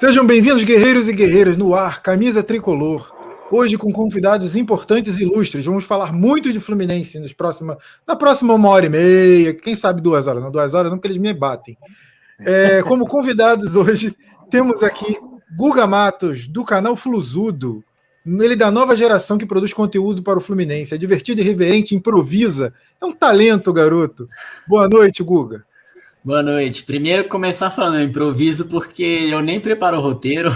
Sejam bem-vindos, guerreiros e guerreiras, no ar, camisa tricolor. Hoje com convidados importantes e ilustres. Vamos falar muito de Fluminense nos próxima, na próxima uma hora e meia, quem sabe duas horas. Não, duas horas não, porque eles me batem. É, como convidados hoje, temos aqui Guga Matos, do canal Fluzudo. Ele da nova geração que produz conteúdo para o Fluminense. É divertido, irreverente, improvisa. É um talento, garoto. Boa noite, Guga. Boa noite. Primeiro começar falando, improviso porque eu nem preparo o roteiro.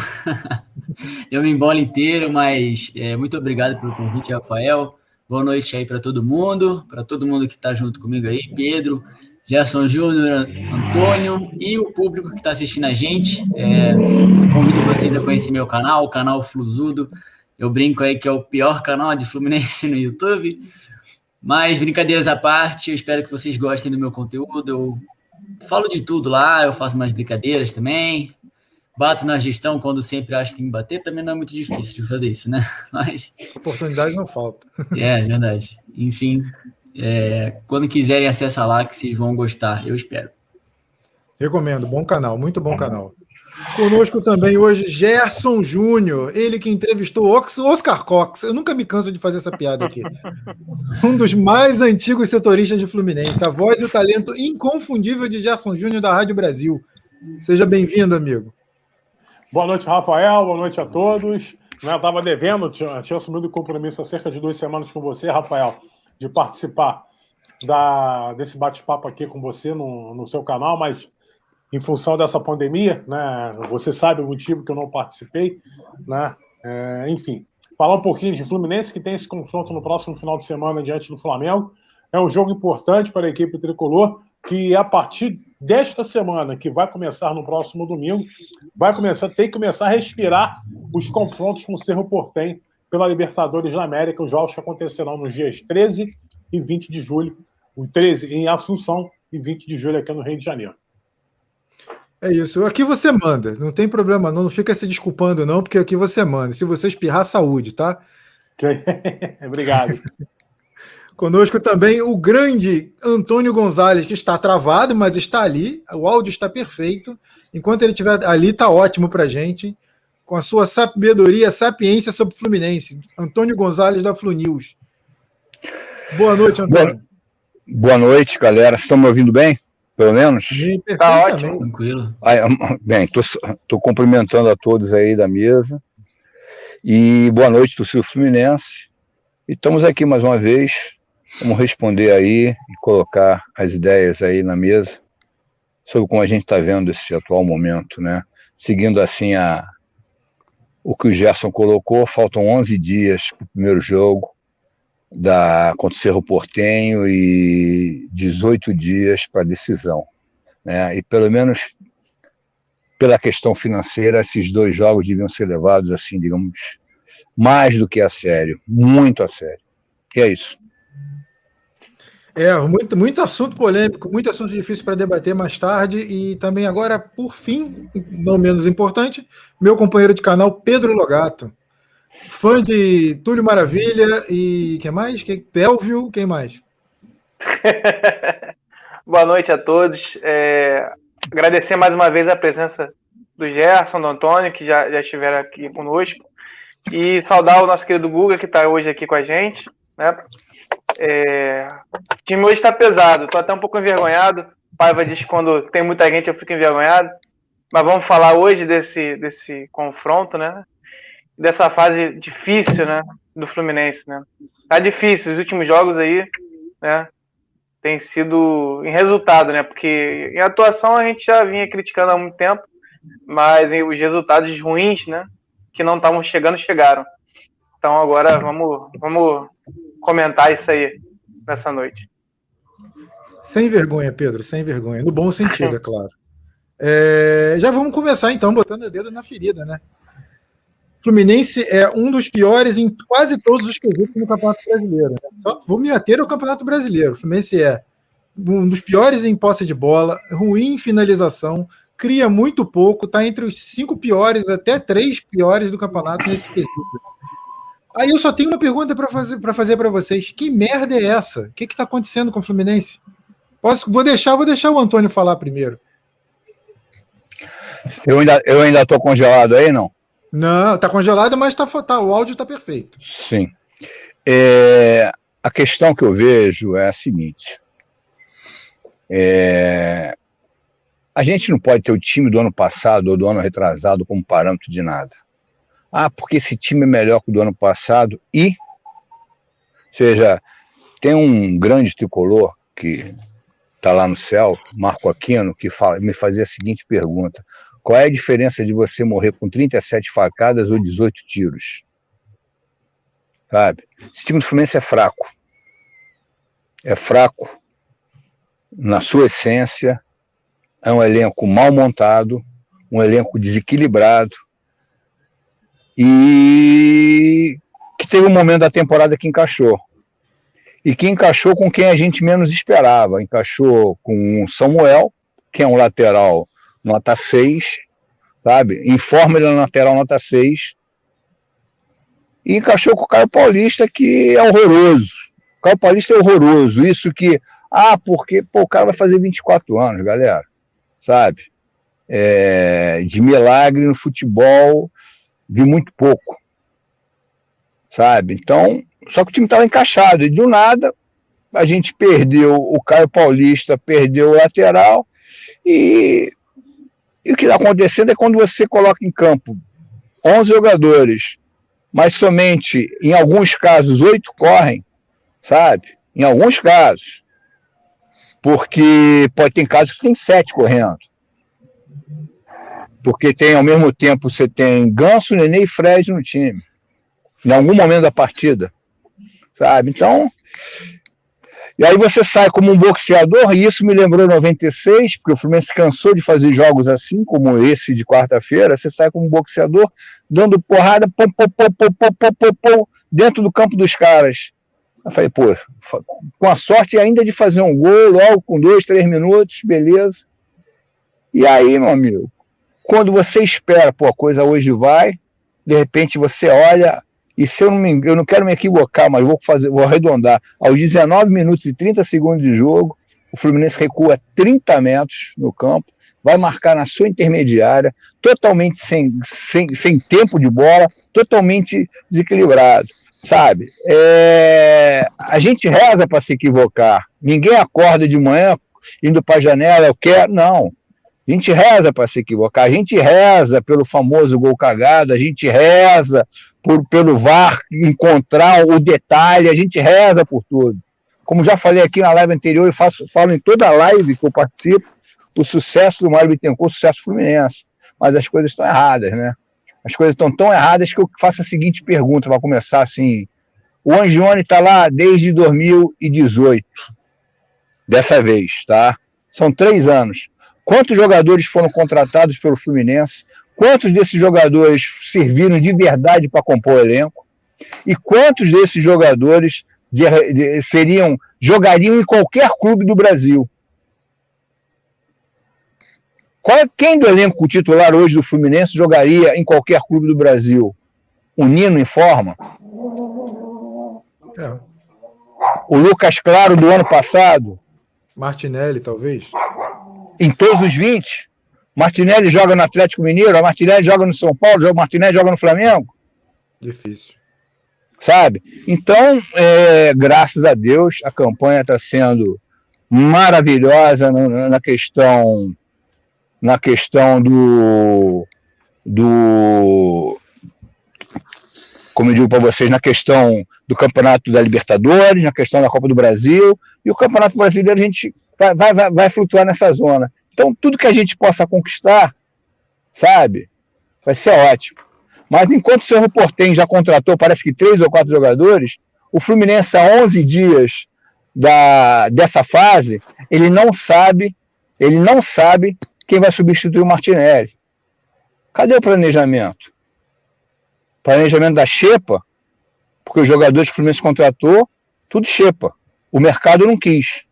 eu me embolo inteiro, mas é, muito obrigado pelo convite, Rafael. Boa noite aí para todo mundo, para todo mundo que está junto comigo aí, Pedro, Gerson Júnior, Antônio e o público que está assistindo a gente. É, convido vocês a conhecer meu canal, o canal Fluzudo. Eu brinco aí que é o pior canal de Fluminense no YouTube. Mas brincadeiras à parte, eu espero que vocês gostem do meu conteúdo. Eu falo de tudo lá, eu faço umas brincadeiras também. Bato na gestão quando sempre acho que tem que bater, também não é muito difícil de fazer isso, né? Mas. Oportunidade não falta. É, verdade. Enfim, é, quando quiserem acessar lá, que vocês vão gostar, eu espero. Recomendo, bom canal, muito bom canal. Conosco também hoje Gerson Júnior, ele que entrevistou Oscar Cox. Eu nunca me canso de fazer essa piada aqui. Um dos mais antigos setoristas de Fluminense, a voz e o talento inconfundível de Gerson Júnior da Rádio Brasil. Seja bem-vindo, amigo. Boa noite, Rafael. Boa noite a todos. Eu estava devendo, tinha, tinha assumido o compromisso há cerca de duas semanas com você, Rafael, de participar da, desse bate-papo aqui com você no, no seu canal, mas em função dessa pandemia, né? Você sabe o motivo que eu não participei, né? É, enfim, falar um pouquinho de Fluminense que tem esse confronto no próximo final de semana diante do Flamengo. É um jogo importante para a equipe tricolor que a partir desta semana, que vai começar no próximo domingo, vai começar, tem que começar a respirar os confrontos com o Cerro Portem pela Libertadores da América, os jogos que acontecerão nos dias 13 e 20 de julho, o 13 em Assunção e 20 de julho aqui no Rio de Janeiro. É isso. Aqui você manda. Não tem problema, não. Não fica se desculpando, não, porque aqui você manda. Se você espirrar, saúde, tá? Obrigado. Conosco também o grande Antônio Gonzalez, que está travado, mas está ali. O áudio está perfeito. Enquanto ele estiver ali, está ótimo para gente. Com a sua sabedoria, sapiência sobre Fluminense. Antônio Gonzalez da Flu News. Boa noite, Antônio. Boa, boa noite, galera. Estão me ouvindo bem? Pelo menos? Está ótimo. Tranquilo. bem, estou cumprimentando a todos aí da mesa. E boa noite, torcedor Fluminense. E estamos aqui mais uma vez. Vamos responder aí e colocar as ideias aí na mesa sobre como a gente está vendo esse atual momento, né? Seguindo assim a, o que o Gerson colocou, faltam 11 dias para o primeiro jogo da, contra o Cerro Portenho e 18 dias para decisão. Né? E pelo menos pela questão financeira, esses dois jogos deviam ser levados, assim, digamos, mais do que a sério, muito a sério. Que é isso. É, muito, muito assunto polêmico, muito assunto difícil para debater mais tarde. E também agora, por fim, não menos importante, meu companheiro de canal, Pedro Logato. Fã de Túlio Maravilha e quem mais? Quem? Telvio, quem mais? Boa noite a todos. É, agradecer mais uma vez a presença do Gerson, do Antônio, que já, já estiveram aqui conosco. E saudar o nosso querido Guga, que está hoje aqui com a gente. Né? É, o time hoje está pesado, estou até um pouco envergonhado. Paiva diz que quando tem muita gente eu fico envergonhado. Mas vamos falar hoje desse, desse confronto, né? Dessa fase difícil, né, do Fluminense, né? Tá difícil, os últimos jogos aí, né, tem sido em resultado, né? Porque em atuação a gente já vinha criticando há muito tempo, mas os resultados ruins, né, que não estavam chegando, chegaram. Então agora vamos, vamos comentar isso aí nessa noite. Sem vergonha, Pedro, sem vergonha. No bom sentido, é claro. É, já vamos começar então, botando o dedo na ferida, né? Fluminense é um dos piores em quase todos os quesitos no Campeonato Brasileiro. Só vou me ater ao Campeonato Brasileiro. O Fluminense é um dos piores em posse de bola, ruim em finalização, cria muito pouco, está entre os cinco piores, até três piores do campeonato nesse quesito. Aí eu só tenho uma pergunta para fazer para fazer para vocês. Que merda é essa? O que está acontecendo com o Fluminense? Posso, vou deixar, vou deixar o Antônio falar primeiro. Eu ainda, eu ainda congelado aí, não? Não, tá congelado, mas tá, tá, o áudio tá perfeito. Sim. É, a questão que eu vejo é a seguinte. É, a gente não pode ter o time do ano passado ou do ano retrasado como parâmetro de nada. Ah, porque esse time é melhor que o do ano passado e. Ou seja, tem um grande tricolor que está lá no céu, Marco Aquino, que fala, me fazia a seguinte pergunta: qual é a diferença de você morrer com 37 facadas ou 18 tiros? Sabe? Esse time do Fluminense é fraco. É fraco na sua essência, é um elenco mal montado, um elenco desequilibrado e que teve um momento da temporada que encaixou. E que encaixou com quem a gente menos esperava. Encaixou com o Samuel, que é um lateral nota 6, sabe? Informa ele na lateral nota 6. E encaixou com o Caio Paulista, que é horroroso. O Caio Paulista é horroroso. Isso que. Ah, porque pô, o cara vai fazer 24 anos, galera sabe? É, de milagre no futebol, vi muito pouco, sabe? Então, só que o time estava encaixado, e do nada a gente perdeu o Caio Paulista, perdeu o lateral, e, e o que está acontecendo é quando você coloca em campo 11 jogadores, mas somente, em alguns casos, oito correm, sabe? Em alguns casos porque pode ter casos que tem sete correndo. Porque tem, ao mesmo tempo, você tem Ganso, Nenê e Fred no time. Em algum momento da partida. Sabe? Então. E aí você sai como um boxeador, e isso me lembrou 96, porque o Fluminense cansou de fazer jogos assim, como esse de quarta-feira. Você sai como um boxeador, dando porrada, pom, pom, pom, pom, pom, pom, pom, dentro do campo dos caras. Eu falei, pô, com a sorte ainda de fazer um gol logo com dois, três minutos, beleza. E aí, meu amigo, quando você espera, pô, a coisa hoje vai, de repente você olha, e se eu não me engano, eu não quero me equivocar, mas vou fazer, vou arredondar, aos 19 minutos e 30 segundos de jogo, o Fluminense recua 30 metros no campo, vai marcar na sua intermediária, totalmente sem, sem, sem tempo de bola, totalmente desequilibrado sabe? É, a gente reza para se equivocar. Ninguém acorda de manhã indo para a janela, eu quero. Não. A gente reza para se equivocar. A gente reza pelo famoso gol cagado. A gente reza por, pelo VAR encontrar o detalhe. A gente reza por tudo. Como já falei aqui na live anterior e faço, falo em toda live que eu participo, o sucesso do Mário Bittencourt, o sucesso fluminense. Mas as coisas estão erradas, né? as coisas estão tão erradas que eu faço a seguinte pergunta para começar assim. O Angione está lá desde 2018, dessa vez, tá? São três anos. Quantos jogadores foram contratados pelo Fluminense? Quantos desses jogadores serviram de verdade para compor o elenco? E quantos desses jogadores de, de, seriam jogariam em qualquer clube do Brasil? Qual, quem do elenco titular hoje do Fluminense jogaria em qualquer clube do Brasil? O Nino em forma? É. O Lucas Claro do ano passado? Martinelli, talvez? Em todos os 20? Martinelli joga no Atlético Mineiro, a Martinelli joga no São Paulo, o Martinelli joga no Flamengo? Difícil. Sabe? Então, é, graças a Deus, a campanha está sendo maravilhosa na, na questão na questão do, do como eu digo para vocês, na questão do Campeonato da Libertadores, na questão da Copa do Brasil, e o Campeonato Brasileiro a gente vai, vai, vai flutuar nessa zona. Então, tudo que a gente possa conquistar, sabe, vai ser ótimo. Mas enquanto o seu Portem já contratou, parece que três ou quatro jogadores, o Fluminense, há 11 dias da, dessa fase, ele não sabe, ele não sabe quem vai substituir o Martinelli. Cadê o planejamento? Planejamento da Xepa, porque os jogadores que o Fluminense contratou, tudo Xepa. O mercado não quis.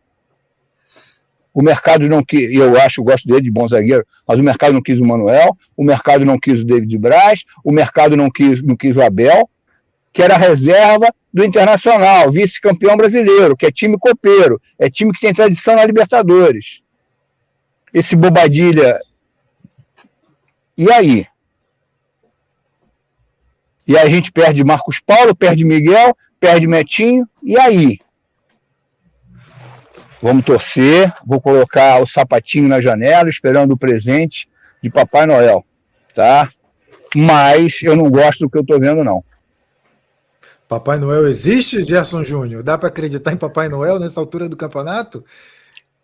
O mercado não quis, e eu acho, eu gosto dele de bom zagueiro, mas o mercado não quis o Manuel, o mercado não quis o David Braz, o mercado não quis, não quis o Abel, que era reserva do Internacional, vice-campeão brasileiro, que é time copeiro, é time que tem tradição na Libertadores esse Bobadilha E aí? E aí a gente perde Marcos Paulo, perde Miguel, perde Metinho, e aí? Vamos torcer, vou colocar o sapatinho na janela, esperando o presente de Papai Noel, tá? Mas eu não gosto do que eu estou vendo, não. Papai Noel existe, Gerson Júnior? Dá para acreditar em Papai Noel nessa altura do campeonato?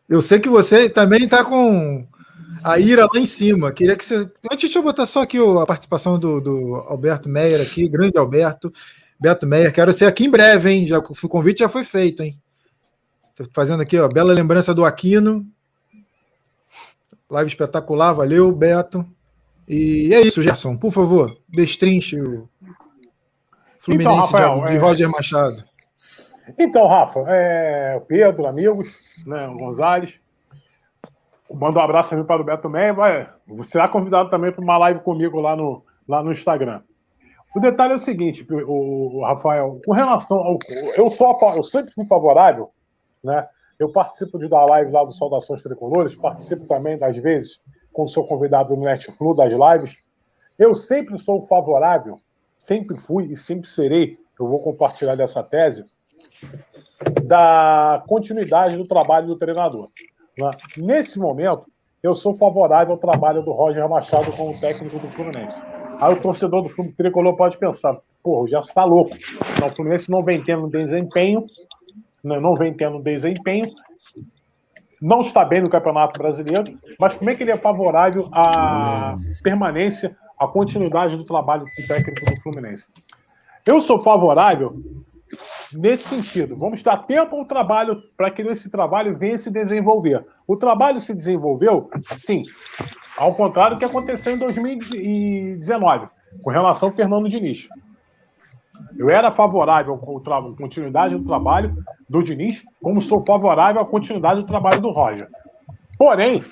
Eu sei que você também está com a ira lá em cima. Queria que você. Antes, deixa eu botar só aqui a participação do, do Alberto Meyer aqui, grande Alberto. Beto Meyer, quero ser aqui em breve, hein? Já, o convite já foi feito, hein? Tô fazendo aqui, ó, bela lembrança do Aquino. Live espetacular, valeu, Beto. E é isso, Gerson, por favor, destrinche o Fluminense então, Rafael, de, de é... Roger Machado. Então, Rafa, é... Pedro, amigos, né, Gonzalez, manda um abraço também para o Beto Meia. Vai, será convidado também para uma live comigo lá no, lá no Instagram. O detalhe é o seguinte, o, Rafael, com relação ao. Eu, sou, eu sempre fui favorável, né? Eu participo de dar live lá do Saudações Tricolores, participo também, das vezes, quando sou convidado no Netflix das lives. Eu sempre sou favorável, sempre fui e sempre serei, eu vou compartilhar dessa tese, da continuidade do trabalho do treinador. Né? Nesse momento, eu sou favorável ao trabalho do Roger Machado como técnico do Fluminense. Aí o torcedor do Fluminense Tricolor pode pensar, pô, já está louco. Então, o Fluminense não vem tendo desempenho, né, não vem tendo desempenho, não está bem no Campeonato Brasileiro, mas como é que ele é favorável à permanência, à continuidade do trabalho do técnico do Fluminense? Eu sou favorável nesse sentido. Vamos dar tempo ao trabalho para que esse trabalho venha se desenvolver. O trabalho se desenvolveu, sim, ao contrário do que aconteceu em 2019, com relação ao Fernando Diniz. Eu era favorável à continuidade do trabalho do Diniz, como sou favorável à continuidade do trabalho do Roger. Porém,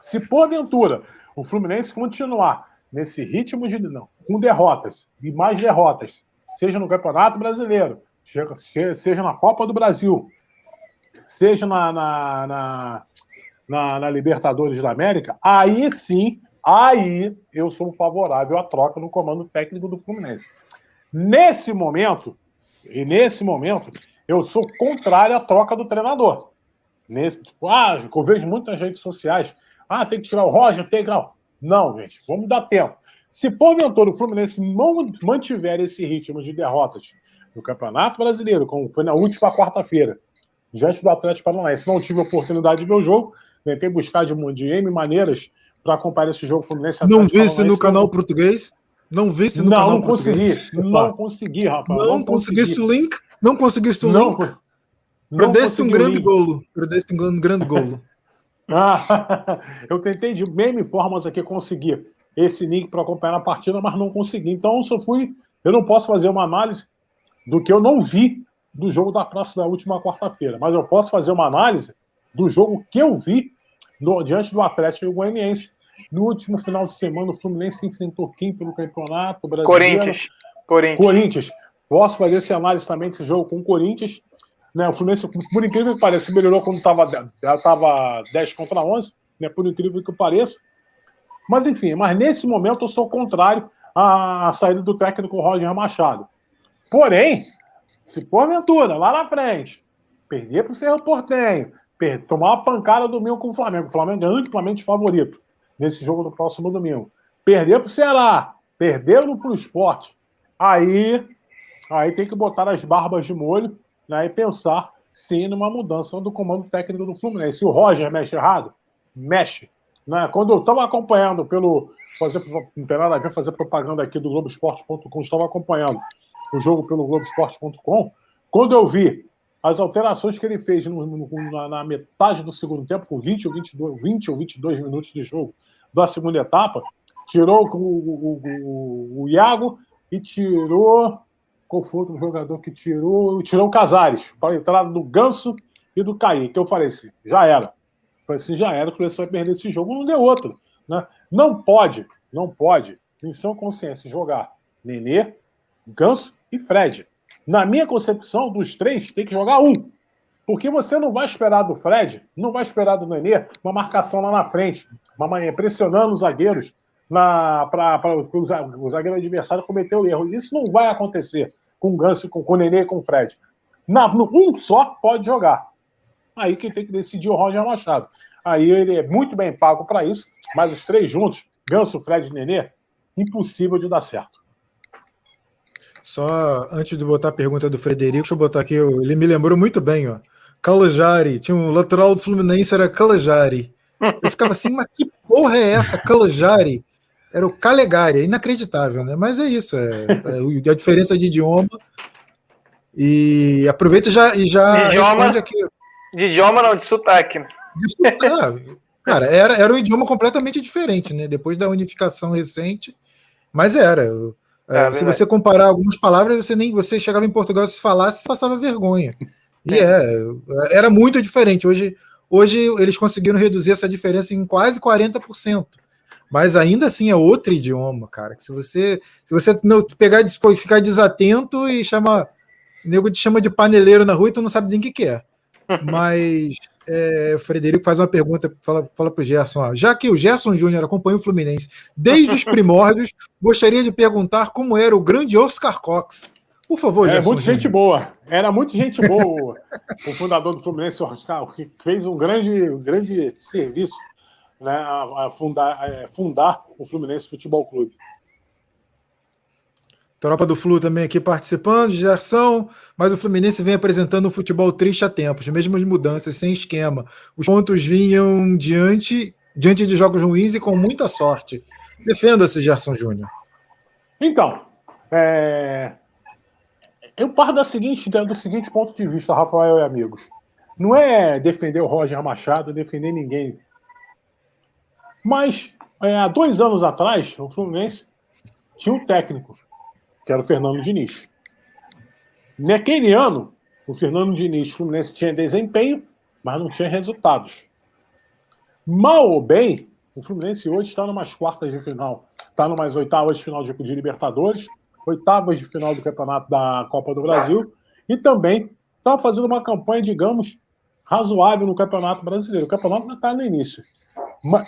se porventura o Fluminense continuar nesse ritmo de não, com derrotas e mais derrotas, seja no Campeonato Brasileiro, seja na Copa do Brasil, seja na, na, na na, na Libertadores da América, aí sim, aí eu sou favorável à troca no comando técnico do Fluminense. Nesse momento, e nesse momento, eu sou contrário à troca do treinador. Nesse, ah, eu vejo muitas redes sociais. Ah, tem que tirar o Roger, tem que. Não, gente, vamos dar tempo. Se porventura o Fluminense não mantiver esse ritmo de derrotas no Campeonato Brasileiro, como foi na última quarta-feira, diante do Atlético Paranaense, não tive a oportunidade de ver o jogo, Tentei buscar de, de M maneiras para acompanhar esse jogo Fluminense. Não visse no canal português? Não visse no não, canal não consegui. Não consegui, rapaz. Não, não conseguiste o link? Não conseguiste o link? Não, Perdeste um grande golo. Perdeste um grande golo. ah, eu tentei de meme formas aqui conseguir esse link para acompanhar a partida, mas não consegui. Então, eu fui. Eu não posso fazer uma análise do que eu não vi do jogo da próxima da última quarta-feira, mas eu posso fazer uma análise do jogo que eu vi no, diante do Atlético Goianiense. No último final de semana, o Fluminense enfrentou quem pelo campeonato brasileiro? Corinthians. Corinthians. Corinthians. Posso fazer essa análise também desse jogo com o Corinthians. Né, o Fluminense, por incrível que pareça, melhorou quando estava 10 contra 11, né, por incrível que pareça. Mas, enfim, mas nesse momento eu sou contrário à, à saída do técnico Roger Machado. Porém, se porventura, lá na frente, perder para o Cerro Portenho, tomar uma pancada domingo com o Flamengo. O Flamengo é amplamente favorito nesse jogo do próximo domingo. Perder para o Ceará, perder para o esporte. Aí, aí tem que botar as barbas de molho né, e pensar sim numa mudança do comando técnico do Fluminense. Se o Roger mexe errado, mexe. Né? Quando eu estava acompanhando pelo. Fazer, não tem nada a ver fazer propaganda aqui do Globoesporte.com, estava acompanhando o jogo pelo Globoesporte.com. Quando eu vi as alterações que ele fez no, no, na, na, metade do segundo tempo, com 20 ou 22, 20 ou 22 minutos de jogo da segunda etapa, tirou o, o, o, o Iago e tirou. Qual foi outro jogador que tirou? Tirou o Casares, para a entrada do Ganso e do Caí, que eu falei assim: já era. Falei assim: já era, o Fluminense vai perder esse jogo, não deu outro. Né? Não pode, não pode, em sua consciência, jogar Nenê, Ganso e Fred. Na minha concepção, dos três, tem que jogar um. Porque você não vai esperar do Fred, não vai esperar do Nenê uma marcação lá na frente, uma, pressionando os zagueiros, para o zagueiro adversário cometer o erro. Isso não vai acontecer com o Ganso, com, com o Nenê e com o Fred. Na, no, um só pode jogar. Aí quem tem que decidir é o Roger Machado. Aí ele é muito bem pago para isso, mas os três juntos, Ganso, Fred e Nenê, impossível de dar certo. Só antes de botar a pergunta do Frederico, deixa eu botar aqui, ele me lembrou muito bem, ó. Calajari, tinha um lateral do Fluminense, era Calajari. Eu ficava assim, mas que porra é essa, Calajari? Era o Calegari, é inacreditável, né? Mas é isso, é, é a diferença de idioma. E aproveita já, e já idioma, aqui. De idioma não, de sotaque. De sotaque. Ah, cara, era, era um idioma completamente diferente, né? Depois da unificação recente, mas era. É, é, se você comparar algumas palavras, você nem você chegava em Portugal se falasse, passava vergonha. E é, era muito diferente. Hoje, hoje eles conseguiram reduzir essa diferença em quase 40%. Mas ainda assim é outro idioma, cara. Que se você se você não pegar ficar desatento e chama o nego te chama de paneleiro na rua e tu não sabe nem o que, que é. Mas é, o Frederico faz uma pergunta, fala, fala para o Gerson. Ó, já que o Gerson Júnior acompanha o Fluminense desde os primórdios, gostaria de perguntar como era o grande Oscar Cox. Por favor, Gerson. É muito Júnior. gente boa. Era muito gente boa o, fundador do Fluminense, Oscar, que fez um grande, um grande serviço né, a, a fundar, a é, fundar o Fluminense Futebol Clube. Tropa do Flu também aqui participando, Gerson, mas o Fluminense vem apresentando um futebol triste há tempos, mesmas mudanças, sem esquema. Os pontos vinham diante, diante de jogos ruins e com muita sorte. Defenda-se, Gerson Júnior. Então, é... eu paro da seguinte, do seguinte ponto de vista, Rafael e amigos. Não é defender o Roger Machado, defender ninguém. Mas, é, há dois anos atrás, o Fluminense tinha um técnico que era o Fernando Diniz. Naquele ano, o Fernando Diniz Fluminense tinha desempenho, mas não tinha resultados. Mal ou bem, o Fluminense hoje está numas quartas de final, está numas oitavas de final de, de Libertadores, oitavas de final do Campeonato da Copa do Brasil e também está fazendo uma campanha, digamos, razoável no Campeonato Brasileiro. O campeonato ainda está no início.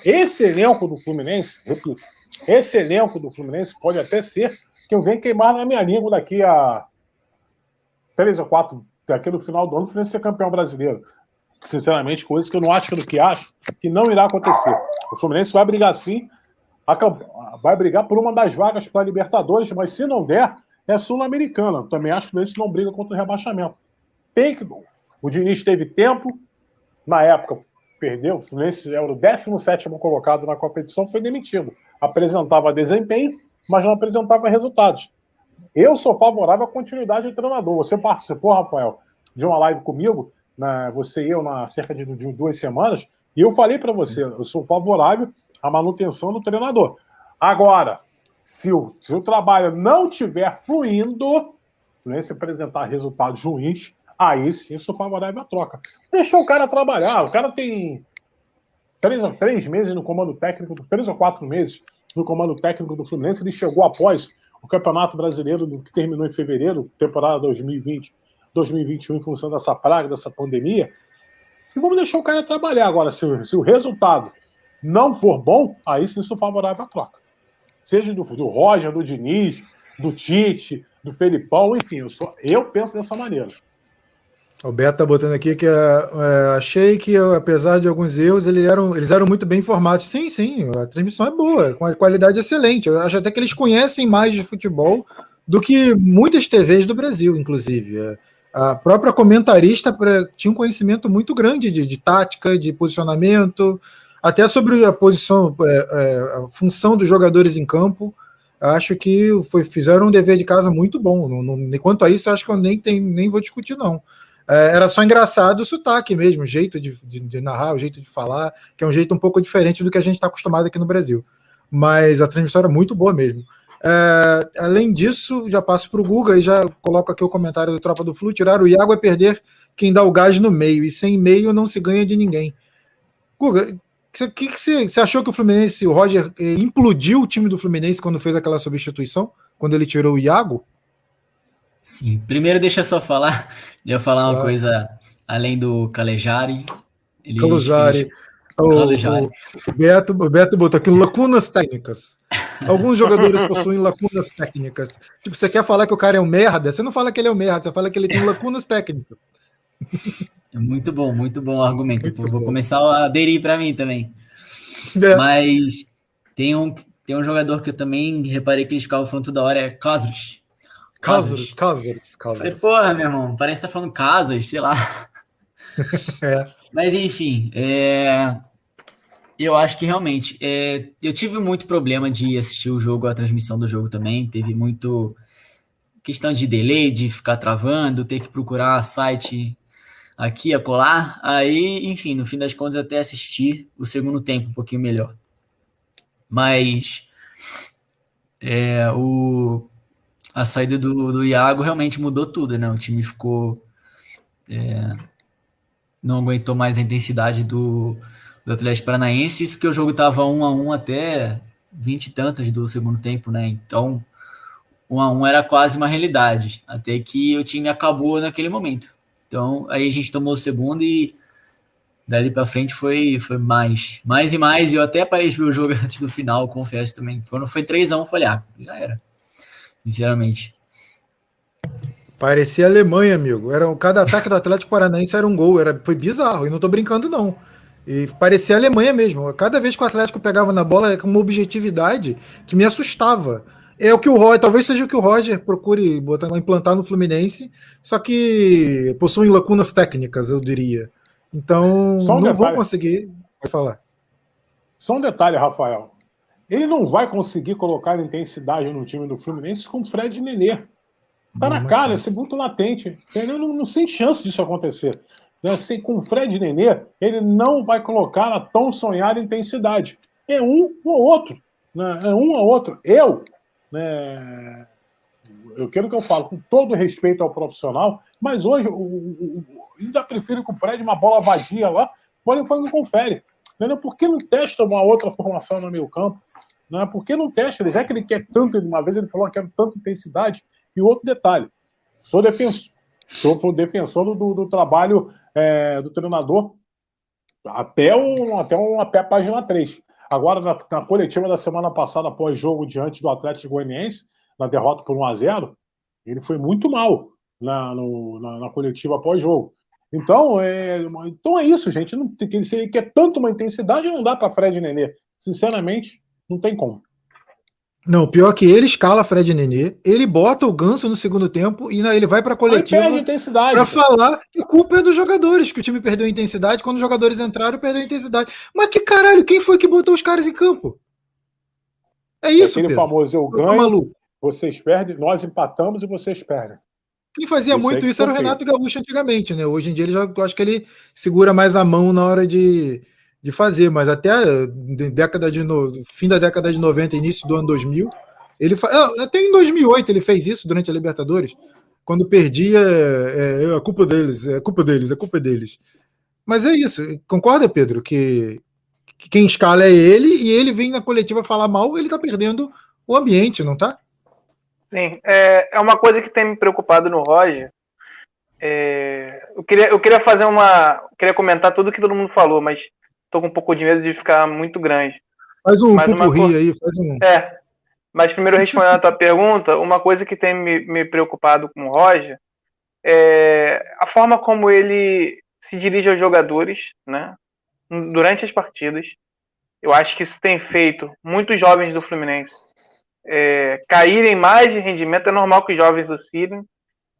Esse elenco do Fluminense, repito, esse elenco do Fluminense pode até ser que eu venho queimar na minha língua daqui a três ou quatro, daqui no final do ano, Fluminense ser campeão brasileiro. Sinceramente, coisas que eu não acho do que acho, que não irá acontecer. O Fluminense vai brigar sim, vai brigar por uma das vagas para a Libertadores, mas se não der, é Sul-Americana. Também acho que o Fluminense não briga contra o rebaixamento. Tem que. O Diniz teve tempo, na época perdeu, o Fluminense era o 17 colocado na competição, foi demitido. Apresentava desempenho, mas não apresentava resultados. Eu sou favorável à continuidade do treinador. Você participou, Rafael, de uma live comigo, na, você e eu, na cerca de, de duas semanas, e eu falei para você, eu sou favorável à manutenção do treinador. Agora, se o, se o trabalho não estiver fluindo, né, se apresentar resultados ruins, aí sim eu sou favorável à troca. Deixa o cara trabalhar. O cara tem três, três meses no comando técnico, três ou quatro meses no comando técnico do Fluminense. Ele chegou após o Campeonato Brasileiro, que terminou em fevereiro, temporada 2020, 2021, em função dessa praga, dessa pandemia. E vamos deixar o cara trabalhar. Agora, se, se o resultado não for bom, aí sim sou favorável à troca. Seja do, do Roger, do Diniz, do Tite, do Felipão, enfim, eu, sou, eu penso dessa maneira. O Beto tá botando aqui que é, é, achei que, apesar de alguns erros, eles eram, eles eram muito bem informados. Sim, sim, a transmissão é boa, com a qualidade excelente. Eu acho até que eles conhecem mais de futebol do que muitas TVs do Brasil, inclusive. É, a própria comentarista tinha um conhecimento muito grande de, de tática, de posicionamento, até sobre a posição, é, a função dos jogadores em campo. Acho que foi, fizeram um dever de casa muito bom. Não, não, quanto a isso, acho que eu nem, nem vou discutir, não. É, era só engraçado o sotaque mesmo, o jeito de, de, de, narrar, o jeito de falar, que é um jeito um pouco diferente do que a gente está acostumado aqui no Brasil. Mas a transmissão era muito boa mesmo. É, além disso, já passo para o Guga e já coloco aqui o comentário do Tropa do Flu: tirar o Iago é perder quem dá o gás no meio, e sem meio não se ganha de ninguém. Guga, o que, você, você achou que o Fluminense, o Roger, eh, implodiu o time do Fluminense quando fez aquela substituição? Quando ele tirou o Iago? Sim, primeiro deixa eu só falar, eu falar uma coisa além do Calejari. Calejari. O, o, o, Beto, o Beto botou aqui lacunas técnicas. Alguns jogadores possuem lacunas técnicas. Tipo, você quer falar que o cara é um merda? Você não fala que ele é um merda, você fala que ele tem lacunas técnicas. É muito bom, muito bom o argumento. Muito Vou bom. começar a aderir para mim também. É. Mas tem um, tem um jogador que eu também reparei que eles ficavam falando toda hora, é Cáceres. Cáceres, Cáceres, Cáceres. Porra, meu irmão, parece que tá falando casas, sei lá. é. Mas enfim, é... eu acho que realmente é... eu tive muito problema de assistir o jogo, a transmissão do jogo também. Teve muito questão de delay, de ficar travando, ter que procurar site aqui, a colar. Aí, enfim, no fim das contas, até assisti o segundo tempo um pouquinho melhor. Mas é, o, a saída do, do Iago realmente mudou tudo, né? O time ficou. É, não aguentou mais a intensidade do, do Atlético Paranaense. Isso que o jogo estava um a um até vinte e tantas do segundo tempo, né? Então, um a um era quase uma realidade. Até que o time acabou naquele momento. Então, aí a gente tomou o segundo e dali para frente foi, foi mais, mais e mais. Eu até parei de ver o jogo antes do final, confesso também. Quando foi 3x1, eu falei, ah, já era. Sinceramente. Parecia Alemanha, amigo. Era, cada ataque do Atlético Paranaense era um gol. Era, foi bizarro. E não tô brincando, não. E parecia Alemanha mesmo. Cada vez que o Atlético pegava na bola, com uma objetividade que me assustava. É o que o Roger, talvez seja o que o Roger procure botar, implantar no Fluminense, só que possuem lacunas técnicas, eu diria. Então, um não detalhe. vou conseguir. Vai falar. Só um detalhe, Rafael. Ele não vai conseguir colocar intensidade no time do Fluminense com Fred e Nenê. Tá na cara, isso é muito latente. Ele não, não tem chance disso acontecer. Assim, com Fred e Nenê, ele não vai colocar a tão sonhada intensidade. É um ou outro. Né? É um ou outro. Eu né? Eu quero que eu falo com todo respeito ao profissional, mas hoje o, ainda prefiro que o Fred uma bola vadia lá, o não confere. Entendeu? Por que não testa uma outra formação no meio campo? Né? Por que não testa? Já que ele quer tanto uma vez, ele falou que quer tanta intensidade. E outro detalhe, sou defensor, sou defensor do, do trabalho é, do treinador até, um, até, um, até a página 3. Agora, na, na coletiva da semana passada, após jogo diante do Atlético Goianiense, na derrota por 1 a 0 ele foi muito mal na, no, na, na coletiva após jogo. Então é, então é isso, gente. Não, se ele quer tanto uma intensidade, não dá para Fred Nenê. Sinceramente, não tem como. Não, pior que ele escala Fred Nenê, ele bota o Ganso no segundo tempo e ele vai para a coletiva para falar que culpa é dos jogadores, que o time perdeu a intensidade, quando os jogadores entraram, perdeu a intensidade. Mas que caralho, quem foi que botou os caras em campo? É isso, Aquele Pedro. famoso eu ganho, maluco. vocês perdem, nós empatamos e vocês perdem. Quem fazia muito isso era o Renato Gaúcho antigamente, né? Hoje em dia ele já, eu acho que ele segura mais a mão na hora de, de fazer, mas até década de no, fim da década de 90, início do ano 2000, ele. Ah, até em 2008 ele fez isso durante a Libertadores, quando perdia, é, é, a culpa deles, é culpa deles, é culpa deles. Mas é isso, concorda, Pedro, que, que quem escala é ele e ele vem na coletiva falar mal, ele tá perdendo o ambiente, não tá? Sim, é, é uma coisa que tem me preocupado no Roger. É, eu, queria, eu queria fazer uma. Queria comentar tudo que todo mundo falou, mas tô com um pouco de medo de ficar muito grande. Faz um pupurri aí, faz um. É. Mas primeiro respondendo a tua pergunta, uma coisa que tem me, me preocupado com o Roger é a forma como ele se dirige aos jogadores, né? Durante as partidas. Eu acho que isso tem feito muitos jovens do Fluminense é, caírem mais de rendimento. É normal que os jovens oscilem,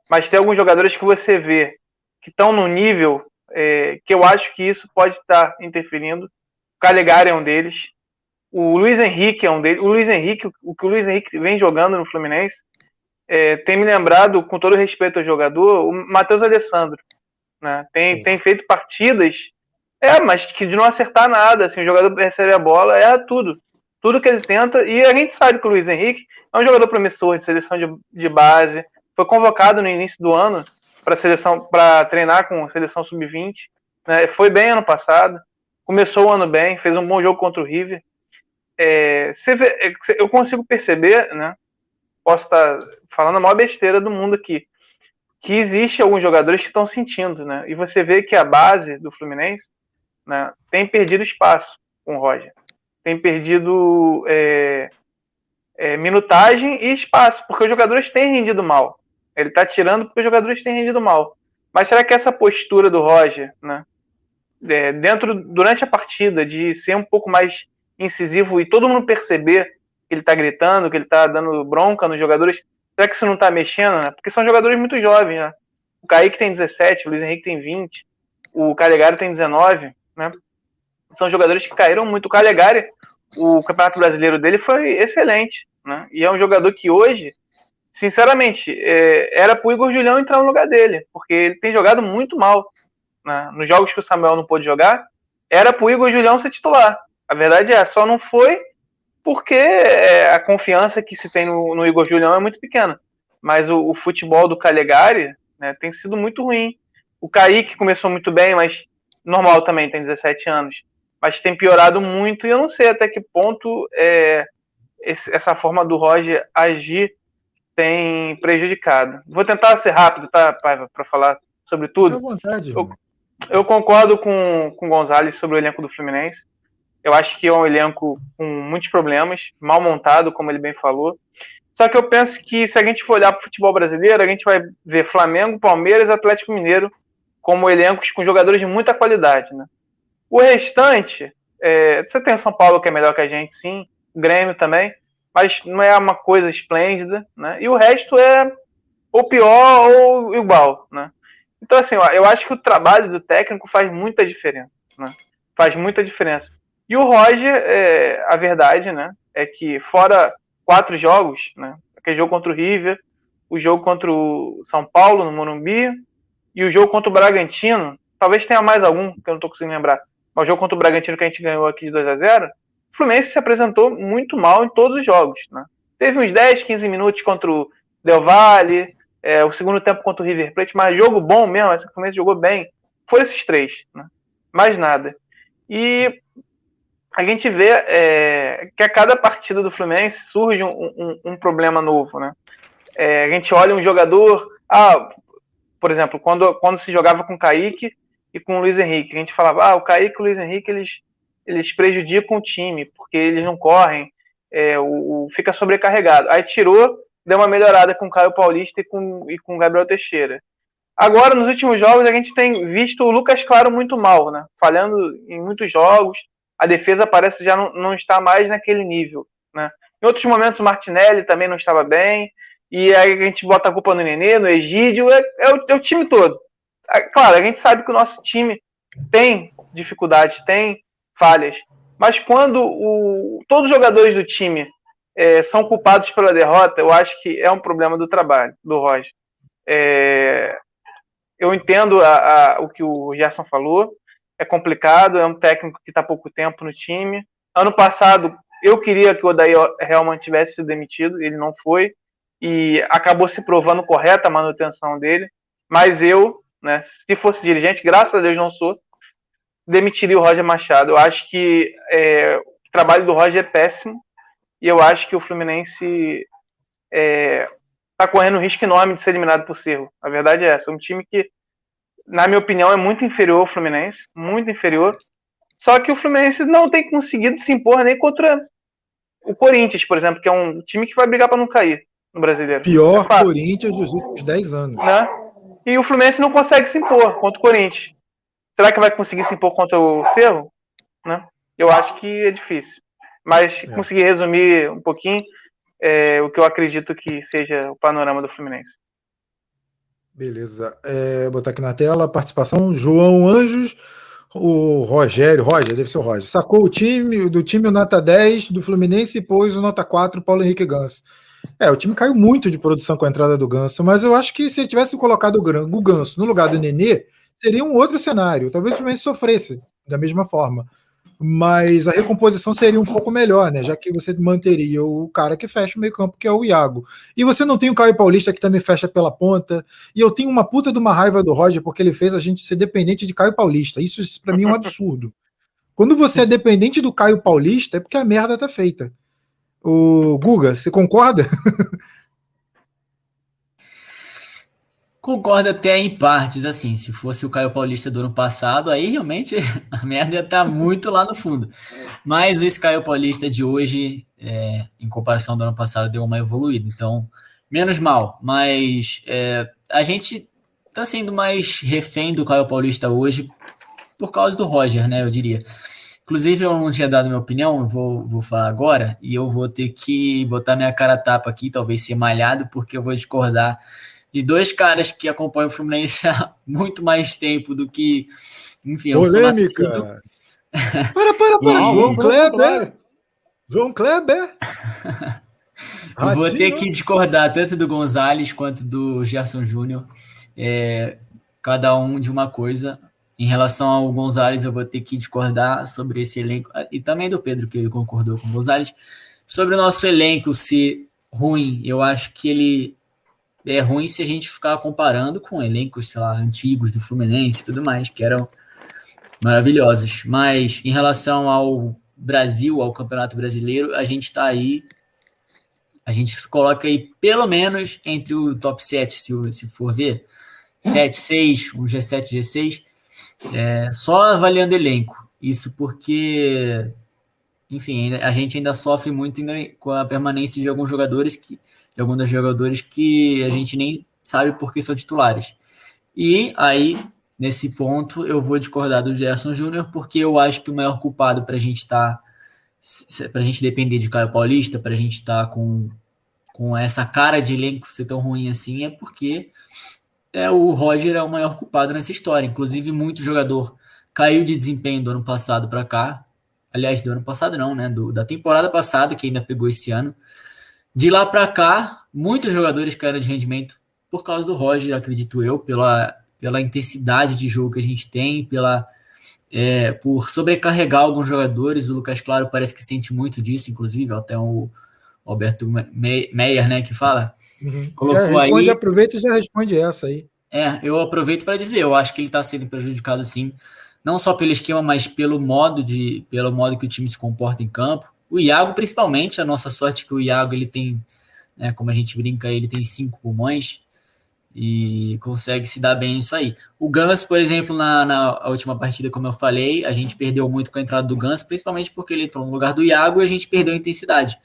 mas tem alguns jogadores que você vê que estão no nível é, que eu acho que isso pode estar interferindo. O Calegari é um deles. O Luiz Henrique é um deles. O Luiz Henrique, o que o Luiz Henrique vem jogando no Fluminense, é, tem me lembrado, com todo respeito ao jogador, o Matheus Alessandro. Né? Tem, tem feito partidas, é, mas que de não acertar nada. Assim, o jogador recebe a bola, é tudo. Tudo que ele tenta. E a gente sabe que o Luiz Henrique é um jogador promissor de seleção de, de base. Foi convocado no início do ano para seleção para treinar com seleção sub-20. Né? Foi bem ano passado, começou o ano bem, fez um bom jogo contra o River. É, vê, é, eu consigo perceber, né? Posso estar falando a maior besteira do mundo aqui, que existe alguns jogadores que estão sentindo, né? E você vê que a base do Fluminense né, tem perdido espaço com o Roger. Tem perdido é, é, minutagem e espaço, porque os jogadores têm rendido mal. Ele está tirando porque os jogadores têm rendido mal. Mas será que essa postura do Roger, né, é, dentro durante a partida, de ser um pouco mais incisivo e todo mundo perceber que ele está gritando, que ele está dando bronca nos jogadores, será que isso não está mexendo? Né? Porque são jogadores muito jovens, né? O Kaique tem 17, o Luiz Henrique tem 20, o Calegari tem 19, né? São jogadores que caíram muito. O Calegari, o Campeonato Brasileiro dele foi excelente, né? E é um jogador que hoje, sinceramente, é, era pro Igor Julião entrar no lugar dele, porque ele tem jogado muito mal. Né? Nos jogos que o Samuel não pôde jogar, era pro Igor Julião ser titular. A verdade é, só não foi porque é, a confiança que se tem no, no Igor Julião é muito pequena. Mas o, o futebol do Calegari né, tem sido muito ruim. O Kaique começou muito bem, mas normal também, tem 17 anos. Mas tem piorado muito e eu não sei até que ponto é, esse, essa forma do Roger agir tem prejudicado. Vou tentar ser rápido, tá, Paiva, para falar sobre tudo. À vontade. Eu, eu concordo com, com o Gonzalez sobre o elenco do Fluminense. Eu acho que é um elenco com muitos problemas, mal montado, como ele bem falou. Só que eu penso que se a gente for olhar para o futebol brasileiro, a gente vai ver Flamengo, Palmeiras, Atlético Mineiro como elencos com jogadores de muita qualidade, né? O restante, é, você tem o São Paulo que é melhor que a gente, sim, o Grêmio também, mas não é uma coisa esplêndida, né? E o resto é ou pior ou igual, né? Então assim, eu acho que o trabalho do técnico faz muita diferença, né? Faz muita diferença. E o Roger, é, a verdade, né, é que fora quatro jogos, né, aquele jogo contra o River, o jogo contra o São Paulo, no Morumbi, e o jogo contra o Bragantino, talvez tenha mais algum, que eu não estou conseguindo lembrar, mas o jogo contra o Bragantino que a gente ganhou aqui de 2 a 0 o Fluminense se apresentou muito mal em todos os jogos, né. Teve uns 10, 15 minutos contra o Del Valle, é, o segundo tempo contra o River Plate, mas jogo bom mesmo, esse Fluminense jogou bem, foi esses três, né, mais nada. E a gente vê é, que a cada partida do Fluminense surge um, um, um problema novo, né? É, a gente olha um jogador, ah, por exemplo, quando, quando se jogava com o Kaique e com o Luiz Henrique, a gente falava, ah, o Kaique e o Luiz Henrique, eles, eles prejudicam o time, porque eles não correm, é, o, o, fica sobrecarregado. Aí tirou, deu uma melhorada com o Caio Paulista e com, e com o Gabriel Teixeira. Agora, nos últimos jogos, a gente tem visto o Lucas Claro muito mal, né? Falhando em muitos jogos, a defesa parece já não, não está mais naquele nível. Né? Em outros momentos, o Martinelli também não estava bem, e aí a gente bota a culpa no Nenê, no Egídio, é, é, o, é o, time todo. Claro, a gente sabe que o nosso time tem dificuldades, tem falhas, mas quando o, todos os jogadores do time é, são culpados pela derrota, eu acho que é um problema do trabalho do Roger. É, eu entendo a, a, o que o Gerson falou, é complicado, é um técnico que está pouco tempo no time. Ano passado, eu queria que o Odair Helman tivesse sido demitido, ele não foi, e acabou se provando correta a manutenção dele, mas eu, né, se fosse dirigente, graças a Deus não sou, demitiria o Roger Machado. Eu acho que é, o trabalho do Roger é péssimo, e eu acho que o Fluminense está é, tá correndo um risco enorme de ser eliminado por Cerro. A verdade é essa. É um time que na minha opinião, é muito inferior ao Fluminense, muito inferior. Só que o Fluminense não tem conseguido se impor nem contra o Corinthians, por exemplo, que é um time que vai brigar para não cair no brasileiro. Pior é Corinthians dos últimos 10 anos. Né? E o Fluminense não consegue se impor contra o Corinthians. Será que vai conseguir se impor contra o Cerro? Né? Eu acho que é difícil. Mas é. conseguir resumir um pouquinho é, o que eu acredito que seja o panorama do Fluminense. Beleza. É, botar aqui na tela, participação, João Anjos, o Rogério, Roger, deve ser o Roger, sacou o time, do time o nota 10 do Fluminense e pôs o nota 4 Paulo Henrique Ganso. É, o time caiu muito de produção com a entrada do Ganso, mas eu acho que se ele tivesse colocado o Ganso no lugar do Nenê, seria um outro cenário. Talvez o Fluminense sofresse da mesma forma mas a recomposição seria um pouco melhor, né? Já que você manteria o cara que fecha o meio-campo, que é o Iago. E você não tem o Caio Paulista que também fecha pela ponta. E eu tenho uma puta de uma raiva do Roger porque ele fez a gente ser dependente de Caio Paulista. Isso, para mim é um absurdo. Quando você é dependente do Caio Paulista, é porque a merda tá feita. O Guga, você concorda? Concordo até em partes, assim, se fosse o Caio Paulista do ano passado, aí realmente a merda ia estar tá muito lá no fundo. Mas esse Caio Paulista de hoje, é, em comparação do ano passado, deu uma evoluída, então, menos mal. Mas é, a gente tá sendo mais refém do Caio Paulista hoje por causa do Roger, né, eu diria. Inclusive, eu não tinha dado minha opinião, eu vou, vou falar agora, e eu vou ter que botar minha cara tapa aqui, talvez ser malhado, porque eu vou discordar de dois caras que acompanham o Fluminense há muito mais tempo do que. Enfim, Polêmica! para, para, para! Não, João Kleber! João Kleber! eu vou ter que discordar tanto do Gonzalez quanto do Gerson Júnior. É, cada um de uma coisa. Em relação ao Gonzalez, eu vou ter que discordar sobre esse elenco, e também do Pedro, que ele concordou com o Gonzalez. Sobre o nosso elenco ser ruim, eu acho que ele é ruim se a gente ficar comparando com elencos, sei lá, antigos do Fluminense e tudo mais, que eram maravilhosos. Mas em relação ao Brasil, ao Campeonato Brasileiro, a gente está aí. A gente coloca aí pelo menos entre o top 7, se, se for ver. 7, 6, um G7, G6. É, só avaliando elenco. Isso porque, enfim, a gente ainda sofre muito ainda com a permanência de alguns jogadores que de alguns dos jogadores que a gente nem sabe por que são titulares. E aí, nesse ponto, eu vou discordar do Gerson Júnior, porque eu acho que o maior culpado para a gente estar. Tá, para a gente depender de Caio Paulista, para a gente estar tá com, com essa cara de elenco ser tão ruim assim, é porque é, o Roger é o maior culpado nessa história. Inclusive, muito jogador caiu de desempenho do ano passado para cá. Aliás, do ano passado não, né? Do, da temporada passada, que ainda pegou esse ano. De lá para cá, muitos jogadores caíram de rendimento por causa do Roger, acredito eu, pela, pela intensidade de jogo que a gente tem, pela é, por sobrecarregar alguns jogadores. O Lucas Claro parece que sente muito disso, inclusive, até o Alberto Meyer, né, que fala. Uhum. Colocou já responde, aí. Aproveita e já responde essa aí. É, eu aproveito para dizer, eu acho que ele está sendo prejudicado sim, não só pelo esquema, mas pelo modo de, pelo modo que o time se comporta em campo. O Iago, principalmente, a nossa sorte é que o Iago ele tem, né, como a gente brinca, ele tem cinco pulmões e consegue se dar bem nisso aí. O Gans, por exemplo, na, na última partida, como eu falei, a gente perdeu muito com a entrada do Gans, principalmente porque ele entrou no lugar do Iago e a gente perdeu a intensidade.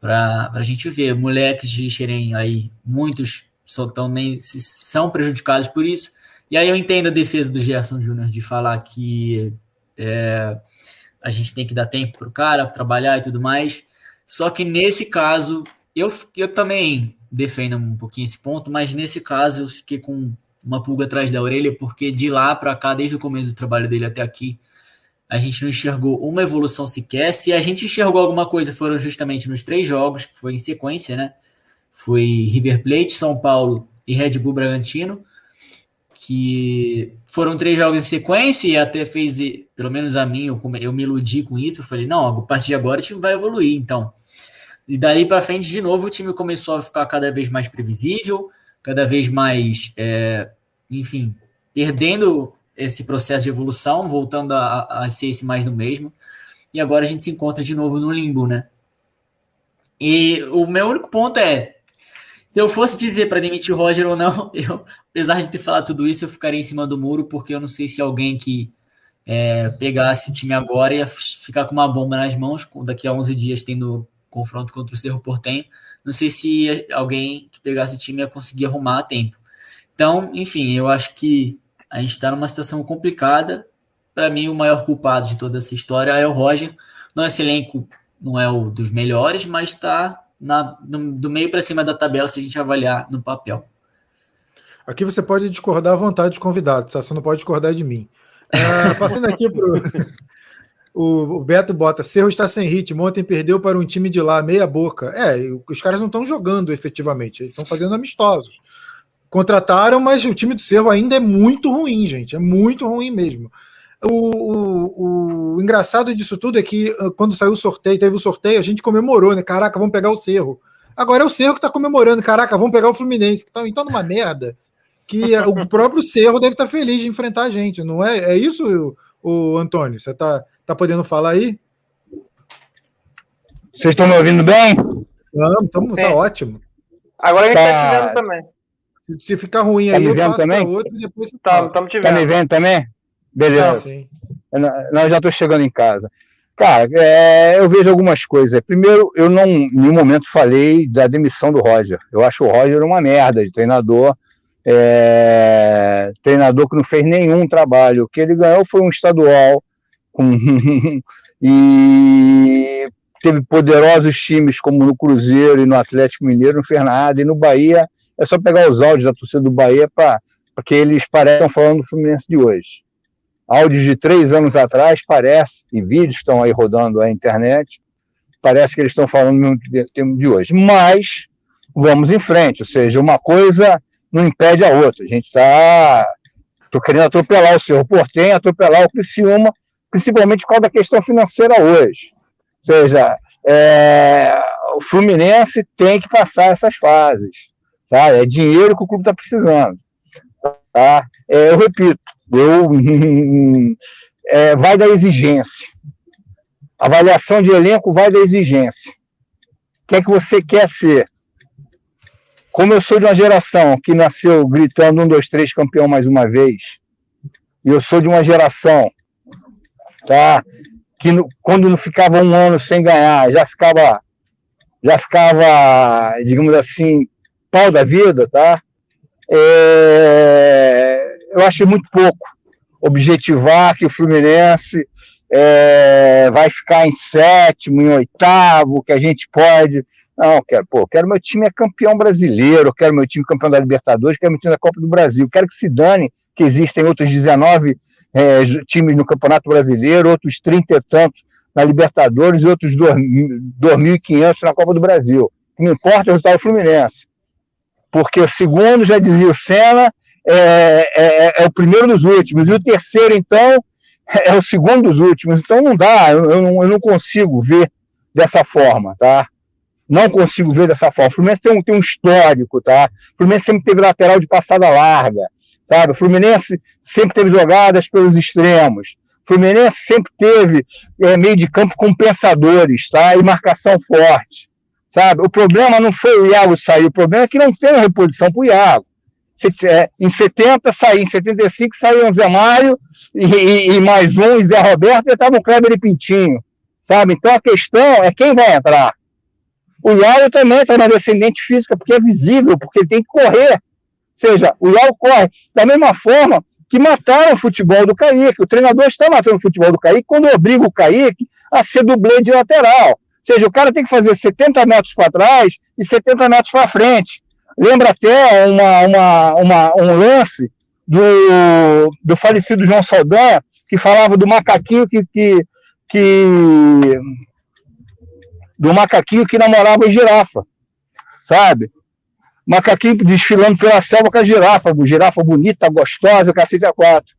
Para a gente ver, moleques de Xerém aí, muitos só tão nem, são prejudicados por isso. E aí eu entendo a defesa do Gerson Júnior de falar que é, a gente tem que dar tempo para o cara trabalhar e tudo mais. Só que nesse caso, eu, eu também defendo um pouquinho esse ponto, mas nesse caso eu fiquei com uma pulga atrás da orelha, porque de lá para cá, desde o começo do trabalho dele até aqui, a gente não enxergou uma evolução sequer. Se a gente enxergou alguma coisa, foram justamente nos três jogos, que foi em sequência, né? Foi River Plate, São Paulo e Red Bull Bragantino que foram três jogos em sequência e até fez, pelo menos a mim, eu, eu me iludi com isso. Eu falei, não, a partir de agora o time vai evoluir, então. E dali para frente, de novo, o time começou a ficar cada vez mais previsível, cada vez mais, é, enfim, perdendo esse processo de evolução, voltando a, a ser esse mais do mesmo. E agora a gente se encontra de novo no limbo, né? E o meu único ponto é, se eu fosse dizer para demitir o Roger ou não, eu, apesar de ter falado tudo isso, eu ficaria em cima do muro, porque eu não sei se alguém que é, pegasse o time agora ia ficar com uma bomba nas mãos, daqui a 11 dias tendo confronto contra o Cerro Portenho. Não sei se alguém que pegasse o time ia conseguir arrumar a tempo. Então, enfim, eu acho que a gente está numa situação complicada. Para mim, o maior culpado de toda essa história é o Roger. Nosso elenco não é o dos melhores, mas está na, no, do meio para cima da tabela se a gente avaliar no papel. Aqui você pode discordar à vontade de convidado, tá? Você não pode discordar de mim. Uh, passando aqui para o, o Beto bota, Cerro está sem ritmo, ontem perdeu para um time de lá, meia boca. É, os caras não estão jogando efetivamente, eles estão fazendo amistosos. Contrataram, mas o time do Cerro ainda é muito ruim, gente, é muito ruim mesmo. O, o, o, engraçado disso tudo é que ah, quando saiu o sorteio, teve o sorteio, a gente comemorou, né? Caraca, vamos pegar o Cerro. Agora é o Cerro que tá comemorando, caraca, vamos pegar o Fluminense, que tá então numa merda. Que o próprio Cerro deve estar tá feliz de enfrentar a gente, não é? É isso, o, Antônio? Você tá, tá podendo falar aí? Vocês estão me ouvindo bem? Não, tamo, tá ótimo. Agora a gente tá, tá também. Se ficar ruim tá aí, eu passo também? outro e depois você tá, Estamos te vendo. Tá me vendo também? Beleza. Ah, não, já estou chegando em casa. Cara, é, eu vejo algumas coisas. Primeiro, eu não em nenhum momento falei da demissão do Roger. Eu acho o Roger uma merda de treinador. É, treinador que não fez nenhum trabalho. O que ele ganhou foi um estadual com, e teve poderosos times como no Cruzeiro e no Atlético Mineiro, não fez nada. E no Bahia, é só pegar os áudios da torcida do Bahia para que eles parecem falando do Fluminense de hoje áudios de três anos atrás, parece, e vídeos estão aí rodando na internet, parece que eles estão falando no tempo de hoje. Mas vamos em frente, ou seja, uma coisa não impede a outra. A gente está. Estou querendo atropelar o Cerro Portem, atropelar o Criciúma, principalmente por causa da questão financeira hoje. Ou seja, é, o Fluminense tem que passar essas fases. Tá? É dinheiro que o clube está precisando. Tá? É, eu repito, eu, é, vai da exigência. Avaliação de elenco vai da exigência. O que é que você quer ser? Como eu sou de uma geração que nasceu gritando um, dois, três, campeão mais uma vez, e eu sou de uma geração, tá? Que no, quando não ficava um ano sem ganhar, já ficava, já ficava, digamos assim, pau da vida, tá? É, eu acho muito pouco objetivar que o Fluminense é, vai ficar em sétimo, em oitavo, que a gente pode. Não, quero, pô, quero meu time é campeão brasileiro, quero meu time campeão da Libertadores, quero meu time da Copa do Brasil, quero que se dane que existem outros 19 é, times no Campeonato Brasileiro, outros 30 e tantos na Libertadores e outros 2.500 na Copa do Brasil. O que me importa o resultado do Fluminense. Porque o segundo, já dizia o Senna, é, é, é, é, o primeiro dos últimos, e o terceiro, então, é o segundo dos últimos. Então não dá, eu, não, eu não consigo ver dessa forma, tá? Não consigo ver dessa forma. O Fluminense tem um, tem um histórico, tá? O Fluminense sempre teve lateral de passada larga, sabe? O Fluminense sempre teve jogadas pelos extremos. O Fluminense sempre teve é, meio de campo compensadores, tá? E marcação forte, sabe? O problema não foi o Iago sair, o problema é que não tem reposição para o Iago. É, em 70 saí, em 75 saiu o Zé Mário e, e, e mais um, Zé Roberto, e estava o Kleber e Pintinho, sabe? Então a questão é quem vai entrar. O Iago também está na descendente física, porque é visível, porque ele tem que correr. Ou seja, o Iago corre da mesma forma que mataram o futebol do Kaique. O treinador está matando o futebol do Kaique quando obriga o Kaique a ser dublê de lateral. Ou seja, o cara tem que fazer 70 metros para trás e 70 metros para frente. Lembra até uma, uma, uma, um lance do, do falecido João Saldanha, que falava do macaquinho que, que, que do macaquinho que namorava a girafa, sabe? Macaquinho desfilando pela selva com a girafa, girafa bonita, gostosa, cacete a quatro.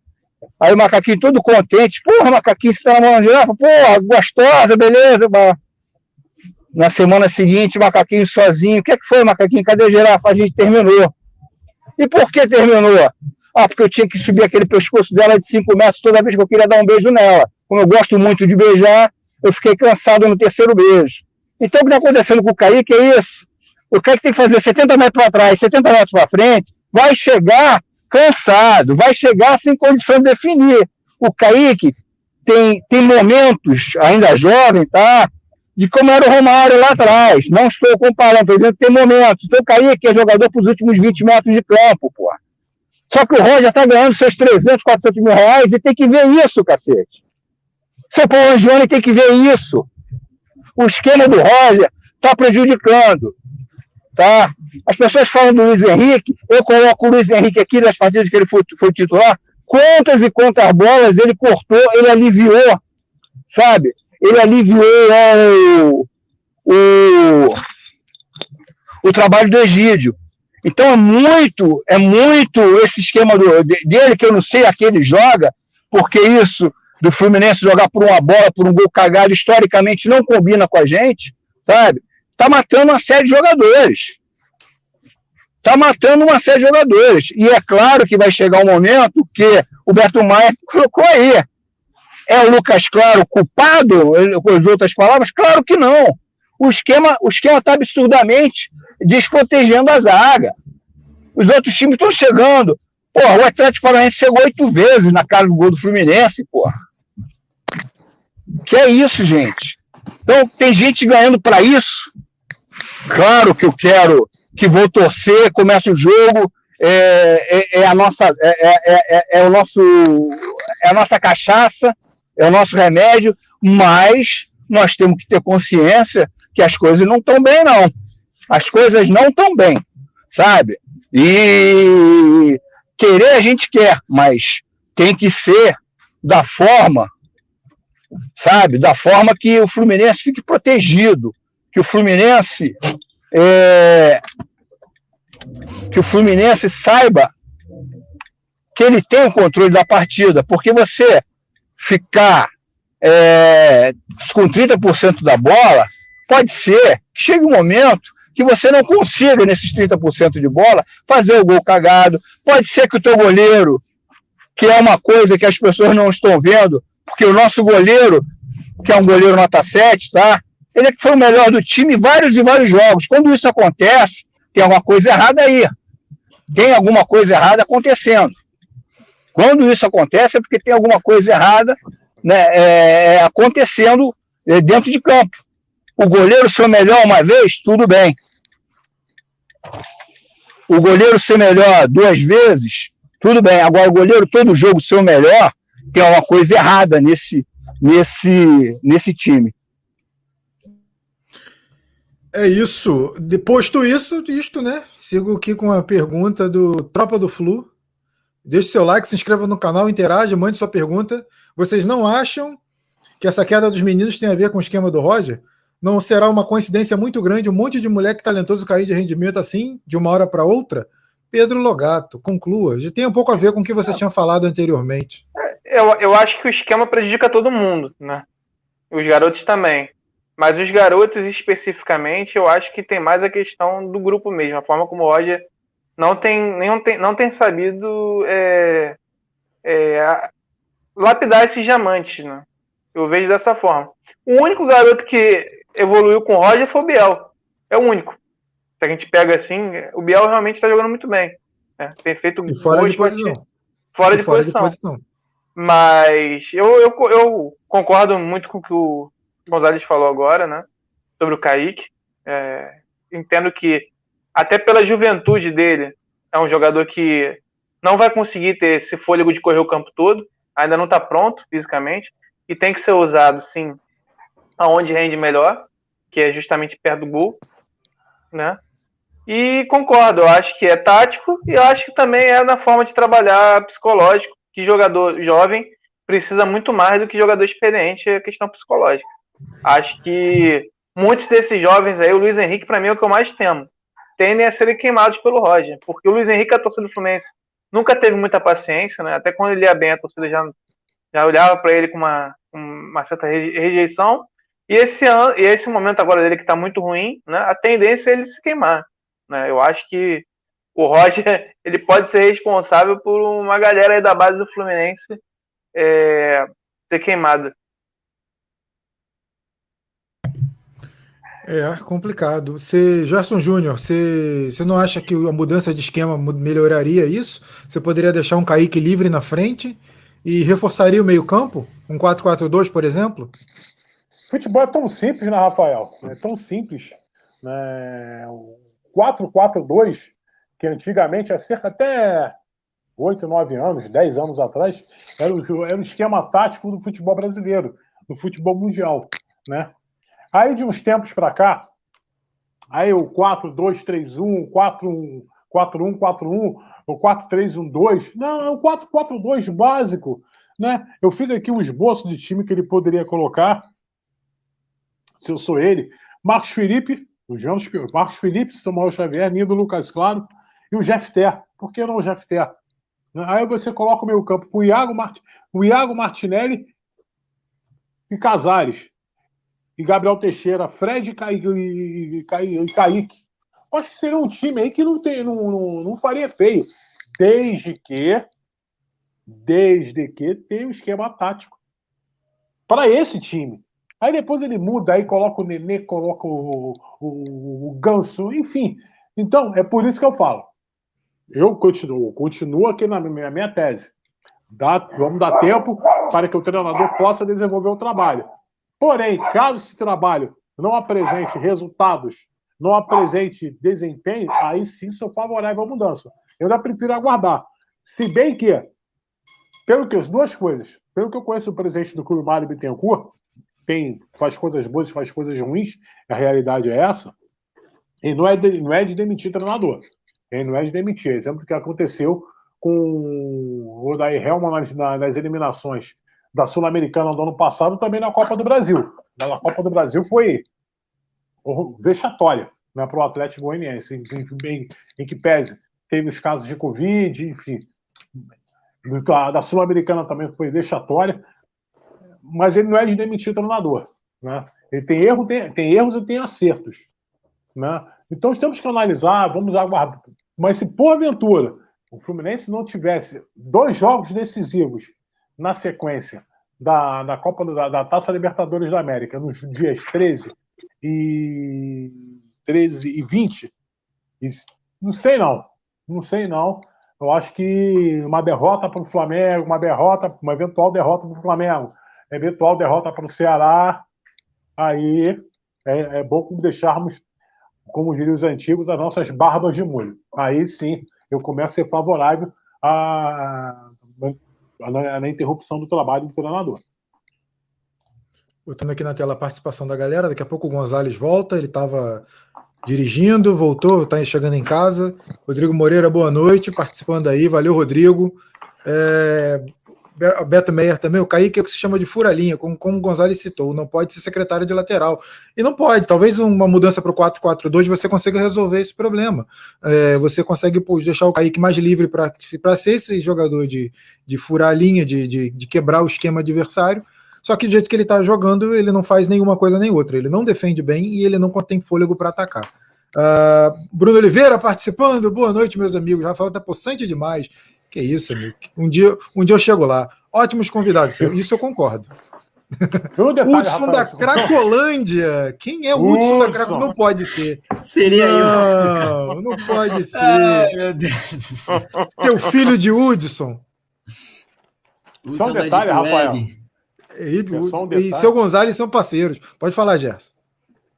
Aí o macaquinho todo contente, porra, macaquinho, você tá namorando a girafa? Porra, gostosa, beleza, na semana seguinte, macaquinho sozinho. O que, é que foi, macaquinho? Cadê girafa? A gente terminou. E por que terminou? Ah, porque eu tinha que subir aquele pescoço dela de 5 metros toda vez que eu queria dar um beijo nela. Como eu gosto muito de beijar, eu fiquei cansado no terceiro beijo. Então, o que está acontecendo com o Kaique é isso. O Kaique tem que fazer 70 metros para trás, 70 metros para frente, vai chegar cansado, vai chegar sem condição de definir. O Kaique tem, tem momentos, ainda jovem, tá? De como era o Romário lá atrás. Não estou comparando, dizendo que tem momentos. Então, o Kaique é jogador para os últimos 20 metros de campo, pô. Só que o Roger está ganhando seus 300, 400 mil reais e tem que ver isso, cacete. Seu Paulo Angione tem que ver isso. O esquema do Roger está prejudicando. Tá? As pessoas falam do Luiz Henrique, eu coloco o Luiz Henrique aqui nas partidas que ele foi, foi titular. Quantas e quantas bolas ele cortou, ele aliviou, sabe? Ele aliviou o, o, o trabalho do Egídio. Então é muito, é muito esse esquema do, dele, que eu não sei a que ele joga, porque isso do Fluminense jogar por uma bola, por um gol cagado, historicamente não combina com a gente, sabe? Tá matando uma série de jogadores. Tá matando uma série de jogadores. E é claro que vai chegar um momento que o Beto Maia colocou aí. É o Lucas Claro culpado, com as outras palavras? Claro que não. O esquema o esquema está absurdamente desprotegendo a zaga. Os outros times estão chegando. Porra, o Atlético Paranaense chegou oito vezes na cara do gol do Fluminense, porra. Que é isso, gente? Então, tem gente ganhando para isso. Claro que eu quero que vou torcer, começa o jogo, é, é, é a nossa, é, é, é, é, o nosso, é a nossa cachaça, é o nosso remédio, mas nós temos que ter consciência que as coisas não estão bem, não. As coisas não estão bem, sabe? E querer a gente quer, mas tem que ser da forma, sabe? Da forma que o Fluminense fique protegido, que o Fluminense é, que o Fluminense saiba que ele tem o controle da partida, porque você ficar é, com 30% da bola, pode ser que chegue um momento que você não consiga, nesses 30% de bola, fazer o gol cagado. Pode ser que o teu goleiro, que é uma coisa que as pessoas não estão vendo, porque o nosso goleiro, que é um goleiro nota 7, tá? Ele é que foi o melhor do time em vários e vários jogos. Quando isso acontece, tem alguma coisa errada aí. Tem alguma coisa errada acontecendo. Quando isso acontece é porque tem alguma coisa errada né, é, é acontecendo é, dentro de campo. O goleiro ser melhor uma vez, tudo bem. O goleiro ser melhor duas vezes, tudo bem. Agora, o goleiro todo jogo ser o melhor, tem uma coisa errada nesse, nesse, nesse time. É isso. Posto isso, isto, né? Sigo aqui com a pergunta do Tropa do Flu. Deixe seu like, se inscreva no canal, interaja, mande sua pergunta. Vocês não acham que essa queda dos meninos tem a ver com o esquema do Roger? Não será uma coincidência muito grande um monte de moleque talentoso cair de rendimento assim, de uma hora para outra? Pedro Logato, conclua. Já tem um pouco a ver com o que você tinha falado anteriormente. Eu, eu acho que o esquema prejudica todo mundo, né? Os garotos também. Mas os garotos especificamente, eu acho que tem mais a questão do grupo mesmo, a forma como o Roger não tem, tem, não tem sabido é, é, lapidar esses diamantes, né? Eu vejo dessa forma. O único garoto que evoluiu com o Roger foi o Biel. É o único. Se a gente pega assim, o Biel realmente está jogando muito bem. Né? Tem feito e fora de posição. Fora, de, fora posição. de posição. Mas eu, eu, eu concordo muito com o que o Gonzalez falou agora, né? Sobre o Kaique. É, entendo que, até pela juventude dele, é um jogador que não vai conseguir ter esse fôlego de correr o campo todo, ainda não está pronto fisicamente, e tem que ser usado, sim, aonde rende melhor, que é justamente perto do gol, né? E concordo, eu acho que é tático e eu acho que também é na forma de trabalhar psicológico, que jogador jovem precisa muito mais do que jogador experiente, é questão psicológica. Acho que muitos desses jovens aí, o Luiz Henrique, para mim, é o que eu mais temo. Tendem a serem queimados pelo Roger. Porque o Luiz Henrique, a torcida do Fluminense, nunca teve muita paciência, né? Até quando ele ia bem, a torcida já, já olhava para ele com uma, uma certa rejeição. E esse, ano, e esse momento agora dele que está muito ruim, né? A tendência é ele se queimar. Né? Eu acho que o Roger ele pode ser responsável por uma galera aí da base do Fluminense é, ser queimada. É complicado. Você, Gerson Júnior, você, você não acha que a mudança de esquema melhoraria isso? Você poderia deixar um Kaique livre na frente e reforçaria o meio-campo? Um 4-4-2, por exemplo? Futebol é tão simples, né, Rafael? É tão simples. Né? O 4-4-2, que antigamente, há cerca até 8, 9 anos, 10 anos atrás, era o, era o esquema tático do futebol brasileiro, do futebol mundial. Né? Aí de uns tempos para cá, aí o 4-2-3-1, 4-1, 4-1, 4-1, o 4-3-1-2, não, é o 4-4-2 básico, né? Eu fiz aqui um esboço de time que ele poderia colocar, se eu sou ele, Marcos Felipe, o Jones, Marcos Felipe, Samuel Xavier, Nido Lucas Claro e o Jeff Ter. Por que não o Jeff Ter? Aí você coloca o meio campo com o Iago, Mart... o Iago Martinelli e Casares e Gabriel Teixeira, Fred e, Kaique. Acho que seria um time aí que não, tem, não, não, não faria feio. Desde que. Desde que tem um esquema tático. Para esse time. Aí depois ele muda, aí coloca o Nenê, coloca o, o, o Ganso, enfim. Então, é por isso que eu falo. Eu continuo, continuo aqui na minha, minha tese. Dá, vamos dar tempo para que o treinador possa desenvolver o trabalho. Porém, caso esse trabalho não apresente resultados, não apresente desempenho, aí sim sou favorável à mudança. Eu ainda prefiro aguardar. Se bem que, pelo que as duas coisas, pelo que eu conheço o presidente do clube Mário Bittencourt, tem, faz coisas boas, faz coisas ruins, a realidade é essa, e não é de, não é de demitir treinador. Ele não é de demitir. Exemplo que aconteceu com o Daí Helman nas, nas eliminações da Sul-Americana do ano passado, também na Copa do Brasil. Na Copa do Brasil foi vexatória né, para o Atlético Goianiense, em, em, em, que pese teve os casos de Covid, enfim. A da Sul-Americana também foi vexatória, mas ele não é de demitir treinador. Né? Ele tem, erro, tem, tem erros e tem acertos. Né? Então temos que analisar, vamos aguardar. Mas se porventura o Fluminense não tivesse dois jogos decisivos na sequência da, da Copa da, da Taça Libertadores da América, nos dias 13 e 13 e 20, e, não sei não, não sei não. Eu acho que uma derrota para o Flamengo, uma derrota, uma eventual derrota para o Flamengo, eventual derrota para o Ceará, aí é, é bom deixarmos como diriam os antigos, as nossas barbas de molho. Aí sim, eu começo a ser favorável à, à, à interrupção do trabalho do treinador. Botando aqui na tela a participação da galera, daqui a pouco o Gonzalez volta, ele estava dirigindo, voltou, está chegando em casa. Rodrigo Moreira, boa noite, participando aí, valeu, Rodrigo. É, Beto Meyer também, o Kaique é o que se chama de furalinha, como, como o Gonzalez citou, não pode ser secretário de lateral. E não pode, talvez uma mudança para o 4-4-2 você consiga resolver esse problema. É, você consegue pô, deixar o Kaique mais livre para ser esse jogador de, de furar a linha, de, de, de quebrar o esquema adversário. Só que do jeito que ele está jogando, ele não faz nenhuma coisa nem outra. Ele não defende bem e ele não tem fôlego para atacar. Uh, Bruno Oliveira participando, boa noite, meus amigos. Rafael tá possante demais. Que isso, amigo. Um dia, um dia eu chego lá. Ótimos convidados, isso eu concordo. Detalhe, Hudson da Cracolândia. Quem é o Hudson, da Cracolândia? Não pode ser. Seria não, eu. Não pode ser. Ai, meu Deus do céu. Teu filho de Hudson. Só um detalhe, Rafael. E, e, um detalhe. e seu Gonzalez são parceiros. Pode falar, Gerson.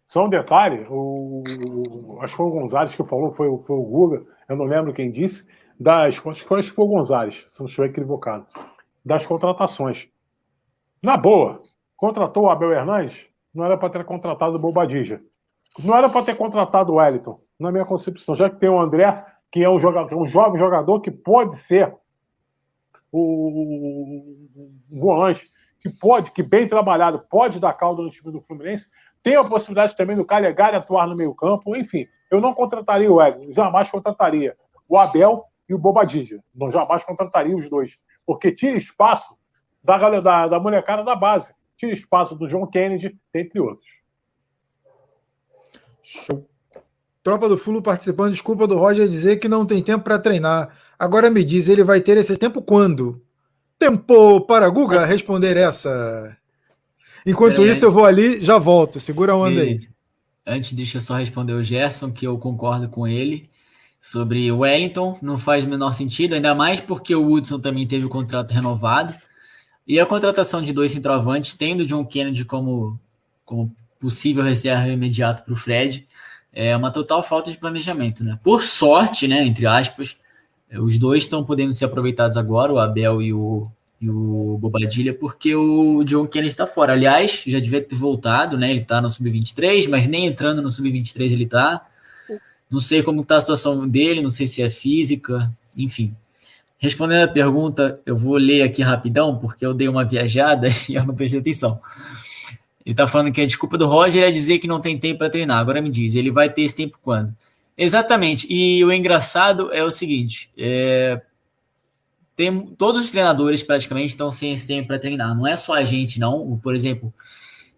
Só um detalhe, o, o, acho que foi o Gonzalez que falou, foi, foi o Guga, eu não lembro quem disse, das. Acho que foi o Gonzalez, se não estiver equivocado. Das contratações. Na boa, contratou o Abel Hernandes, não era para ter contratado o Bobadilla. Não era para ter contratado o Wellington, na minha concepção, já que tem o André, que é um, jogador, um jovem jogador que pode ser o, o volante, que pode, que bem trabalhado, pode dar caldo no time do Fluminense. Tem a possibilidade também do Calegari atuar no meio-campo. Enfim, eu não contrataria o Wellington, jamais contrataria o Abel e o Bobadilla. Não jamais contrataria os dois, porque tira espaço da, da, da molecada da base, tira espaço do John Kennedy, entre outros. Show. Tropa do Fulo participando, desculpa do Roger dizer que não tem tempo para treinar. Agora me diz, ele vai ter esse tempo quando? Tempo para Guga responder essa. Enquanto isso, eu vou ali, já volto. Segura a onda Beleza. aí. Antes, deixa eu só responder o Gerson, que eu concordo com ele sobre o Wellington, não faz o menor sentido, ainda mais porque o Woodson também teve o contrato renovado. E a contratação de dois centroavantes, tendo o John Kennedy como, como possível reserva imediato para o Fred, é uma total falta de planejamento. Né? Por sorte, né, entre aspas, os dois estão podendo ser aproveitados agora, o Abel e o, e o Bobadilha, porque o John Kennedy está fora. Aliás, já devia ter voltado, né? Ele está no Sub-23, mas nem entrando no Sub-23 ele está. Não sei como está a situação dele, não sei se é física, enfim. Respondendo a pergunta, eu vou ler aqui rapidão, porque eu dei uma viajada e eu não prestei atenção. Ele está falando que a desculpa do Roger é dizer que não tem tempo para treinar. Agora me diz, ele vai ter esse tempo quando? Exatamente. E o engraçado é o seguinte: é, tem, todos os treinadores praticamente estão sem esse tempo para treinar. Não é só a gente, não. Por exemplo,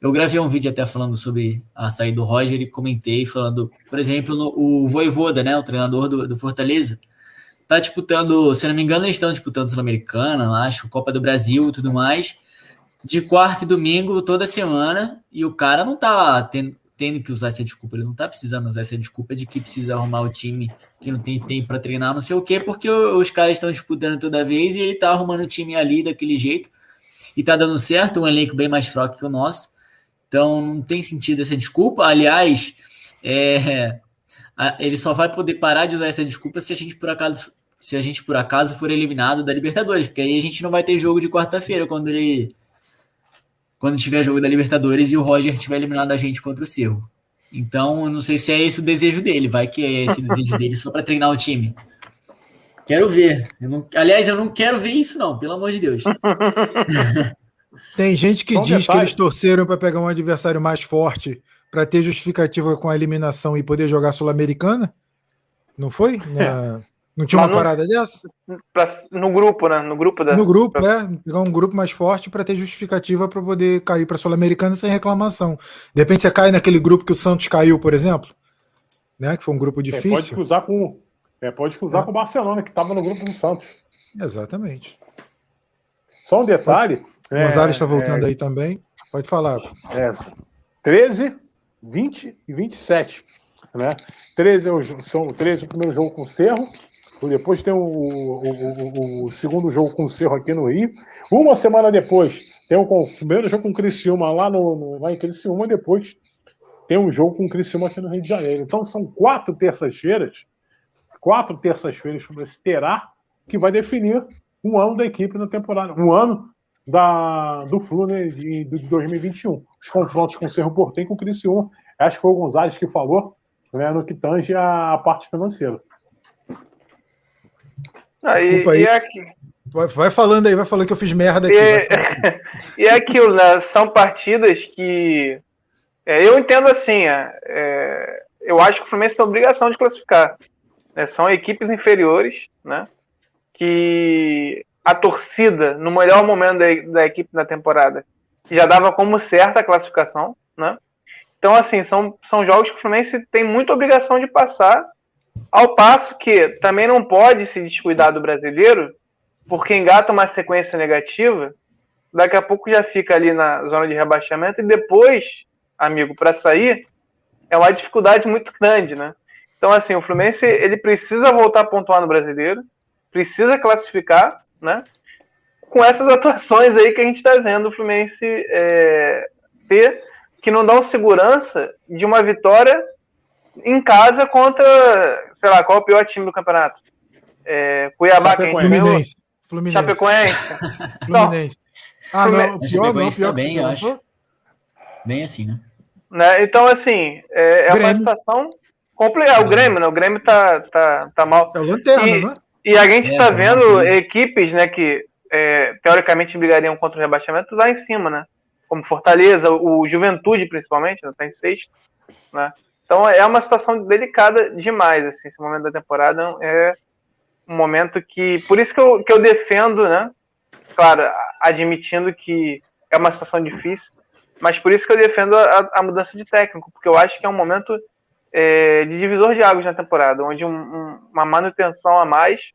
eu gravei um vídeo até falando sobre a saída do Roger e comentei falando, por exemplo, no, o Voivoda, né, o treinador do, do Fortaleza, tá disputando, se não me engano, eles estão disputando Sul-Americana, acho, Copa do Brasil e tudo mais, de quarta e domingo toda semana, e o cara não tá tendo, tendo que usar essa desculpa, ele não tá precisando usar essa desculpa de que precisa arrumar o time que não tem tempo para treinar, não sei o quê, porque os caras estão disputando toda vez e ele tá arrumando o time ali daquele jeito e tá dando certo, um elenco bem mais fraco que o nosso. Então não tem sentido essa desculpa. Aliás, é, ele só vai poder parar de usar essa desculpa se a gente por acaso se a gente por acaso for eliminado da Libertadores, porque aí a gente não vai ter jogo de quarta-feira quando ele quando tiver jogo da Libertadores e o Roger tiver eliminado a gente contra o Cerro. Então, eu não sei se é esse o desejo dele, vai que é esse o desejo dele só para treinar o time. Quero ver. Eu não, aliás, eu não quero ver isso não, pelo amor de Deus. Tem gente que diz detalhe. que eles torceram para pegar um adversário mais forte para ter justificativa com a eliminação e poder jogar Sul-Americana? Não foi? Na... Não tinha uma no, parada dessa? Pra, no grupo, né? No grupo da. No grupo, pra... é. Pegar um grupo mais forte para ter justificativa para poder cair para Sul-Americana sem reclamação. De repente você cai naquele grupo que o Santos caiu, por exemplo, né? Que foi um grupo difícil. É, pode cruzar com, é, pode cruzar é. com o Barcelona, que estava no grupo do Santos. Exatamente. Só um detalhe. O é, Gonzalez está voltando é, aí também. Pode falar. É, 13, 20 e 27. Né? 13 é são 13 o primeiro jogo com o Cerro, depois tem o, o, o, o, segundo jogo com o Cerro aqui no Rio. Uma semana depois tem o, primeiro jogo com o Criciúma lá, no, no, lá em Criciúma. Depois tem um jogo com o Criciúma aqui no Rio de Janeiro. Então são quatro terças-feiras, quatro terças-feiras que você terá que vai definir um ano da equipe na temporada, um ano da, do Flu né, de, de 2021. Os confrontos com o Cerro Portem e com o Criciúma. Acho que foi o Gonzalez que falou né, no que tange a parte financeira. Aí, e, e aqui... vai, vai, falando aí, vai falando que eu fiz merda aqui. E, e é aquilo, né? São partidas que. É, eu entendo assim, é, é, eu acho que o Fluminense tem a obrigação de classificar. Né? São equipes inferiores, né? Que a torcida, no melhor momento da, da equipe na temporada, já dava como certa a classificação, né? Então, assim, são, são jogos que o Fluminense tem muita obrigação de passar ao passo que também não pode se descuidar do brasileiro, porque engata uma sequência negativa, daqui a pouco já fica ali na zona de rebaixamento e depois, amigo, para sair é uma dificuldade muito grande, né? Então, assim, o Fluminense ele precisa voltar a pontuar no brasileiro, precisa classificar, né? Com essas atuações aí que a gente está vendo o Fluminense é, ter, que não dão segurança de uma vitória em casa contra, sei lá, qual é o pior time do campeonato? É, Cuiabá, quem Fluminense. Fluminense. Chapecoense. Fluminense. Ah, não, o pior não, pior bem, eu acho. Bem assim, né? né? Então, assim, é, é uma situação complicada. O Grêmio, né? O Grêmio tá, tá, tá mal. É o Lanterna, e, né? E a gente é, tá vendo equipes, né, que é, teoricamente brigariam contra o rebaixamento lá em cima, né? Como Fortaleza, o Juventude, principalmente, né? tá em sexto, né? Então é uma situação delicada demais, assim, esse momento da temporada é um momento que. Por isso que eu, que eu defendo, né? Claro, admitindo que é uma situação difícil, mas por isso que eu defendo a, a mudança de técnico, porque eu acho que é um momento é, de divisor de águas na temporada, onde um, um, uma manutenção a mais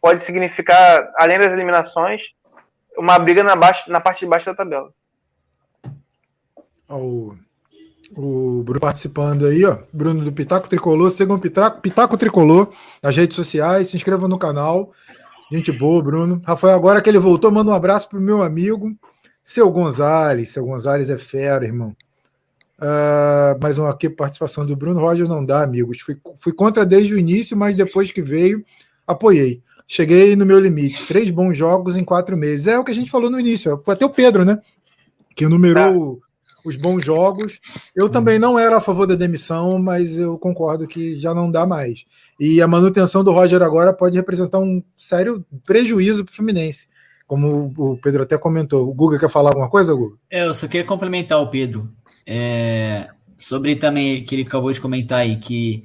pode significar, além das eliminações, uma briga na, na parte de baixo da tabela. Oh. O Bruno participando aí, ó. Bruno do Pitaco Tricolor. Sigam o Pitaco, Pitaco Tricolor nas redes sociais. Se inscrevam no canal. Gente boa, Bruno. Rafael, agora que ele voltou, manda um abraço pro meu amigo, seu Gonzales. Seu Gonzales é fera, irmão. Uh, mais uma aqui, participação do Bruno. Roger não dá, amigos. Fui, fui contra desde o início, mas depois que veio, apoiei. Cheguei no meu limite. Três bons jogos em quatro meses. É o que a gente falou no início. Foi até o Pedro, né? Que numerou. Tá os bons jogos. Eu também não era a favor da demissão, mas eu concordo que já não dá mais. E a manutenção do Roger agora pode representar um sério prejuízo para o Fluminense. Como o Pedro até comentou. O Guga quer falar alguma coisa, Guga? É, eu só queria complementar o Pedro. É, sobre também que ele acabou de comentar aí, que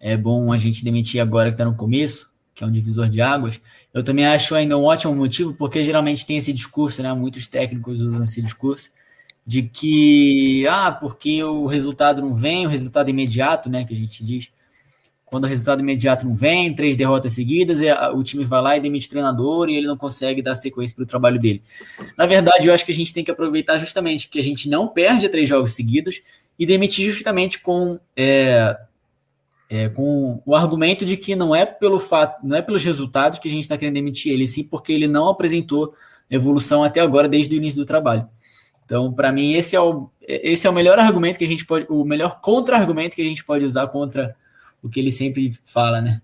é bom a gente demitir agora que está no começo, que é um divisor de águas. Eu também acho ainda um ótimo motivo, porque geralmente tem esse discurso, né? Muitos técnicos usam esse discurso de que, ah, porque o resultado não vem, o resultado imediato, né, que a gente diz, quando o resultado imediato não vem, três derrotas seguidas, o time vai lá e demite o treinador e ele não consegue dar sequência para o trabalho dele. Na verdade, eu acho que a gente tem que aproveitar justamente que a gente não perde três jogos seguidos e demitir justamente com, é, é, com o argumento de que não é pelo fato, não é pelos resultados que a gente está querendo demitir ele, sim porque ele não apresentou evolução até agora desde o início do trabalho. Então, para mim, esse é o esse é o melhor argumento que a gente pode, o melhor contra-argumento que a gente pode usar contra o que ele sempre fala, né?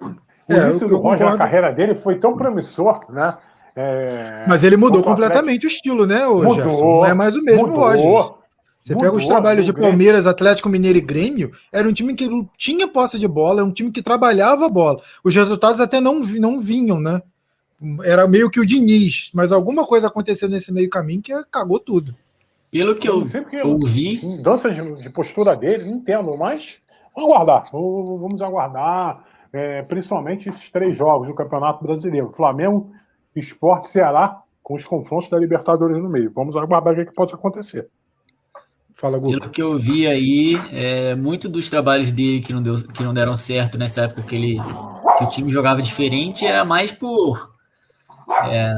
O é, início do Roger, a carreira dele foi tão promissor, né? É... Mas ele mudou completamente o estilo, né, mudou, Gerson? Não é mais o mesmo mudou, Roger. Você mudou, pega os trabalhos de Palmeiras, Atlético Mineiro e Grêmio, era um time que tinha posse de bola, é um time que trabalhava a bola. Os resultados até não, não vinham, né? Era meio que o Diniz, mas alguma coisa aconteceu nesse meio caminho que cagou tudo. Pelo que eu, eu ouvi. Mudança de, de, postura dele, entendo, mas aguardar. Vamos aguardar, é, principalmente esses três jogos do Campeonato Brasileiro: Flamengo, Esporte Ceará, com os confrontos da Libertadores no meio. Vamos aguardar o que pode acontecer. Fala, Guto. Pelo que eu vi aí, é, muito dos trabalhos dele que não, deu, que não deram certo nessa época que, ele, que o time jogava diferente era mais por. É,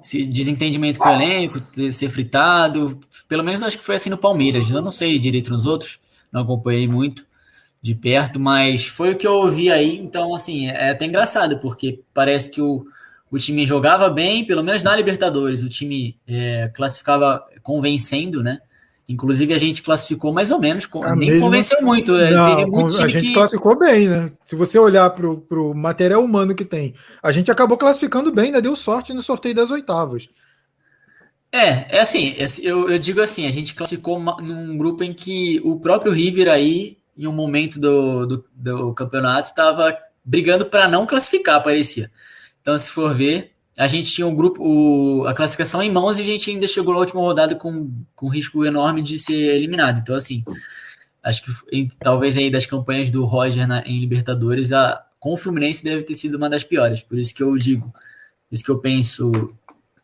se desentendimento com o elenco, ser fritado. Pelo menos acho que foi assim no Palmeiras. Eu não sei direito nos outros, não acompanhei muito de perto, mas foi o que eu ouvi aí. Então, assim, é até engraçado, porque parece que o, o time jogava bem, pelo menos na Libertadores, o time é, classificava convencendo, né? Inclusive, a gente classificou mais ou menos, a nem mesma... convenceu muito. É, Não, muito a gente que... classificou bem, né? Se você olhar para o material humano que tem, a gente acabou classificando bem, né? Deu sorte no sorteio das oitavas. É, é assim, é, eu, eu digo assim, a gente classificou num grupo em que o próprio River aí, em um momento do, do, do campeonato, estava brigando para não classificar, parecia. Então, se for ver, a gente tinha um grupo, o, a classificação em mãos e a gente ainda chegou na última rodada com, com risco enorme de ser eliminado. Então, assim, acho que talvez aí das campanhas do Roger na, em Libertadores, a, com o Fluminense deve ter sido uma das piores. Por isso que eu digo, por isso que eu penso.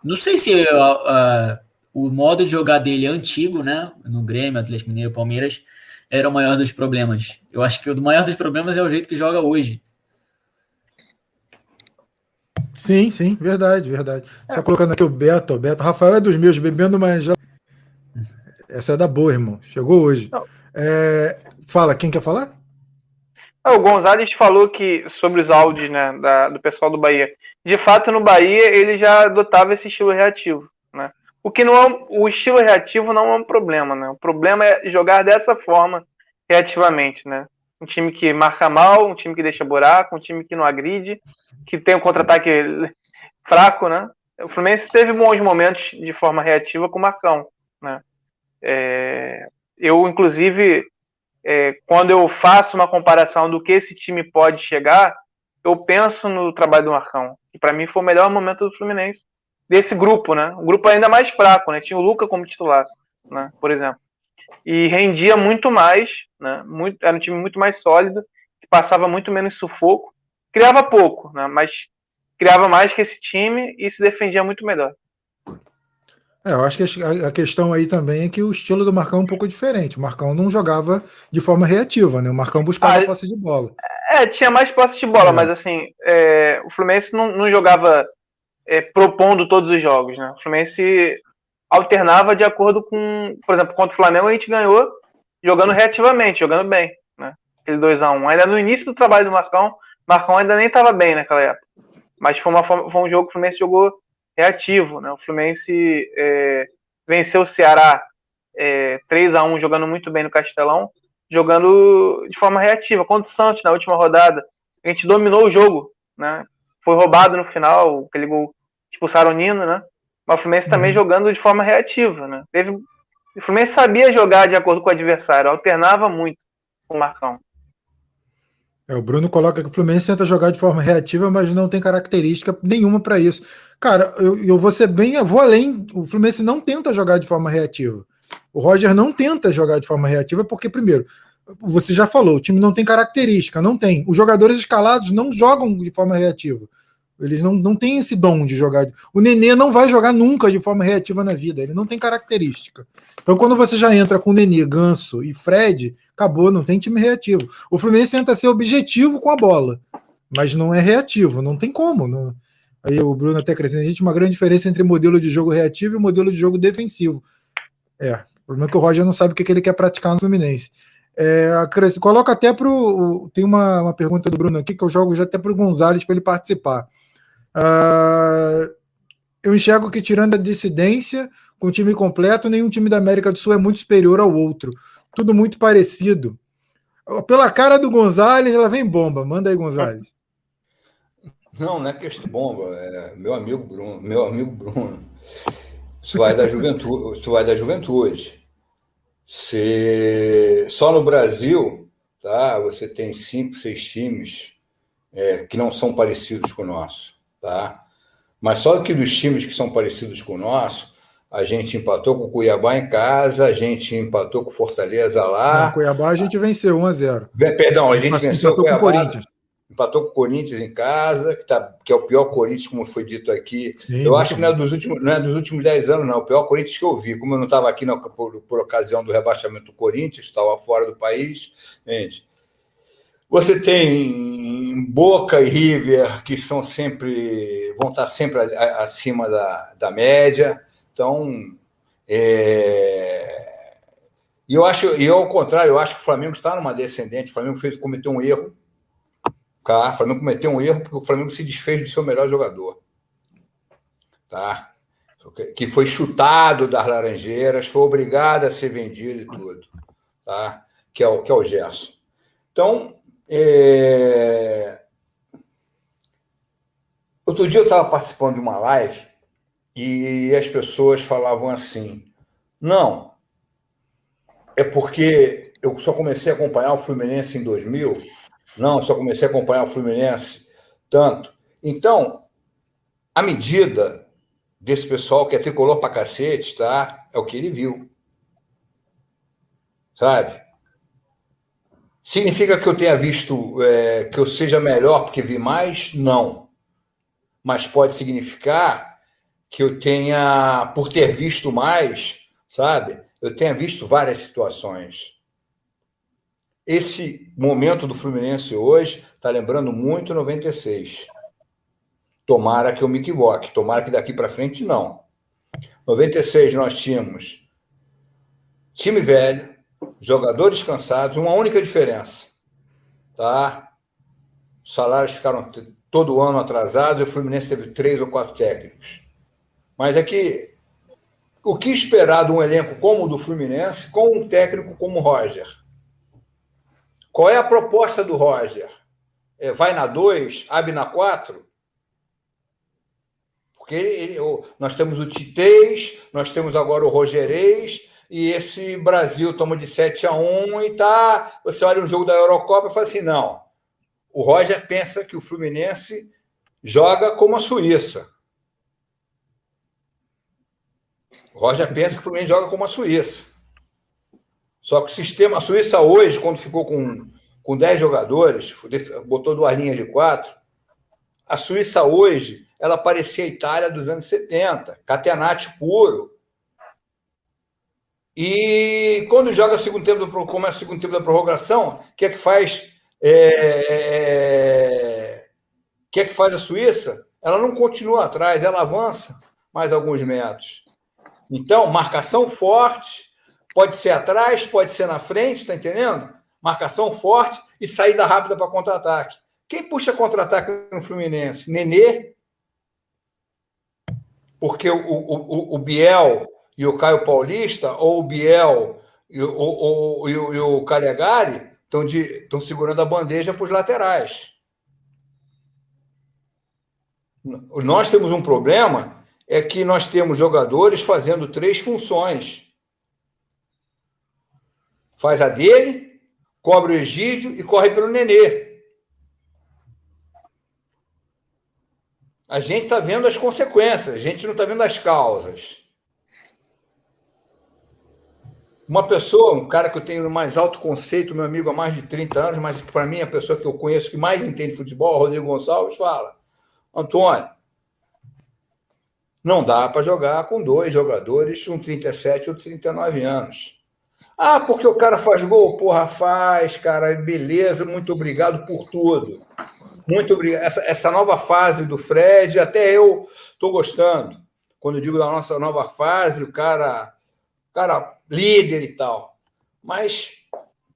Não sei se a, a, o modo de jogar dele é antigo, né? No Grêmio, Atlético Mineiro, Palmeiras, era o maior dos problemas. Eu acho que o maior dos problemas é o jeito que joga hoje. Sim, sim, verdade, verdade. É. Só colocando aqui o Beto, o Beto. Rafael é dos meus, bebendo, mas já. Essa é da boa, irmão. Chegou hoje. É... Fala, quem quer falar? O Gonzalez falou que sobre os áudios né, da, do pessoal do Bahia. De fato, no Bahia ele já adotava esse estilo reativo. O que não é, o estilo reativo não é um problema, né? O problema é jogar dessa forma reativamente, né? Um time que marca mal, um time que deixa buraco, um time que não agride, que tem um contra-ataque fraco, né? O Fluminense teve bons momentos de forma reativa com o Marcão, né? É, eu, inclusive, é, quando eu faço uma comparação do que esse time pode chegar, eu penso no trabalho do Marcão, que para mim foi o melhor momento do Fluminense desse grupo, né? Um grupo ainda mais fraco, né? Tinha o Luca como titular, né? Por exemplo. E rendia muito mais, né? Muito, era um time muito mais sólido, que passava muito menos sufoco criava pouco, né? mas criava mais que esse time e se defendia muito melhor. É, eu acho que a questão aí também é que o estilo do Marcão é um pouco diferente. O Marcão não jogava de forma reativa, né? O Marcão buscava ah, posse de bola. É, tinha mais posse de bola, é. mas assim, é, o Fluminense não, não jogava é, propondo todos os jogos, né? O Fluminense alternava de acordo com, por exemplo, contra o Flamengo a gente ganhou jogando reativamente, jogando bem, né? Aquele 2x1. Um. Ainda no início do trabalho do Marcão, Marcão ainda nem estava bem naquela época. Mas foi, uma, foi um jogo que o Fluminense jogou reativo. Né? O Fluminense é, venceu o Ceará é, 3 a 1 jogando muito bem no Castelão, jogando de forma reativa. Contra o Santos, na última rodada, a gente dominou o jogo. Né? Foi roubado no final, aquele gol expulsaram o Nino, né? Mas o Fluminense também uhum. jogando de forma reativa, né? Teve... O Fluminense sabia jogar de acordo com o adversário, alternava muito com o Marcão. É, o Bruno coloca que o Fluminense tenta jogar de forma reativa, mas não tem característica nenhuma para isso. Cara, eu, eu vou ser bem, eu vou além. O Fluminense não tenta jogar de forma reativa. O Roger não tenta jogar de forma reativa porque, primeiro, você já falou, o time não tem característica, não tem. Os jogadores escalados não jogam de forma reativa. Eles não, não têm esse dom de jogar. O Nenê não vai jogar nunca de forma reativa na vida, ele não tem característica. Então, quando você já entra com Nenê, Ganso e Fred, acabou, não tem time reativo. O Fluminense tenta ser objetivo com a bola, mas não é reativo, não tem como. Não... Aí o Bruno até crescendo, a gente uma grande diferença entre modelo de jogo reativo e modelo de jogo defensivo. É, O problema é que o Roger não sabe o que, que ele quer praticar no Fluminense. É, coloca até para o. Tem uma, uma pergunta do Bruno aqui que eu jogo já até para o Gonzalez para ele participar. Uh, eu enxergo que, tirando a dissidência, com o time completo, nenhum time da América do Sul é muito superior ao outro. Tudo muito parecido. Pela cara do Gonzalez, ela vem bomba. Manda aí, Gonzalez. Não, não é questão bomba. É meu amigo Bruno. Meu amigo Bruno. Isso vai da juventude. Isso vai da juventude. Se só no Brasil, tá? Você tem cinco, seis times é, que não são parecidos com o nosso, tá? Mas só que dos times que são parecidos com o nosso, a gente empatou com o Cuiabá em casa, a gente empatou com o Fortaleza lá. Não, Cuiabá a gente venceu 1 a 0. Perdão, a gente venceu o Cuiabá, com o Corinthians empatou com o Corinthians em casa, que, tá, que é o pior Corinthians, como foi dito aqui. Sim, eu acho que não é, dos últimos, não é dos últimos 10 anos, não. O pior Corinthians que eu vi. Como eu não estava aqui por, por, ocasião do rebaixamento do Corinthians, estava fora do país. Gente, você tem Boca e River, que são sempre. vão estar sempre acima da, da média. Então. É... E eu acho, e ao contrário, eu acho que o Flamengo está numa descendente. O Flamengo fez, cometeu um erro Tá? O Flamengo cometeu um erro porque o Flamengo se desfez do seu melhor jogador. Tá? Que foi chutado das Laranjeiras, foi obrigado a ser vendido e tudo. Tá? Que, é o, que é o Gerson. Então, é... outro dia eu estava participando de uma live e as pessoas falavam assim: não, é porque eu só comecei a acompanhar o Fluminense em 2000 não, só comecei a acompanhar o Fluminense tanto. Então, a medida desse pessoal que é tricolor pra cacete, tá? É o que ele viu. Sabe? Significa que eu tenha visto é, que eu seja melhor porque vi mais? Não. Mas pode significar que eu tenha, por ter visto mais, sabe? Eu tenha visto várias situações esse momento do Fluminense hoje está lembrando muito 96. Tomara que eu me equivoque, tomara que daqui para frente não. 96 nós tínhamos time velho, jogadores cansados, uma única diferença, tá? Os salários ficaram todo ano atrasados e o Fluminense teve três ou quatro técnicos. Mas é que o que esperar de um elenco como o do Fluminense com um técnico como o Roger? Qual é a proposta do Roger? É, vai na 2, abre na 4? Porque ele, ele, nós temos o Titês, nós temos agora o Rogerês, e esse Brasil toma de 7 a 1 e tá. Você olha um jogo da Eurocopa e fala assim: não. O Roger pensa que o Fluminense joga como a Suíça. O Roger pensa que o Fluminense joga como a Suíça. Só que o sistema, a Suíça hoje, quando ficou com, com 10 jogadores, botou duas linhas de quatro, a Suíça hoje, ela parecia a Itália dos anos 70, catenate puro. E quando joga segundo tempo, do, começa o segundo tempo da prorrogação, o que é que faz? É, o que é que faz a Suíça? Ela não continua atrás, ela avança mais alguns metros. Então, marcação forte, Pode ser atrás, pode ser na frente, está entendendo? Marcação forte e saída rápida para contra-ataque. Quem puxa contra-ataque no Fluminense? Nenê. Porque o, o, o, Biel e o Caio Paulista, ou o Biel e o, o, o, e o Calegari, estão, de, estão segurando a bandeja para os laterais. Nós temos um problema, é que nós temos jogadores fazendo três funções faz a dele, cobre o Egídio e corre pelo Nenê. A gente está vendo as consequências, a gente não está vendo as causas. Uma pessoa, um cara que eu tenho mais alto conceito, meu amigo há mais de 30 anos, mas que para mim é a pessoa que eu conheço que mais entende futebol, Rodrigo Gonçalves, fala: Antônio, não dá para jogar com dois jogadores, um 37 ou 39 anos. Ah, porque o cara faz gol? Porra, faz, cara, beleza, muito obrigado por tudo. Muito obrigado. Essa, essa nova fase do Fred, até eu estou gostando. Quando eu digo da nossa nova fase, o cara cara líder e tal. Mas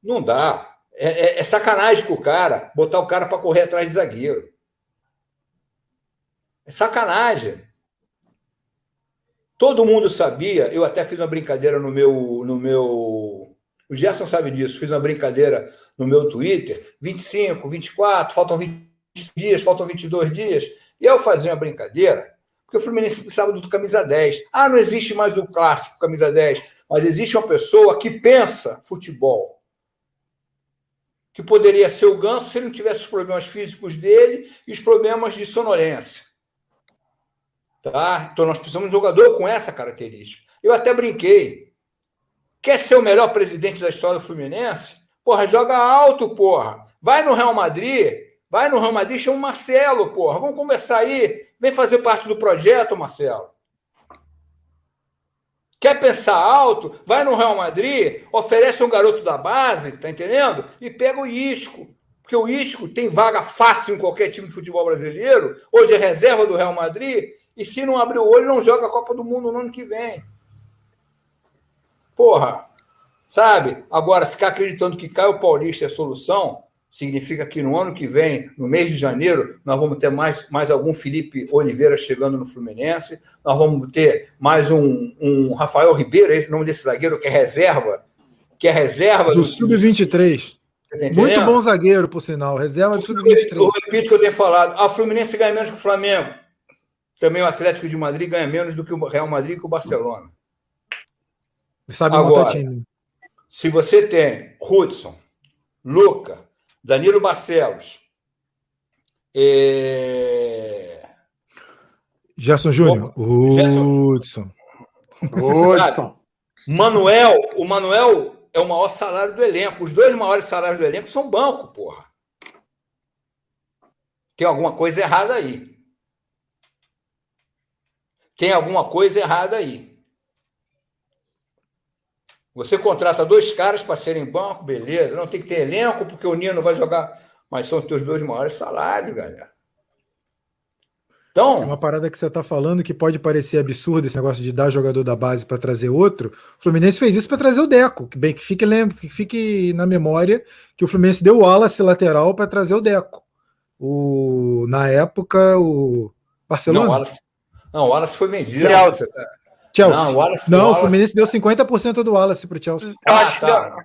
não dá. É, é, é sacanagem com o cara botar o cara para correr atrás de zagueiro. É sacanagem. Todo mundo sabia, eu até fiz uma brincadeira no meu. No meu o Gerson sabe disso, fiz uma brincadeira no meu Twitter: 25, 24, faltam 20 dias, faltam 22 dias. E eu fazia uma brincadeira, porque o Fluminense precisava do camisa 10. Ah, não existe mais o clássico camisa 10, mas existe uma pessoa que pensa futebol. Que poderia ser o Ganso se ele não tivesse os problemas físicos dele e os problemas de sonolência. Tá? Então nós precisamos de um jogador com essa característica. Eu até brinquei. Quer ser o melhor presidente da história do Fluminense? Porra, joga alto, porra. Vai no Real Madrid, vai no Real Madrid, chama o Marcelo, porra. Vamos conversar aí. Vem fazer parte do projeto, Marcelo. Quer pensar alto? Vai no Real Madrid, oferece um garoto da base, tá entendendo? E pega o Isco. Porque o Isco tem vaga fácil em qualquer time de futebol brasileiro. Hoje é reserva do Real Madrid e se não abrir o olho, não joga a Copa do Mundo no ano que vem. Porra, sabe? Agora, ficar acreditando que Caio Paulista é solução, significa que no ano que vem, no mês de janeiro, nós vamos ter mais, mais algum Felipe Oliveira chegando no Fluminense, nós vamos ter mais um, um Rafael Ribeiro, esse nome desse zagueiro que é reserva, que é reserva do, do Sub-23. Tá Muito bom zagueiro, por sinal, reserva do Sub-23. Eu repito o que eu tenho falado. A ah, Fluminense ganha menos que o Flamengo também o Atlético de Madrid ganha menos do que o Real Madrid e o Barcelona. Sabe Agora, time. se você tem Hudson, Luca, Danilo Barcelos, é... Gerson Júnior, Hudson. Hudson. Manuel, o Manuel é o maior salário do elenco. Os dois maiores salários do elenco são banco, porra. Tem alguma coisa errada aí. Tem alguma coisa errada aí. Você contrata dois caras para serem banco, beleza. Não tem que ter elenco, porque o Nino vai jogar. Mas são os teus dois maiores salários, galera. Então, é uma parada que você está falando que pode parecer absurdo esse negócio de dar jogador da base para trazer outro. O Fluminense fez isso para trazer o Deco. Que bem que fique, que fique na memória que o Fluminense deu o Wallace lateral para trazer o Deco. O, na época, o Barcelona. Não, o Wallace, não, o Wallace foi vendido. Chelsea. Chelsea. Não, o, Wallace, não, o Wallace... Fluminense deu 50% do Wallace para o Chelsea. Ah, tá.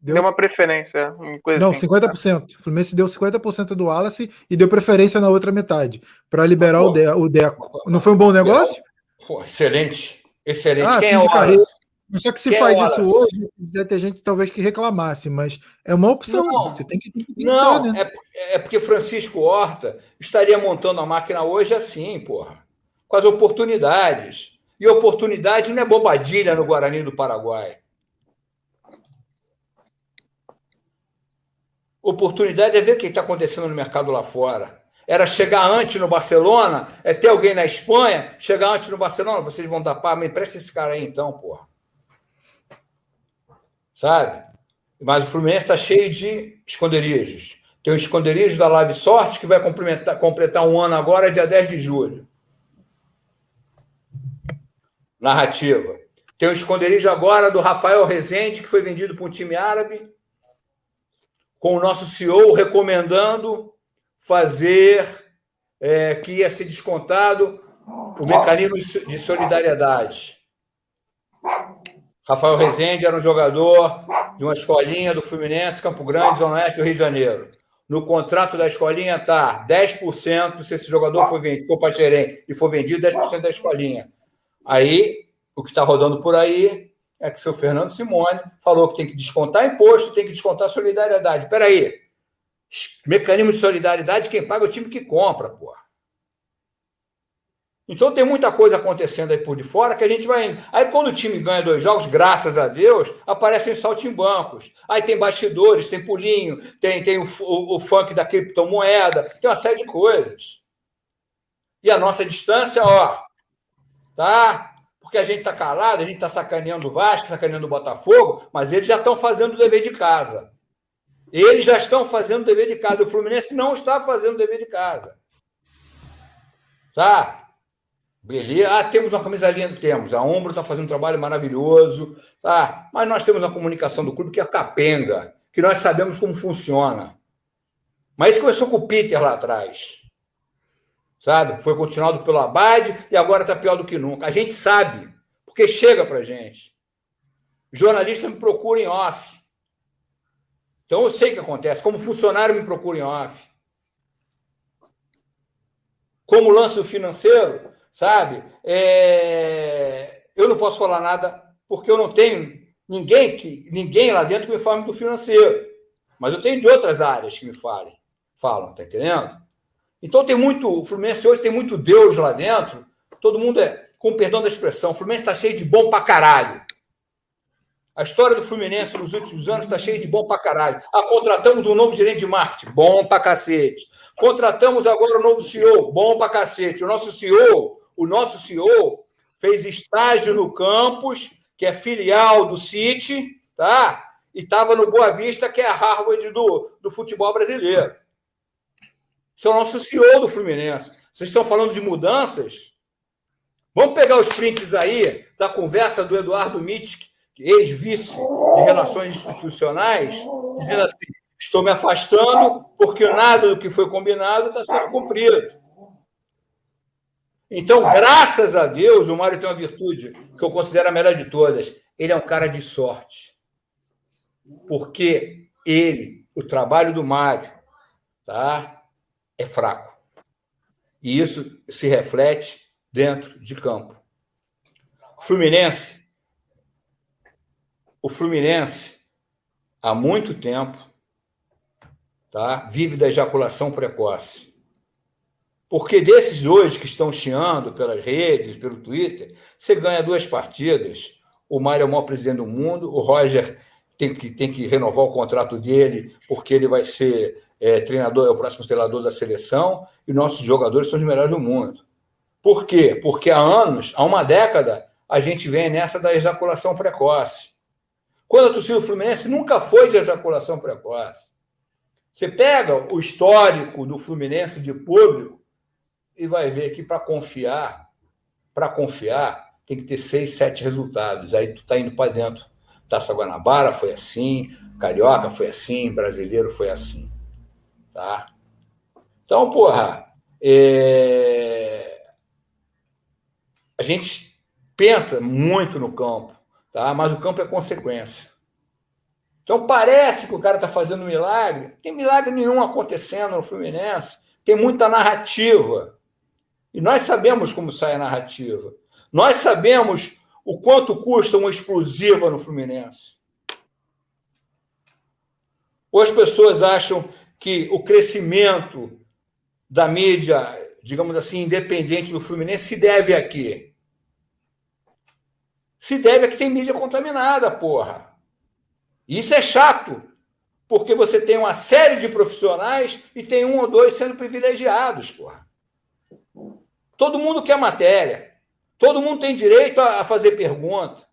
Deu... deu uma preferência. Uma não, assim. 50%. O Fluminense deu 50% do Wallace e deu preferência na outra metade para liberar o, De o Deco. Não foi um bom negócio? Pô, excelente. Excelente. Ah, Quem é o Wallace? Carreira. Só que se Quem faz é isso hoje, já tem gente talvez que reclamasse, mas é uma opção. Não, você tem que. não, né? é, é porque Francisco Horta estaria montando a máquina hoje assim, porra com as oportunidades. E oportunidade não é bobadilha no Guarani do Paraguai. Oportunidade é ver o que está acontecendo no mercado lá fora. Era chegar antes no Barcelona, é ter alguém na Espanha, chegar antes no Barcelona, vocês vão dar pá, me empresta esse cara aí então, porra. Sabe? Mas o Fluminense está cheio de esconderijos. Tem o esconderijo da Live Sorte, que vai completar um ano agora, dia 10 de julho narrativa. Tem o esconderijo agora do Rafael Rezende, que foi vendido para um time árabe, com o nosso CEO recomendando fazer é, que ia ser descontado o mecanismo de solidariedade. Rafael Rezende era um jogador de uma escolinha do Fluminense, Campo Grande, Zona Oeste do Rio de Janeiro. No contrato da escolinha está 10%, se esse jogador for vendido, for para Xerém e for vendido, 10% da escolinha. Aí, o que está rodando por aí é que o seu Fernando Simone falou que tem que descontar imposto, tem que descontar solidariedade. Espera aí. Mecanismo de solidariedade, quem paga é o time que compra, porra. Então tem muita coisa acontecendo aí por de fora que a gente vai. Aí quando o time ganha dois jogos, graças a Deus, aparecem saltimbancos. Aí tem bastidores, tem pulinho, tem, tem o, o, o funk da criptomoeda, tem uma série de coisas. E a nossa distância, ó, tá? Porque a gente está calado, a gente está sacaneando o Vasco, sacaneando o Botafogo, mas eles já estão fazendo o dever de casa. Eles já estão fazendo o dever de casa. O Fluminense não está fazendo o dever de casa. Tá? Beleza. Ah, temos uma camisa linda, temos. A Ombro está fazendo um trabalho maravilhoso. Tá? Mas nós temos a comunicação do clube que é capenga, que nós sabemos como funciona. Mas isso começou com o Peter lá atrás. Sabe? Foi continuado pelo Abade e agora está pior do que nunca. A gente sabe, porque chega para gente. Jornalista me procura em off. Então eu sei o que acontece. Como funcionário me procura em off. Como lance financeiro, sabe? É... Eu não posso falar nada porque eu não tenho ninguém que ninguém lá dentro que me fale do financeiro. Mas eu tenho de outras áreas que me falem. Falam, tá entendendo? Então tem muito. O Fluminense hoje tem muito Deus lá dentro. Todo mundo é, com perdão da expressão, o Fluminense está cheio de bom pra caralho. A história do Fluminense nos últimos anos está cheia de bom pra caralho. Ah, contratamos um novo gerente de marketing, bom pra cacete. Contratamos agora um novo CEO, bom pra cacete. O nosso CEO, o nosso CEO fez estágio no campus, que é filial do City, tá? E estava no Boa Vista, que é a Harvard do, do futebol brasileiro. Esse é o nosso CEO do Fluminense. Vocês estão falando de mudanças? Vamos pegar os prints aí da conversa do Eduardo Mitch, ex-vice de Relações Institucionais, dizendo assim: estou me afastando porque nada do que foi combinado está sendo cumprido. Então, graças a Deus, o Mário tem uma virtude que eu considero a melhor de todas. Ele é um cara de sorte. Porque ele, o trabalho do Mário, tá? É fraco. E isso se reflete dentro de campo. Fluminense, o Fluminense, há muito tempo, tá, vive da ejaculação precoce. Porque desses hoje que estão chiando pelas redes, pelo Twitter, você ganha duas partidas. O Mário é o maior presidente do mundo, o Roger tem que, tem que renovar o contrato dele, porque ele vai ser é, treinador, é o próximo treinador da seleção, e nossos jogadores são os melhores do mundo. Por quê? Porque há anos, há uma década, a gente vem nessa da ejaculação precoce. Quando a torcida Fluminense nunca foi de ejaculação precoce. Você pega o histórico do Fluminense de público e vai ver que para confiar, para confiar, tem que ter seis, sete resultados. Aí tu está indo para dentro. Taça Guanabara foi assim, Carioca foi assim, Brasileiro foi assim. Tá? Então, porra, é... a gente pensa muito no campo, tá? mas o campo é consequência. Então parece que o cara está fazendo milagre. Tem milagre nenhum acontecendo no Fluminense. Tem muita narrativa. E nós sabemos como sai a narrativa. Nós sabemos o quanto custa uma exclusiva no Fluminense. Ou as pessoas acham que o crescimento da mídia, digamos assim, independente do Fluminense se deve a quê? Se deve a que tem mídia contaminada, porra. Isso é chato, porque você tem uma série de profissionais e tem um ou dois sendo privilegiados, porra. Todo mundo quer matéria. Todo mundo tem direito a fazer pergunta.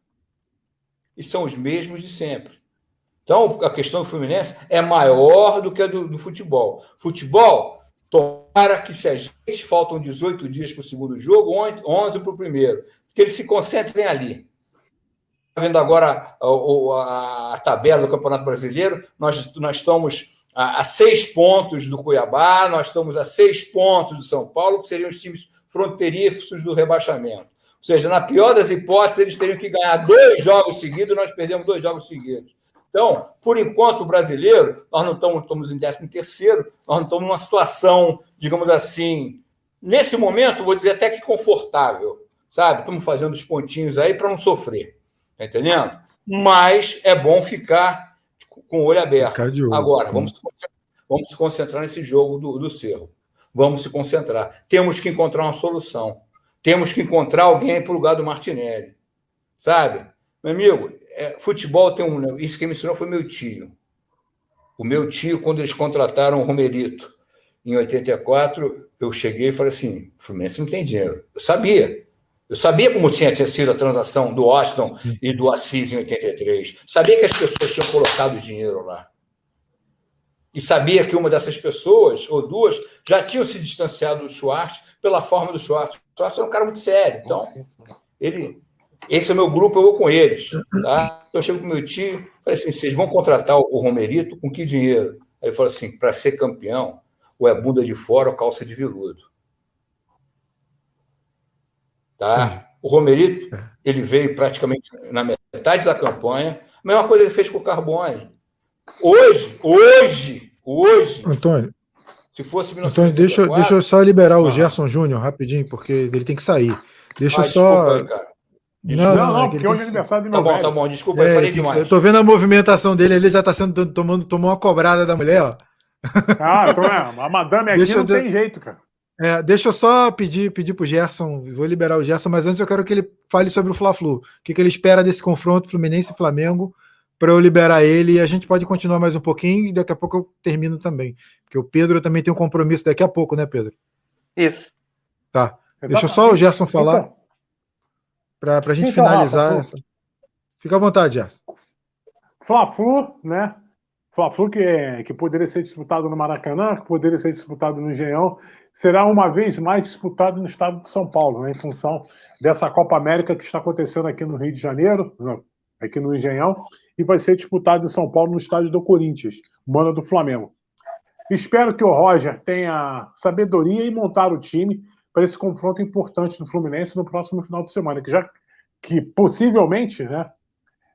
E são os mesmos de sempre. Então, a questão do Fluminense é maior do que a do, do futebol. Futebol, tomara que se a gente faltam 18 dias para o segundo jogo, 11 para o primeiro, que eles se concentrem ali. Está vendo agora a, a, a, tabela do Campeonato Brasileiro? Nós, nós estamos a, a, seis pontos do Cuiabá, nós estamos a seis pontos do São Paulo, que seriam os times fronteiriços do rebaixamento. Ou seja, na pior das hipóteses, eles teriam que ganhar dois jogos seguidos, nós perdemos dois jogos seguidos. Então, por enquanto, o brasileiro, nós não estamos, estamos em 13 terceiro, nós não estamos numa situação, digamos assim, nesse momento, vou dizer até que confortável, sabe? Estamos fazendo os pontinhos aí para não sofrer, tá entendendo? Mas é bom ficar com o olho aberto. Agora, vamos, vamos se concentrar nesse jogo do, do Cerro. Vamos se concentrar. Temos que encontrar uma solução. Temos que encontrar alguém para o lugar do Martinelli. Sabe? Meu amigo, é, futebol tem um. Isso que me ensinou foi meu tio. O meu tio, quando eles contrataram o Romerito em 84, eu cheguei e falei assim: o Fluminense não tem dinheiro. Eu sabia. Eu sabia como tinha, tinha sido a transação do Washington e do Assis em 83. Sabia que as pessoas tinham colocado dinheiro lá. e sabia que uma dessas pessoas, ou duas, já tinham se distanciado do Schwartz pela forma do Schwartz. O Schwartz era um cara muito sério. Então, ele, esse é meu grupo, eu vou com eles. Tá? Então, eu chego com meu tio, falei assim: vocês vão contratar o Romerito com que dinheiro? Aí ele falou assim: para ser campeão, ou é bunda de fora ou calça de veludo. Tá? O Romerito, é. ele veio praticamente na metade da campanha. A mesma coisa ele fez com o Carbone. Hoje, hoje, hoje. Antônio. Se fosse Antônio, deixa, deixa eu só liberar o Gerson Júnior rapidinho, porque ele tem que sair. Deixa ah, eu só. Aí, cara. Não, não, não, porque hoje é aniversário do meu Tá bom, tá bom, desculpa, é, eu falei demais. Eu tô vendo a movimentação dele, ele já tá sendo tomando, tomou uma cobrada da mulher, ó. Ah, então é, a madame aqui deixa não eu, tem jeito, cara. É, deixa eu só pedir, pedir pro Gerson, vou liberar o Gerson, mas antes eu quero que ele fale sobre o Fla-Flu. O que, que ele espera desse confronto Fluminense e Flamengo para eu liberar ele e a gente pode continuar mais um pouquinho e daqui a pouco eu termino também. Porque o Pedro também tem um compromisso daqui a pouco, né, Pedro? Isso. Tá. Exatamente. Deixa só o Gerson falar então, para a gente então, finalizar Rafa, essa. Fica à vontade, Gerson. Fla-Flu, né? Fla-Flu que, que poderia ser disputado no Maracanã, que poderia ser disputado no Engenhão, será uma vez mais disputado no estado de São Paulo, né, em função dessa Copa América que está acontecendo aqui no Rio de Janeiro, aqui no Engenhão, e vai ser disputado em São Paulo no estádio do Corinthians, mano do Flamengo. Espero que o Roger tenha sabedoria em montar o time para esse confronto importante do Fluminense no próximo final de semana, que já que possivelmente, né,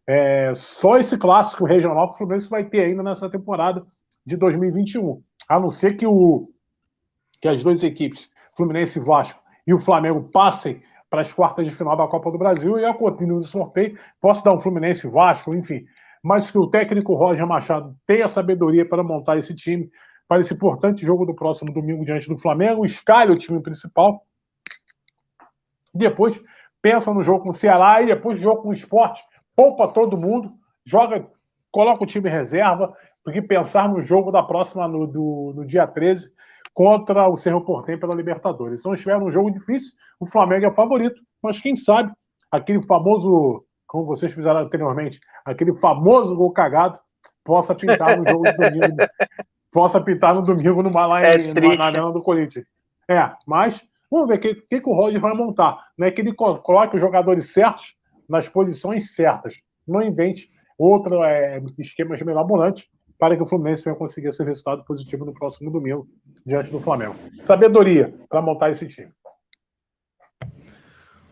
é só esse clássico regional que o Fluminense vai ter ainda nessa temporada de 2021, a não ser que o que as duas equipes, Fluminense e Vasco, e o Flamengo passem para as quartas de final da Copa do Brasil e a continuo do sorteio, posso dar um Fluminense Vasco, enfim. Mas que o técnico Roger Machado tenha sabedoria para montar esse time para esse importante jogo do próximo domingo diante do Flamengo, escalhe o time principal, depois pensa no jogo com o Ceará e depois jogo com o esporte, poupa todo mundo, joga, coloca o time reserva, porque pensar no jogo da próxima, no, do, no dia 13, contra o Cerro Portem pela Libertadores. Então, estiver um jogo difícil, o Flamengo é favorito, mas quem sabe aquele famoso, como vocês fizeram anteriormente, aquele famoso gol cagado possa pintar no jogo de domingo, possa pintar no domingo no lá é na Arena do Corinthians. É, mas vamos ver o que, que, que, o Roger vai montar. Não é que ele coloque os jogadores certos nas posições certas. Não invente outro é, esquemas mirabolantes para que o Fluminense venha conseguir esse resultado positivo no próximo domingo diante do Flamengo. Sabedoria para montar esse time.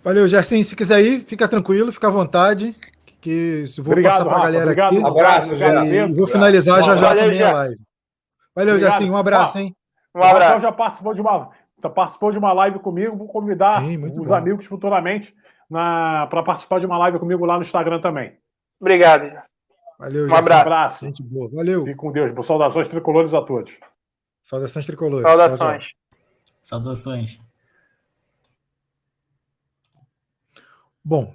Valeu, Gerson. Se quiser ir, fica tranquilo, fica à vontade. Que vou obrigado, passar para a galera obrigado, aqui. Um abraço, e vou finalizar já já também a live. Valeu, Gerson. Um abraço, hein? Um abraço. já participou de uma, participou de uma live comigo. Vou convidar Sim, os bom. amigos futuramente para participar de uma live comigo lá no Instagram também. Obrigado. Valeu, Um abraço. abraço. Gente boa. Valeu. Fique com Deus. Saudações tricolores a todos. Saudações tricolores. Saudações. Saudações. Bom,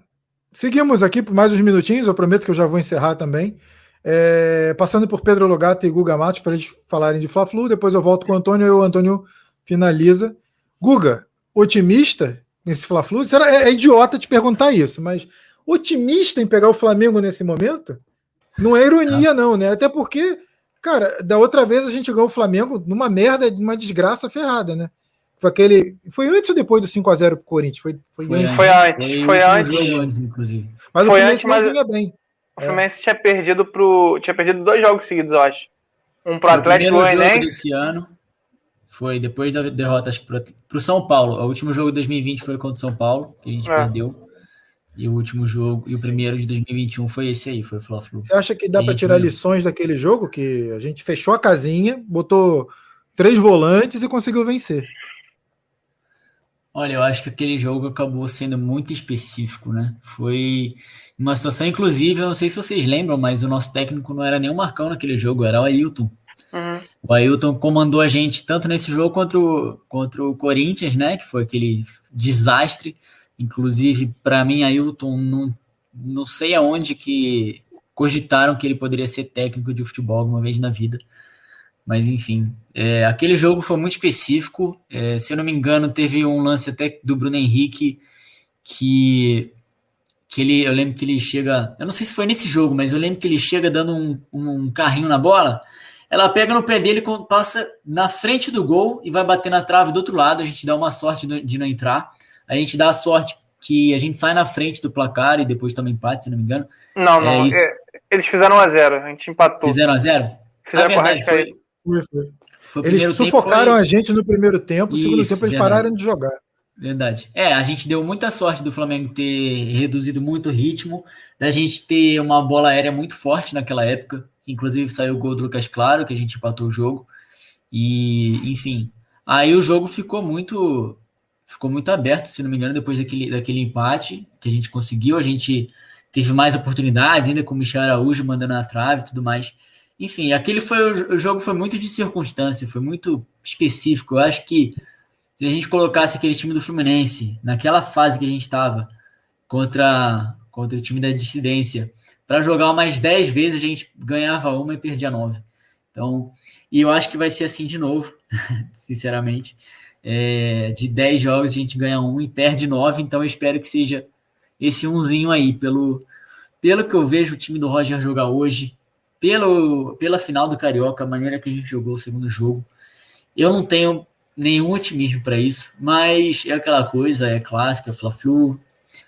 seguimos aqui por mais uns minutinhos. Eu prometo que eu já vou encerrar também. É, passando por Pedro Logato e Guga Matos para eles falarem de Fla-Flu. Depois eu volto com o Antônio e o Antônio finaliza. Guga, otimista nesse Fla-Flu? É, é idiota te perguntar isso, mas otimista em pegar o Flamengo nesse momento? Não é ironia, é. não, né? Até porque, cara, da outra vez a gente ganhou o Flamengo numa merda, numa desgraça ferrada, né? Foi aquele. Foi antes ou depois do 5x0 pro Corinthians? Foi, foi, foi antes. Foi antes. Foi antes. Mas foi o Fluminense antes, não vinha bem. O Fluminense é. tinha perdido pro. Tinha perdido dois jogos seguidos, eu acho. Um pro Atlético Goianiense. Esse ano foi depois da derrota para o São Paulo. O último jogo de 2020 foi contra o São Paulo, que a gente é. perdeu. E o último jogo, e o primeiro de 2021 foi esse aí, foi o Fla-Flu. Você acha que dá para tirar lições daquele jogo? Que a gente fechou a casinha, botou três volantes e conseguiu vencer. Olha, eu acho que aquele jogo acabou sendo muito específico, né? Foi uma situação, inclusive, eu não sei se vocês lembram, mas o nosso técnico não era nem o Marcão naquele jogo, era o Ailton. Uhum. O Ailton comandou a gente tanto nesse jogo contra o, contra o Corinthians, né? Que foi aquele desastre Inclusive, para mim, Ailton, não, não sei aonde que cogitaram que ele poderia ser técnico de futebol alguma vez na vida. Mas, enfim, é, aquele jogo foi muito específico. É, se eu não me engano, teve um lance até do Bruno Henrique que, que ele, eu lembro que ele chega. Eu não sei se foi nesse jogo, mas eu lembro que ele chega dando um, um carrinho na bola. ela pega no pé dele, passa na frente do gol e vai bater na trave do outro lado. A gente dá uma sorte de não entrar. A gente dá a sorte que a gente sai na frente do placar e depois toma empate, se não me engano. Não, não. É, é eles fizeram a zero, a gente empatou. Fizeram a zero? Fizeram a verdade, foi, foi, foi. foi eles sufocaram foi... a gente no primeiro tempo, no segundo tempo eles pararam de jogar. Verdade. É, a gente deu muita sorte do Flamengo ter reduzido muito o ritmo, da gente ter uma bola aérea muito forte naquela época, inclusive saiu o gol do Lucas Claro, que a gente empatou o jogo. E, enfim, aí o jogo ficou muito ficou muito aberto, se não me engano, depois daquele, daquele empate que a gente conseguiu, a gente teve mais oportunidades, ainda com o Michel Araújo mandando na trave e tudo mais. Enfim, aquele foi o jogo foi muito de circunstância, foi muito específico. Eu acho que se a gente colocasse aquele time do Fluminense naquela fase que a gente estava contra, contra o time da dissidência, para jogar umas 10 vezes a gente ganhava uma e perdia nove. Então, e eu acho que vai ser assim de novo, sinceramente. É, de 10 jogos a gente ganha um e perde nove, então eu espero que seja esse umzinho aí, pelo, pelo que eu vejo o time do Roger jogar hoje, pelo, pela final do Carioca, a maneira que a gente jogou o segundo jogo. Eu não tenho nenhum otimismo para isso, mas é aquela coisa, é clássico, é Fla-Flu,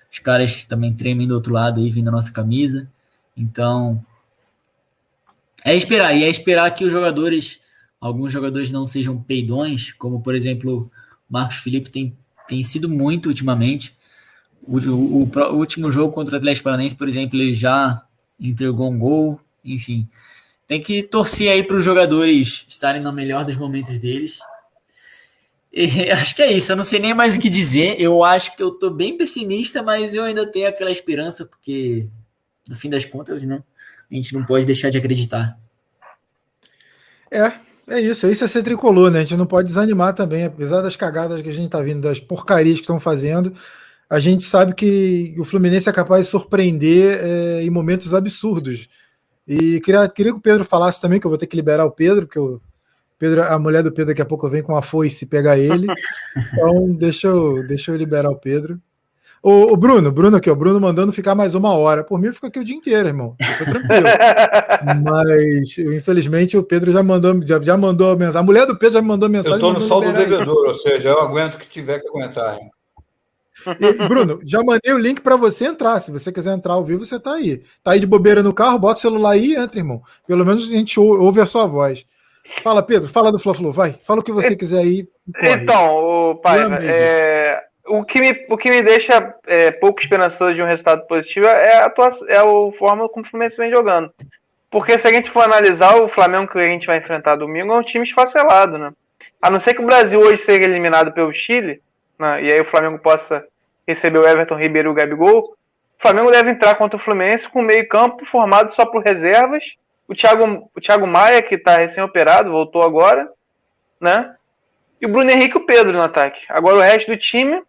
os caras também tremem do outro lado aí, vindo a nossa camisa, então é esperar, e é esperar que os jogadores, alguns jogadores não sejam peidões, como por exemplo, Marcos Felipe tem, tem sido muito ultimamente, o, o, o, último jogo contra o Atlético Paranaense, por exemplo, ele já entregou um gol, enfim, tem que torcer aí para os jogadores estarem no melhor dos momentos deles, e acho que é isso, eu não sei nem mais o que dizer. Eu acho que eu tô bem pessimista, mas eu ainda tenho aquela esperança, porque no fim das contas, né? A gente não pode deixar de acreditar. É, é isso, isso é ser tricolor, né? A gente não pode desanimar também, apesar das cagadas que a gente tá vindo, das porcarias que estão fazendo. A gente sabe que o Fluminense é capaz de surpreender é, em momentos absurdos. E queria, queria que o Pedro falasse também, que eu vou ter que liberar o Pedro, porque eu Pedro, a mulher do Pedro daqui a pouco vem com a foice pegar ele. Então, deixa eu, deixa eu liberar o Pedro. O, o, Bruno, Bruno aqui, o Bruno mandando ficar mais uma hora. Por mim, fica aqui o dia inteiro, irmão. Tô tranquilo. Mas, infelizmente, o Pedro já mandou, já, já mandou a mensagem. A mulher do Pedro já me mandou mensagem. Eu tô no saldo devedor, ou seja, eu aguento o que tiver que aguentar. Hein? E, Bruno, já mandei o link para você entrar. Se você quiser entrar ao vivo, você tá aí. Tá aí de bobeira no carro, bota o celular aí e entra, irmão. Pelo menos a gente ouve a sua voz. Fala, Pedro, fala do Fla-Flu, vai. Fala o que você quiser aí. Então, o pai, é, o, que me, o que me deixa é, pouco esperançoso de um resultado positivo é a, atuação, é a forma como o Fluminense vem jogando. Porque se a gente for analisar o Flamengo que a gente vai enfrentar domingo, é um time esfacelado, né? A não ser que o Brasil hoje seja eliminado pelo Chile, né, e aí o Flamengo possa receber o Everton Ribeiro e o Gabigol, o Flamengo deve entrar contra o Fluminense com meio campo formado só por reservas o Thiago, o Thiago Maia, que está recém-operado, voltou agora, né? E o Bruno Henrique e o Pedro no ataque. Agora o resto do time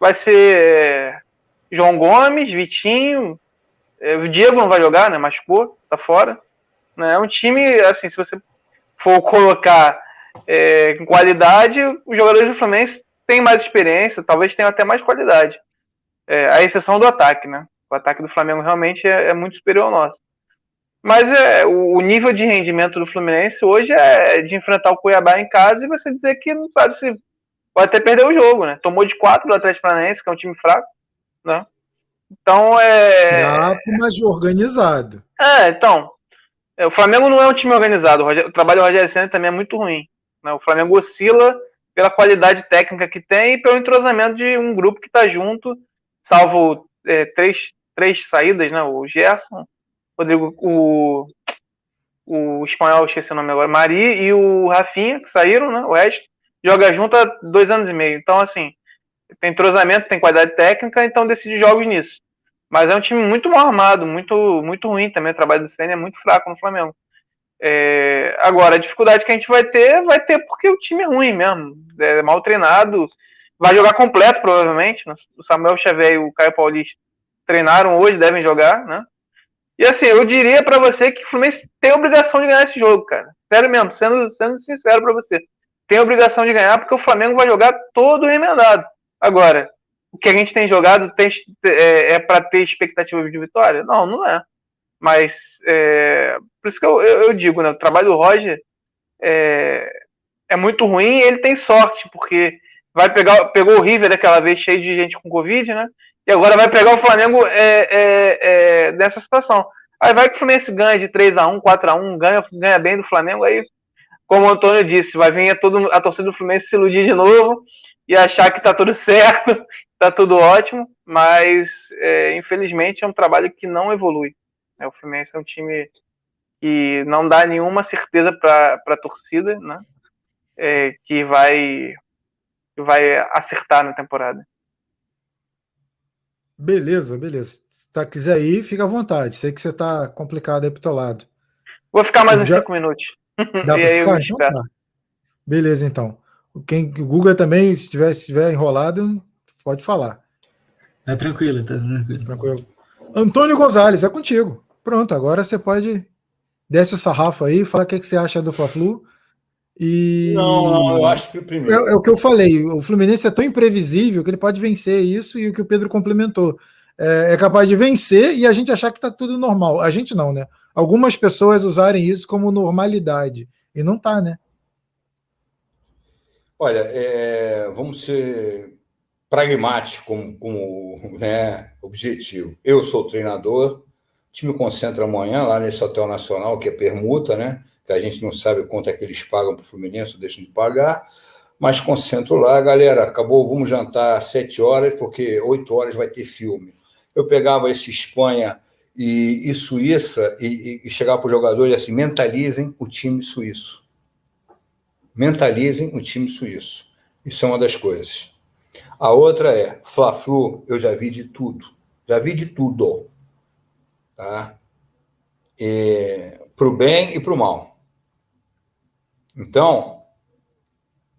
vai ser é, João Gomes, Vitinho, é, o Diego não vai jogar, né? Machucou, tá fora. Né? É um time, assim, se você for colocar é, com qualidade, os jogadores do Flamengo têm mais experiência, talvez tenham até mais qualidade. É, a exceção do ataque, né? O ataque do Flamengo realmente é, é muito superior ao nosso. Mas é, o nível de rendimento do Fluminense hoje é de enfrentar o Cuiabá em casa e você dizer que não sabe se pode até perder o jogo, né? Tomou de quatro do Atlético Paranaense, que é um time fraco, né? Então é. Fraco, mas organizado. É, então. É, o Flamengo não é um time organizado. O, trabalho do Rogério Senna também é muito ruim. Né? O Flamengo oscila pela qualidade técnica que tem e pelo entrosamento de um grupo que está junto, salvo é, três, três saídas, né? O Gerson, Rodrigo, o, o espanhol, esqueci o nome agora, Mari e o Rafinha, que saíram, né? O resto joga junto há dois anos e meio. Então, assim, tem entrosamento, tem qualidade técnica, então decide jogos nisso. Mas é um time muito mal armado, muito, muito ruim também. O trabalho do Senna é muito fraco no Flamengo. É, agora, a dificuldade que a gente vai ter, vai ter porque o time é ruim mesmo. É mal treinado. Vai jogar completo, provavelmente. Né? O Samuel Xavier e o Caio Paulista treinaram hoje, devem jogar, né? E assim, eu diria para você que o Fluminense tem obrigação de ganhar esse jogo, cara. Sério mesmo, sendo, sendo sincero para você. Tem obrigação de ganhar porque o Flamengo vai jogar todo remendado. Agora, o que a gente tem jogado tem, é, é para ter expectativa de vitória? Não, não é. Mas, é, por isso que eu, eu, eu, digo, né? O trabalho do Roger é, é muito ruim ele tem sorte, porque vai pegar, pegou o River daquela vez cheio de gente com Covid, né? E agora vai pegar o Flamengo é, é, é, nessa situação. Aí vai que o Fluminense ganha de 3x1, 4x1, ganha, ganha bem do Flamengo, aí, como o Antônio disse, vai vir a, todo, a torcida do Fluminense se iludir de novo e achar que tá tudo certo, tá tudo ótimo, mas é, infelizmente é um trabalho que não evolui. Né? O Fluminense é um time que não dá nenhuma certeza para a torcida, né? É, que vai que vai acertar na temporada. Beleza, beleza. Se tá, quiser ir, fica à vontade. Sei que você tá complicado aí pro teu lado. Vou ficar mais uns já... cinco minutos. Dá para ficar? Então, tá. Beleza, então. Quem, o Google também, se tiver, se tiver enrolado, pode falar. É tranquilo, tá tranquilo. Tranquilo. Antônio Gonzalez, é contigo. Pronto, agora você pode desce o sarrafo aí, fala o que, é que você acha do Fla-Flu. E... Não, não, eu acho que primeiro. É, é, o que eu falei, o Fluminense é tão imprevisível que ele pode vencer isso e o que o Pedro complementou. É, é capaz de vencer e a gente achar que está tudo normal. A gente não, né? Algumas pessoas usarem isso como normalidade. E não tá, né? Olha, é, vamos ser pragmáticos como, como né, objetivo. Eu sou treinador, o time concentra amanhã lá nesse Hotel Nacional, que é permuta, né? que a gente não sabe quanto é que eles pagam para o Fluminense ou deixam de pagar, mas concentro lá, galera, acabou, vamos jantar às sete horas, porque oito horas vai ter filme. Eu pegava esse Espanha e, e Suíça e, e chegava para o jogador e assim, mentalizem o time suíço. Mentalizem o time suíço. Isso é uma das coisas. A outra é, Fla-Flu, eu já vi de tudo. Já vi de tudo. Tá? Para o bem e para o mal. Então,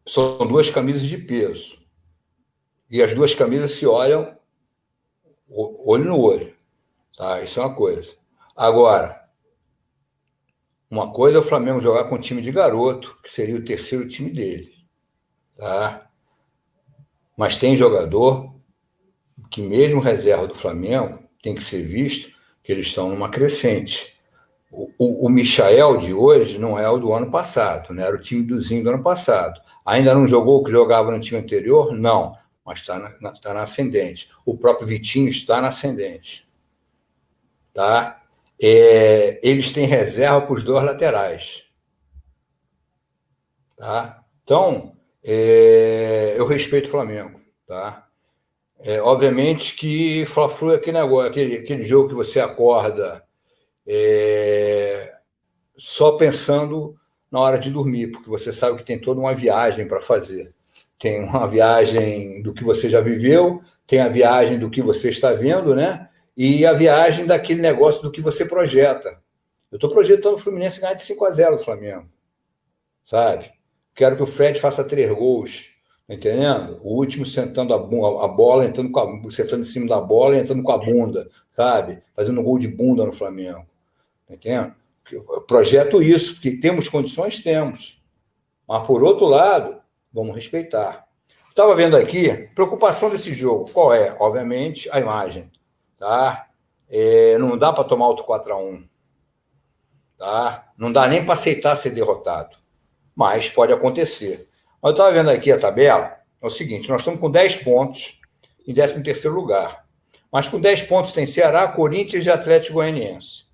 são duas camisas de peso. E as duas camisas se olham olho no olho. Tá? Isso é uma coisa. Agora, uma coisa é o Flamengo jogar com um time de garoto, que seria o terceiro time dele. Tá? Mas tem jogador que, mesmo reserva do Flamengo, tem que ser visto que eles estão numa crescente. O, o, Michael de hoje não é o do ano passado, né? era o time do Zinho do ano passado. Ainda não jogou o que jogava no time anterior? Não, mas está na, na, tá na ascendente. O próprio Vitinho está na ascendente. Tá? É, eles têm reserva para os dois laterais. Tá? Então, é, eu respeito o Flamengo. Tá? É, obviamente que Fla-Flu é aquele negócio, aquele, aquele jogo que você acorda é, só pensando na hora de dormir, porque você sabe que tem toda uma viagem para fazer. Tem uma viagem do que você já viveu, tem a viagem do que você está vendo, né? E a viagem daquele negócio do que você projeta. Eu estou projetando o Fluminense ganhar de 5 a 0 do Flamengo. Sabe? Quero que o Fred faça três gols. Tá entendendo? O último sentando a, a bola, entrando com a, sentando em cima da bola e entrando com a bunda, sabe? Fazendo gol de bunda no Flamengo. Entende? Eu projeto isso, porque temos condições, temos. Mas, por outro lado, vamos respeitar. Estava vendo aqui, preocupação desse jogo, qual é? Obviamente, a imagem. Tá? É, não dá para tomar outro 4x1. Tá? Não dá nem para aceitar ser derrotado. Mas pode acontecer. Eu estava vendo aqui a tabela, é o seguinte, nós estamos com 10 pontos em 13º lugar. Mas com 10 pontos tem Ceará, Corinthians e Atlético Goianiense.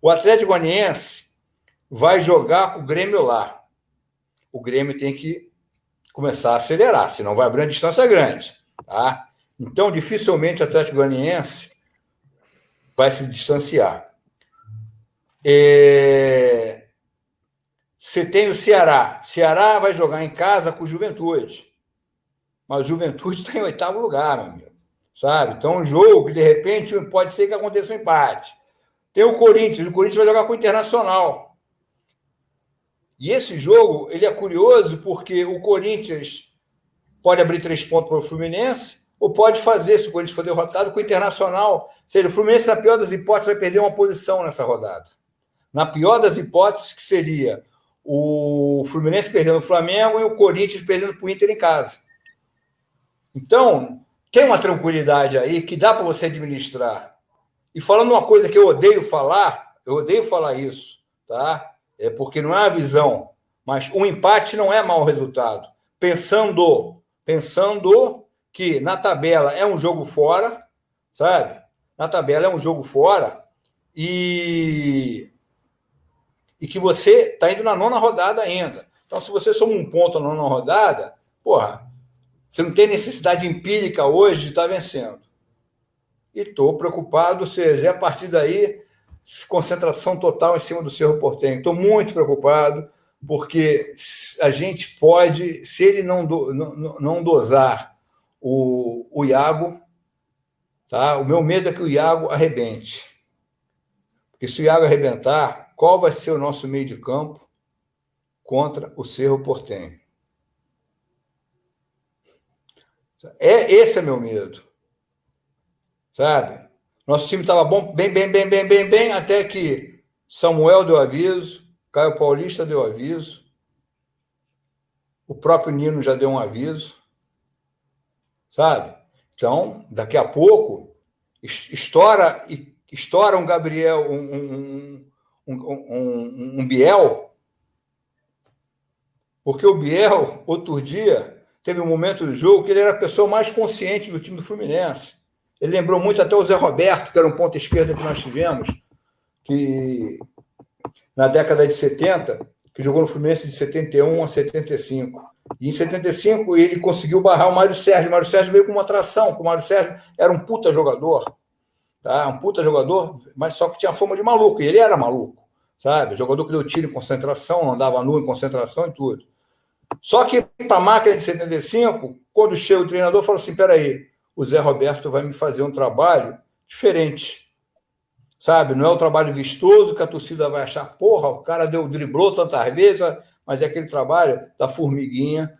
O Atlético Goianiense vai jogar com o Grêmio lá. O Grêmio tem que começar a acelerar, senão vai abrir uma distância grande. Tá? Então, dificilmente o Atlético Goianiense vai se distanciar. É... Você tem o Ceará. Ceará vai jogar em casa com o Juventude. Mas o Juventude está em oitavo lugar, meu amigo. Sabe? Então, um jogo que, de repente, pode ser que aconteça um empate. Tem o Corinthians, o Corinthians vai jogar com o Internacional. E esse jogo ele é curioso porque o Corinthians pode abrir três pontos para o Fluminense, ou pode fazer, se o Corinthians for derrotado, com o Internacional. Ou seja, o Fluminense, na pior das hipóteses, vai perder uma posição nessa rodada. Na pior das hipóteses, que seria o Fluminense perdendo o Flamengo e o Corinthians perdendo para o Inter em casa. Então, tem uma tranquilidade aí que dá para você administrar. E falando uma coisa que eu odeio falar, eu odeio falar isso, tá? É porque não é a visão Mas o empate não é mau resultado. Pensando, pensando que na tabela é um jogo fora, sabe? Na tabela é um jogo fora e e que você está indo na nona rodada ainda. Então, se você soma um ponto na nona rodada, porra, você não tem necessidade empírica hoje de estar tá vencendo. E estou preocupado, ou seja, a partir daí, concentração total em cima do Cerro Portenho. Estou muito preocupado, porque a gente pode, se ele não, do, não, não dosar o, o Iago, tá? o meu medo é que o Iago arrebente. Porque se o Iago arrebentar, qual vai ser o nosso meio de campo contra o Cerro Portenho? É, esse é meu medo. Sabe? Nosso time estava bom, bem, bem, bem, bem, bem, bem, até que Samuel deu aviso, Caio Paulista deu aviso, o próprio Nino já deu um aviso. Sabe? Então, daqui a pouco, estoura, estoura um Gabriel, um, um, um, um, um Biel, porque o Biel, outro dia, teve um momento do jogo que ele era a pessoa mais consciente do time do Fluminense. Ele lembrou muito até o Zé Roberto, que era um ponto esquerda que nós tivemos, que na década de 70, que jogou no Fluminense de 71 a 75. E em 75 ele conseguiu barrar o Mário Sérgio. O Mário Sérgio veio com uma atração, o Mário Sérgio era um puta jogador tá? Um puta jogador, mas só que tinha fama de maluco, e ele era maluco, sabe? Jogador que deu tiro em concentração, andava nu em concentração e tudo. Só que para a máquina de 75, quando chega o treinador, fala assim: peraí, o Zé Roberto vai me fazer um trabalho diferente. Sabe? Não é o trabalho vistoso que a torcida vai achar, porra, o cara deu driblou tantas vezes, mas é aquele trabalho da formiguinha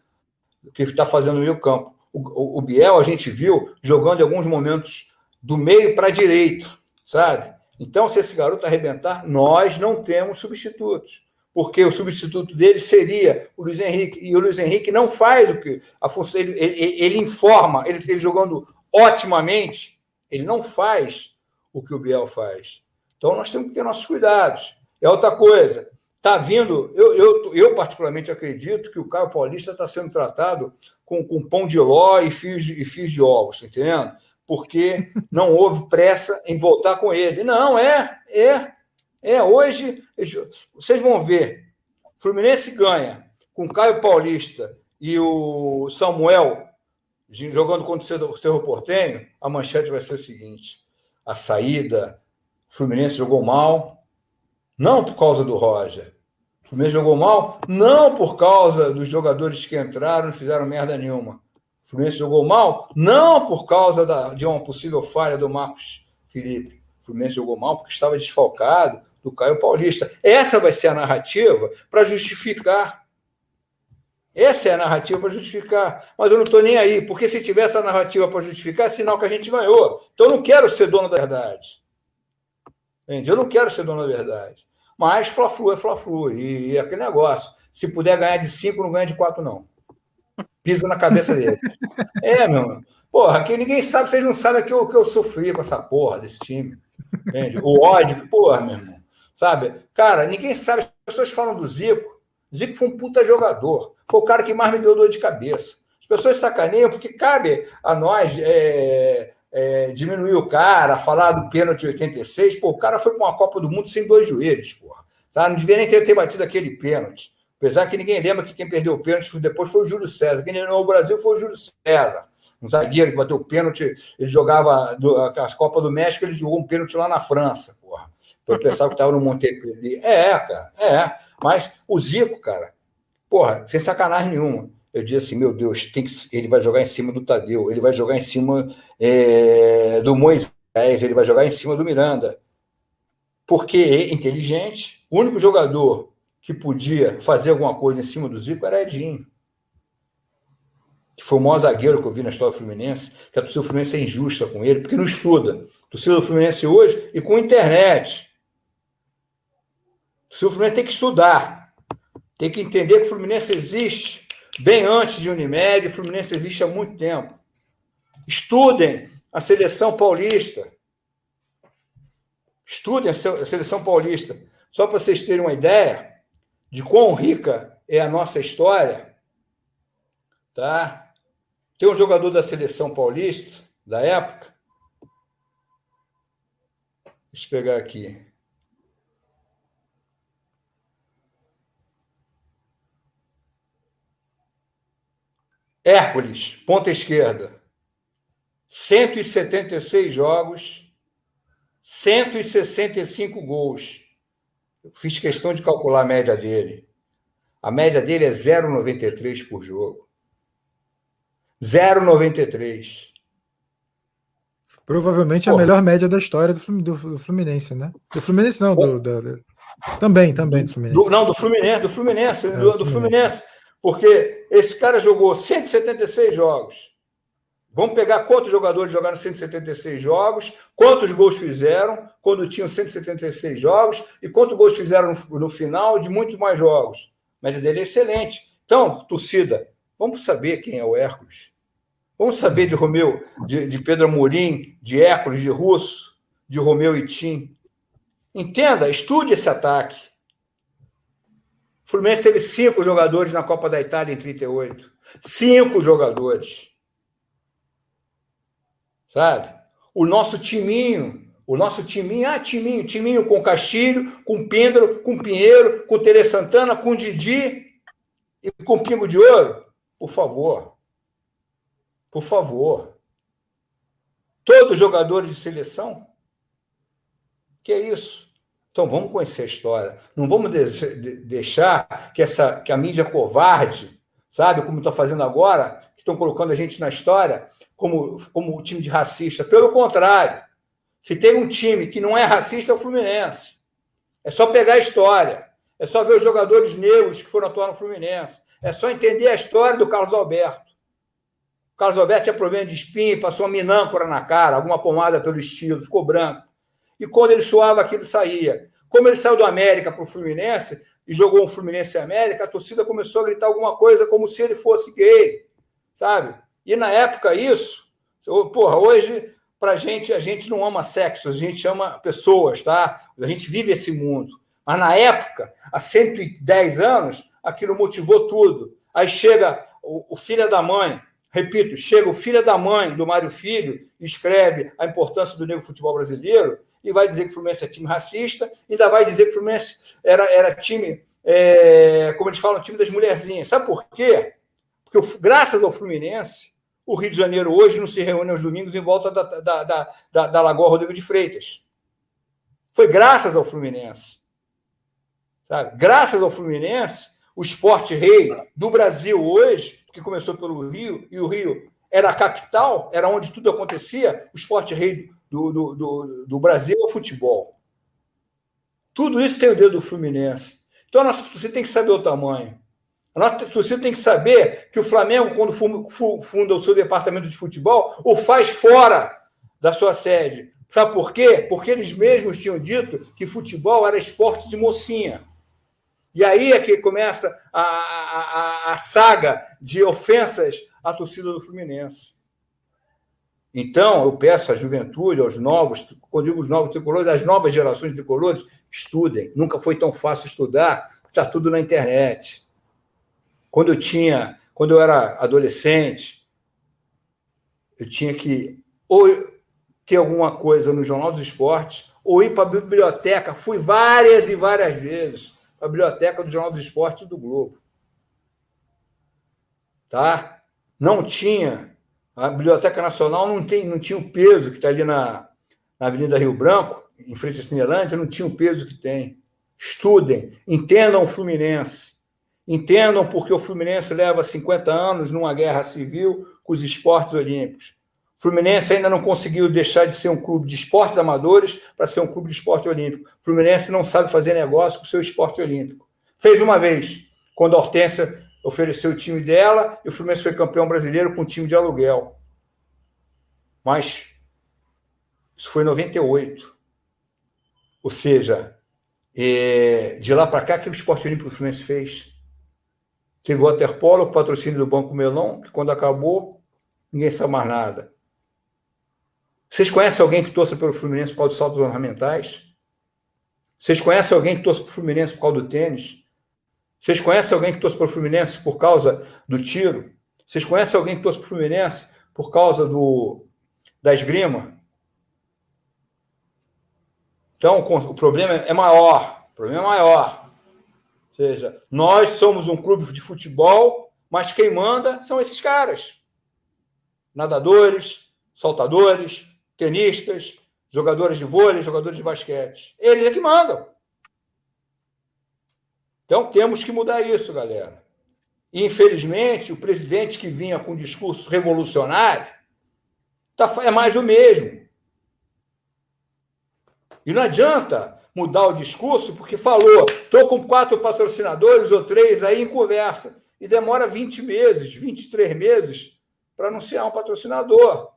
que está fazendo no meio campo. O, o, o Biel, a gente viu jogando em alguns momentos do meio para a direita, sabe? Então, se esse garoto arrebentar, nós não temos substitutos. Porque o substituto dele seria o Luiz Henrique. E o Luiz Henrique não faz o que. A função, ele, ele, ele informa, ele esteve jogando otimamente, ele não faz o que o Biel faz. Então, nós temos que ter nossos cuidados. É outra coisa. Está vindo, eu, eu, eu particularmente acredito que o Caio Paulista está sendo tratado com, com pão de ló e fios, e fios de ovos, tá entendendo? Porque não houve pressa em voltar com ele. Não, é, é, é. Hoje, vocês vão ver, Fluminense ganha com Caio Paulista e o Samuel jogando contra o Cerro Portenho, a manchete vai ser a seguinte: a saída, Fluminense jogou mal, não por causa do Roger. Fluminense jogou mal, não por causa dos jogadores que entraram e fizeram merda nenhuma. Fluminense jogou mal, não por causa da, de uma possível falha do Marcos Felipe. O Fluminense jogou mal porque estava desfalcado do Caio Paulista. Essa vai ser a narrativa para justificar. Essa é a narrativa para justificar. Mas eu não estou nem aí, porque se tiver essa narrativa para justificar, é sinal que a gente ganhou. Então eu não quero ser dono da verdade. Entende? Eu não quero ser dono da verdade. Mas Fla-Flu é Fla-Flu. E, e aquele negócio. Se puder ganhar de cinco, não ganha de quatro, não pisa na cabeça dele. é, meu. Porra, aqui ninguém sabe, vocês não sabem que eu, que eu sofri com essa porra desse time. Entende? O ódio, porra, meu irmão. Sabe? Cara, ninguém sabe. As pessoas falam do Zico. Zico foi um puta jogador. Foi o cara que mais me deu dor de cabeça. As pessoas sacaneiam porque cabe a nós é, é, diminuir o cara, falar do pênalti 86. Pô, o cara foi para uma Copa do Mundo sem dois joelhos, porra. Sabe? Não devia nem ter, ter batido aquele pênalti. Apesar que ninguém lembra que quem perdeu o pênalti depois foi o Júlio César. Quem ganhou o Brasil foi o Júlio César. Um zagueiro que bateu o pênalti, ele jogava do, as Copas do México, ele jogou um pênalti lá na França, porra. Eu pensava que estava no Montpellier. É, cara, é. Mas o Zico, cara, porra, sem sacanagem nenhuma. Eu disse assim, meu Deus, tem que, ele vai jogar em cima do Tadeu, ele vai jogar em cima é, do Moisés, ele vai jogar em cima do Miranda. Porque é inteligente, o único jogador que podia fazer alguma coisa em cima do Zico era Edinho. Que foi o maior zagueiro que eu vi na história do Fluminense, que a torcida do Fluminense é injusta com ele, porque não estuda. A torcida do Fluminense hoje e com internet. A torcida do Fluminense tem que estudar. Tem que entender que o Fluminense existe bem antes de Unimed, o Fluminense existe há muito tempo. Estudem a seleção paulista. Estudem a seleção paulista. Só para vocês terem uma ideia, de quão rica é a nossa história, tá? Tem um jogador da seleção paulista, da época. Deixa eu pegar aqui. Hércules, ponta esquerda. 176 jogos, 165 gols. Eu fiz questão de calcular a média dele. A média dele é 0,93 por jogo. 0,93. Provavelmente Porra. a melhor média da história do Fluminense, né? Do Fluminense não, do, do, também, também do Fluminense. Do, não, do Fluminense, do Fluminense, é, do, do Fluminense. Porque esse cara jogou 176 jogos. Vamos pegar quantos jogadores jogaram 176 jogos, quantos gols fizeram quando tinham 176 jogos e quantos gols fizeram no, no final de muitos mais jogos. A média dele é excelente. Então, torcida, vamos saber quem é o Hércules. Vamos saber de Romeu, de, de Pedro Amorim, de Hércules, de Russo, de Romeu e Tim. Entenda, estude esse ataque. O Fluminense teve cinco jogadores na Copa da Itália em 38. Cinco jogadores. Sabe? O nosso timinho, o nosso timinho, ah, timinho, timinho com Castilho, com Píndaro, com Pinheiro, com Tere Santana, com Didi e com Pingo de Ouro. Por favor. Por favor. Todos jogadores de seleção? Que é isso? Então vamos conhecer a história. Não vamos deixar que essa que a mídia covarde, sabe, como está fazendo agora, que estão colocando a gente na história, como, como um time de racista. Pelo contrário, se tem um time que não é racista, é o Fluminense. É só pegar a história. É só ver os jogadores negros que foram atuar no Fluminense. É só entender a história do Carlos Alberto. O Carlos Alberto tinha problema de espinha, passou uma minâncora na cara, alguma pomada pelo estilo, ficou branco. E quando ele suava, aquilo saía. Como ele saiu do América para o Fluminense e jogou um Fluminense América, a torcida começou a gritar alguma coisa como se ele fosse gay, sabe? E na época, isso, porra, hoje, pra gente, a gente não ama sexo, a gente ama pessoas, tá? A gente vive esse mundo. Mas na época, há 110 anos, aquilo motivou tudo. Aí chega o, o filho da mãe, repito, chega o filho da mãe do Mário Filho, escreve a importância do negro futebol brasileiro e vai dizer que o Fluminense é time racista, ainda vai dizer que o Fluminense era, era time, é, como eles falam, time das mulherzinhas. Sabe por quê? Porque graças ao Fluminense, o Rio de Janeiro hoje não se reúne aos domingos em volta da, da, da, da, da Lagoa Rodrigo de Freitas. Foi graças ao Fluminense. Sabe? Graças ao Fluminense, o esporte rei do Brasil hoje, que começou pelo Rio, e o Rio era a capital, era onde tudo acontecia, o esporte rei do, do, do, do Brasil é o futebol. Tudo isso tem o dedo do Fluminense. Então, você tem que saber o tamanho. A nossa torcida tem que saber que o Flamengo, quando funda o seu departamento de futebol, o faz fora da sua sede. Sabe por quê? Porque eles mesmos tinham dito que futebol era esporte de mocinha. E aí é que começa a, a, a, saga de ofensas à torcida do Fluminense. Então, eu peço à juventude, aos novos, quando digo os novos tricolores, às novas gerações de tricolores, estudem. Nunca foi tão fácil estudar, está tudo na internet. Quando eu tinha, quando eu era adolescente, eu tinha que ou ter alguma coisa no Jornal dos Esportes ou ir para a biblioteca. Fui várias e várias vezes para a biblioteca do Jornal dos Esportes do Globo. Tá? Não tinha. A Biblioteca Nacional não, tem, não tinha o peso que está ali na, na Avenida Rio Branco, em frente à Cinelândia, não tinha o peso que tem. Estudem, entendam o Fluminense. Entendam porque o Fluminense leva 50 anos numa guerra civil com os esportes olímpicos. O Fluminense ainda não conseguiu deixar de ser um clube de esportes amadores para ser um clube de esporte olímpico. O Fluminense não sabe fazer negócio com o seu esporte olímpico. Fez uma vez, quando a Hortência ofereceu o time dela e o Fluminense foi campeão brasileiro com um time de aluguel. Mas isso foi em 98. Ou seja, é, de lá para cá, o que o esporte olímpico do Fluminense fez? Teve o Waterpolo, o patrocínio do Banco Melão, que quando acabou, ninguém sabe mais nada. Vocês conhecem alguém que torça pelo Fluminense por causa dos saltos ornamentais? Vocês conhecem alguém que torça pelo Fluminense por causa do tênis? Vocês conhecem alguém que torce para o Fluminense por causa do tiro? Vocês conhecem alguém que torce para o Fluminense por causa do, da esgrima? Então, o problema é maior. O problema é maior. Ou seja, nós somos um clube de futebol, mas quem manda são esses caras. Nadadores, saltadores, tenistas, jogadores de vôlei, jogadores de basquete. Eles é que mandam. Então temos que mudar isso, galera. E, infelizmente, o presidente que vinha com um discurso revolucionário tá, é mais do mesmo. E não adianta mudar o discurso porque falou, estou com quatro patrocinadores ou três aí em conversa. E demora 20 meses, 23 meses para anunciar um patrocinador.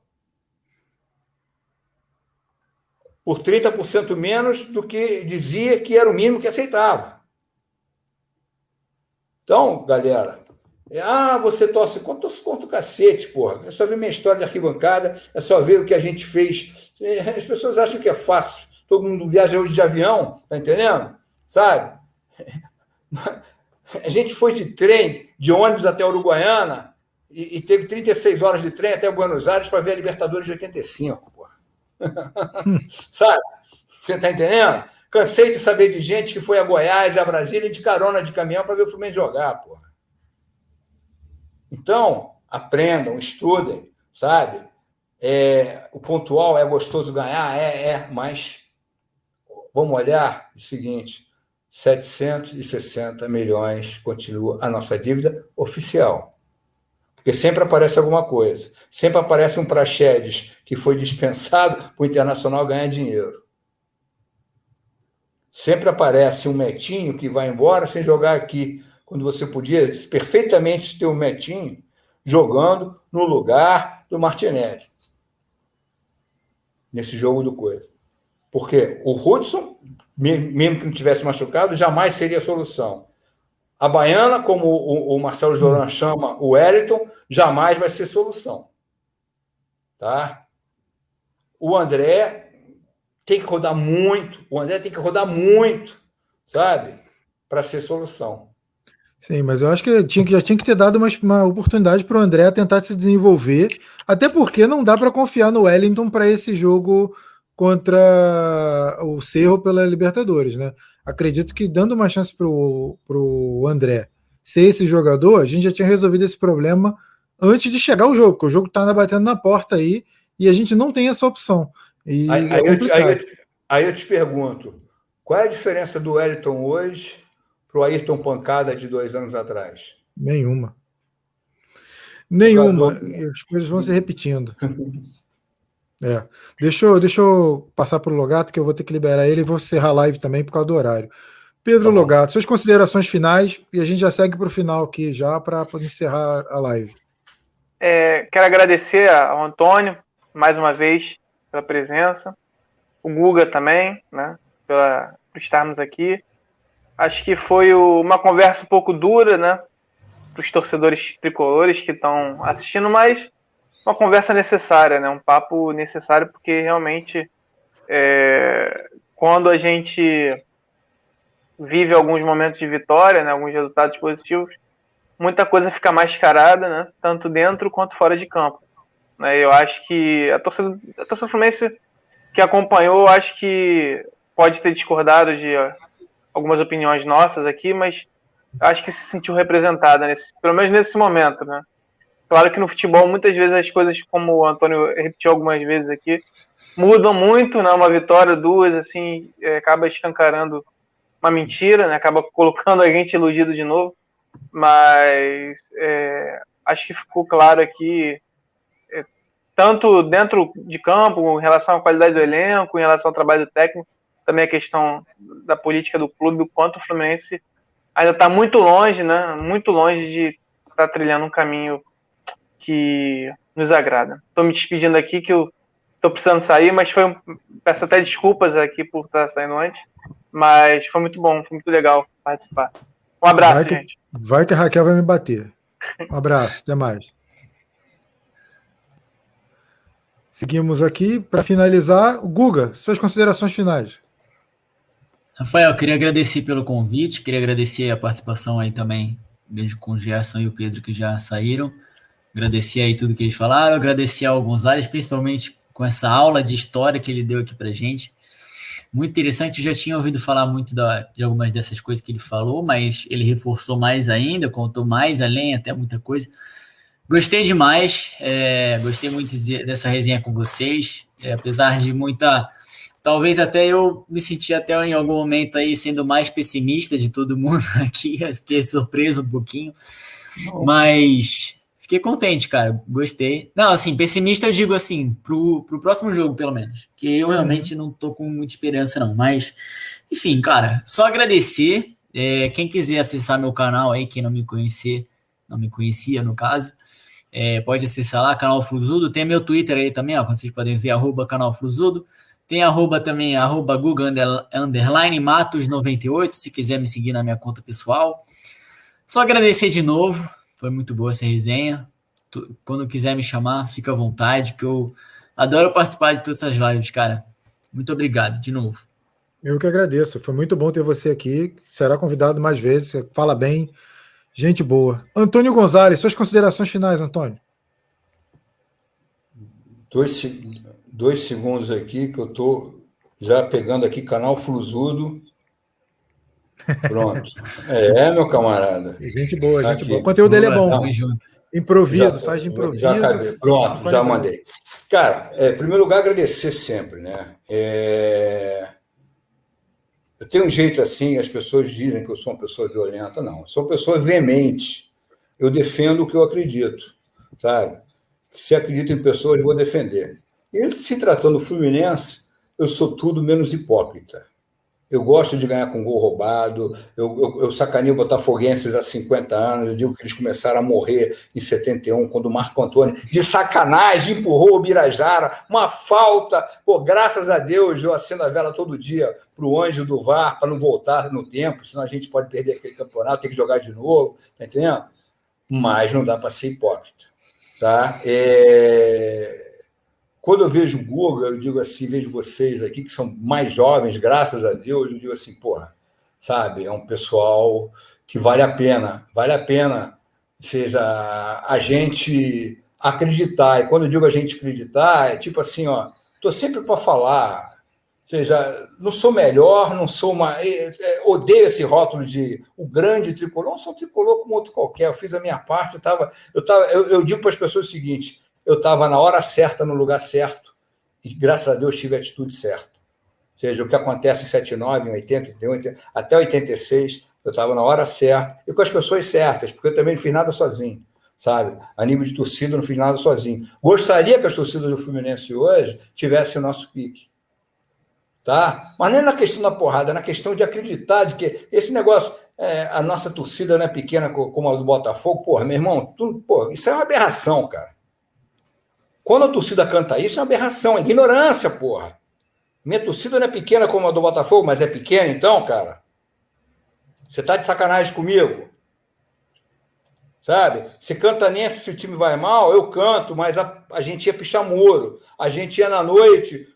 Por 30% menos do que dizia que era o mínimo que aceitava. Então, galera, é, ah, você torce contra, torce contra o cacete, porra. É só ver minha história de arquibancada, é só ver o que a gente fez. É, as pessoas acham que é fácil. Todo mundo viaja hoje de avião, tá entendendo? Sabe? A gente foi de trem, de ônibus até Uruguaiana, e, e teve 36 horas de trem até Buenos Aires para ver a Libertadores de 85, porra. Sabe? Você tá entendendo? Cansei de saber de gente que foi a Goiás, a Brasília, de carona de caminhão para ver o Fluminense jogar, porra. Então, aprendam, estudem, sabe? É, o pontual é gostoso ganhar? É, é, mas vamos olhar o seguinte: 760 milhões continua a nossa dívida oficial. Porque sempre aparece alguma coisa. Sempre aparece um Praxedes que foi dispensado para o Internacional ganhar dinheiro. Sempre aparece um Metinho que vai embora sem jogar aqui, quando você podia perfeitamente ter um Metinho jogando no lugar do Martinelli. Nesse jogo do coisa. Porque o Hudson, mesmo que não tivesse machucado, jamais seria a solução. A Baiana, como o, Marcelo Joran chama o Wellington, jamais vai ser solução. Tá? O André tem que rodar muito. O André tem que rodar muito, sabe? Para ser solução. Sim, mas eu acho que, tinha, já tinha que ter dado uma, uma oportunidade para o André tentar se desenvolver, até porque não dá para confiar no Wellington para esse jogo contra o Cerro pela Libertadores, né? Acredito que dando uma chance para o André ser esse jogador, a gente já tinha resolvido esse problema antes de chegar o jogo, porque o jogo está batendo na porta aí e a gente não tem essa opção. Aí, é aí, eu te, aí, eu te, aí, eu te, pergunto: qual é a diferença do Wellington hoje para o Ayrton Pancada de dois anos atrás? Nenhuma. Nenhuma. As coisas vão se repetindo. É. Deixa eu, deixa eu passar para o Logato, que eu vou ter que liberar ele e vou encerrar a live também por causa do horário. Pedro tá Logato, suas considerações finais e a gente já segue para o final aqui já para encerrar a live. É, quero agradecer ao Antônio mais uma vez pela presença, o Guga também, né, pela, por estarmos aqui. Acho que foi o, uma conversa um pouco dura, né, para os torcedores tricolores que estão assistindo, mas uma conversa necessária, né, um papo necessário, porque realmente é, quando a gente vive alguns momentos de vitória, né, alguns resultados positivos, muita coisa fica mascarada, né, tanto dentro quanto fora de campo. Né? Eu acho que a torcida, a torcida Fluminense que acompanhou, acho que pode ter discordado de algumas opiniões nossas aqui, mas acho que se sentiu representada, nesse, pelo menos nesse momento, né? Claro que no futebol, muitas vezes as coisas, como o Antônio repetiu algumas vezes aqui, mudam muito, né? Uma vitória, duas, assim, é, acaba escancarando uma mentira, né? Acaba colocando a gente iludido de novo. Mas é, acho que ficou claro aqui tanto dentro de campo, em relação à qualidade do elenco, em relação ao trabalho técnico, também a questão da política do clube, o quanto o Fluminense ainda está muito longe, né? Muito longe de estar tá trilhando um caminho que nos agrada. Estou me despedindo aqui que eu estou precisando sair, mas foi um, peço até desculpas aqui por estar saindo antes, mas foi muito bom, foi muito legal participar. Um abraço, vai que, gente. Vai que a Raquel vai me bater. Um abraço, até mais. Seguimos aqui para finalizar. Guga, suas considerações finais. Rafael, eu queria agradecer pelo convite, queria agradecer a participação aí também, mesmo com o Gerson e o Pedro que já saíram. Agradecer aí tudo que eles falaram, agradecer ao Gonzalez, principalmente com essa aula de história que ele deu aqui pra gente. Muito interessante, eu já tinha ouvido falar muito da, de algumas dessas coisas que ele falou, mas ele reforçou mais ainda, contou mais além, até muita coisa. Gostei demais, é, gostei muito de, dessa resenha com vocês, é, apesar de muita Talvez até eu me senti até em algum momento aí sendo mais pessimista de todo mundo aqui, fiquei surpreso um pouquinho, mas fiquei contente, cara, gostei. Não, assim, pessimista eu digo assim, pro, pro próximo jogo, pelo menos, que eu realmente não tô com muita esperança não, mas, enfim, cara, só agradecer, é, quem quiser acessar meu canal aí, quem não me conhecer, não me conhecia no caso, é, pode acessar lá, canal Fluzudo, tem meu Twitter aí também, ó, vocês podem ver, arroba canal Fluzudo, tem arroba também, arroba Google underline Matos98, se quiser me seguir na minha conta pessoal. Só agradecer de novo, foi muito boa essa resenha. Quando quiser me chamar, fica à vontade, que eu adoro participar de todas essas lives, cara. Muito obrigado de novo. Eu que agradeço, foi muito bom ter você aqui. Será convidado mais vezes, você fala bem, gente boa. Antônio Gonzalez, suas considerações finais, Antônio. Dois, dois segundos aqui, que eu estou já pegando aqui canal Flusudo. Pronto. É, meu camarada. Gente boa, gente aqui. boa. O conteúdo dele é bom. Tamo junto. Improviso, já, faz de improviso. Já acabei. Pronto, já mandei. Cara, é, em primeiro lugar, agradecer sempre, né? É... Eu tenho um jeito assim, as pessoas dizem que eu sou uma pessoa violenta. Não, eu sou uma pessoa veemente. Eu defendo o que eu acredito, sabe? Se acredito em pessoas, vou defender. E se tratando do Fluminense, eu sou tudo menos hipócrita. Eu gosto de ganhar com gol roubado, eu, eu, eu sacaneio botafoguenses há 50 anos, eu digo que eles começaram a morrer em 71, quando o Marco Antônio, de sacanagem, empurrou o Birajara, uma falta. Pô, graças a Deus, eu acendo a vela todo dia para o anjo do VAR, para não voltar no tempo, senão a gente pode perder aquele campeonato, tem que jogar de novo, tá entendendo? Mas não dá para ser hipócrita. Tá? É quando eu vejo o Guga, eu digo assim, vejo vocês aqui que são mais jovens, graças a Deus, eu digo assim, porra, sabe, é um pessoal que vale a pena, vale a pena, seja a gente acreditar. E quando eu digo a gente acreditar, é tipo assim, ó, tô sempre para falar, seja, não sou melhor, não sou uma. É, odeio esse rótulo de o grande tricolor, não sou tricolor como outro qualquer, eu fiz a minha parte, eu tava, eu tava, eu, eu digo para as pessoas o seguinte: eu estava na hora certa, no lugar certo, e graças a Deus tive a atitude certa. Ou seja, o que acontece em 79, em 80, 80 até 86, eu estava na hora certa e com as pessoas certas, porque eu também não fiz nada sozinho, sabe? A nível de torcida, não fiz nada sozinho. Gostaria que as torcidas do Fluminense hoje tivessem o nosso pique. Tá? Mas nem na questão da porrada, na questão de acreditar de que esse negócio, é, a nossa torcida não é pequena como a do Botafogo, porra, meu irmão, tu, porra, isso é uma aberração, cara. Quando a torcida canta isso, é uma aberração, é ignorância, porra. Minha torcida não é pequena como a do Botafogo, mas é pequena então, cara? Você tá de sacanagem comigo? Sabe? Se canta nesse se o time vai mal, eu canto, mas a, a gente ia pichar muro. A gente ia na noite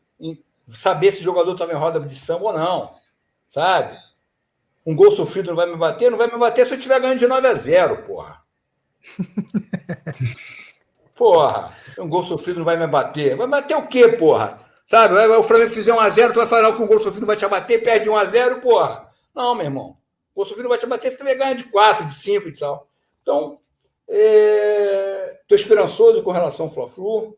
saber se o jogador estava em roda de samba ou não. Sabe? Um gol sofrido não vai me bater? Não vai me bater se eu estiver ganhando de 9 a 0, porra. Porra, um gol sofrido não vai me bater. Vai bater o quê, porra? Sabe? O Flamengo fizer 1x0, tu vai falar que um gol sofrido vai te abater, perde 1x0, porra. Não, meu irmão. O gol sofrido vai te abater, você também ganha de 4, de 5 e tal. Então, estou é... esperançoso com relação ao Fla-Flu.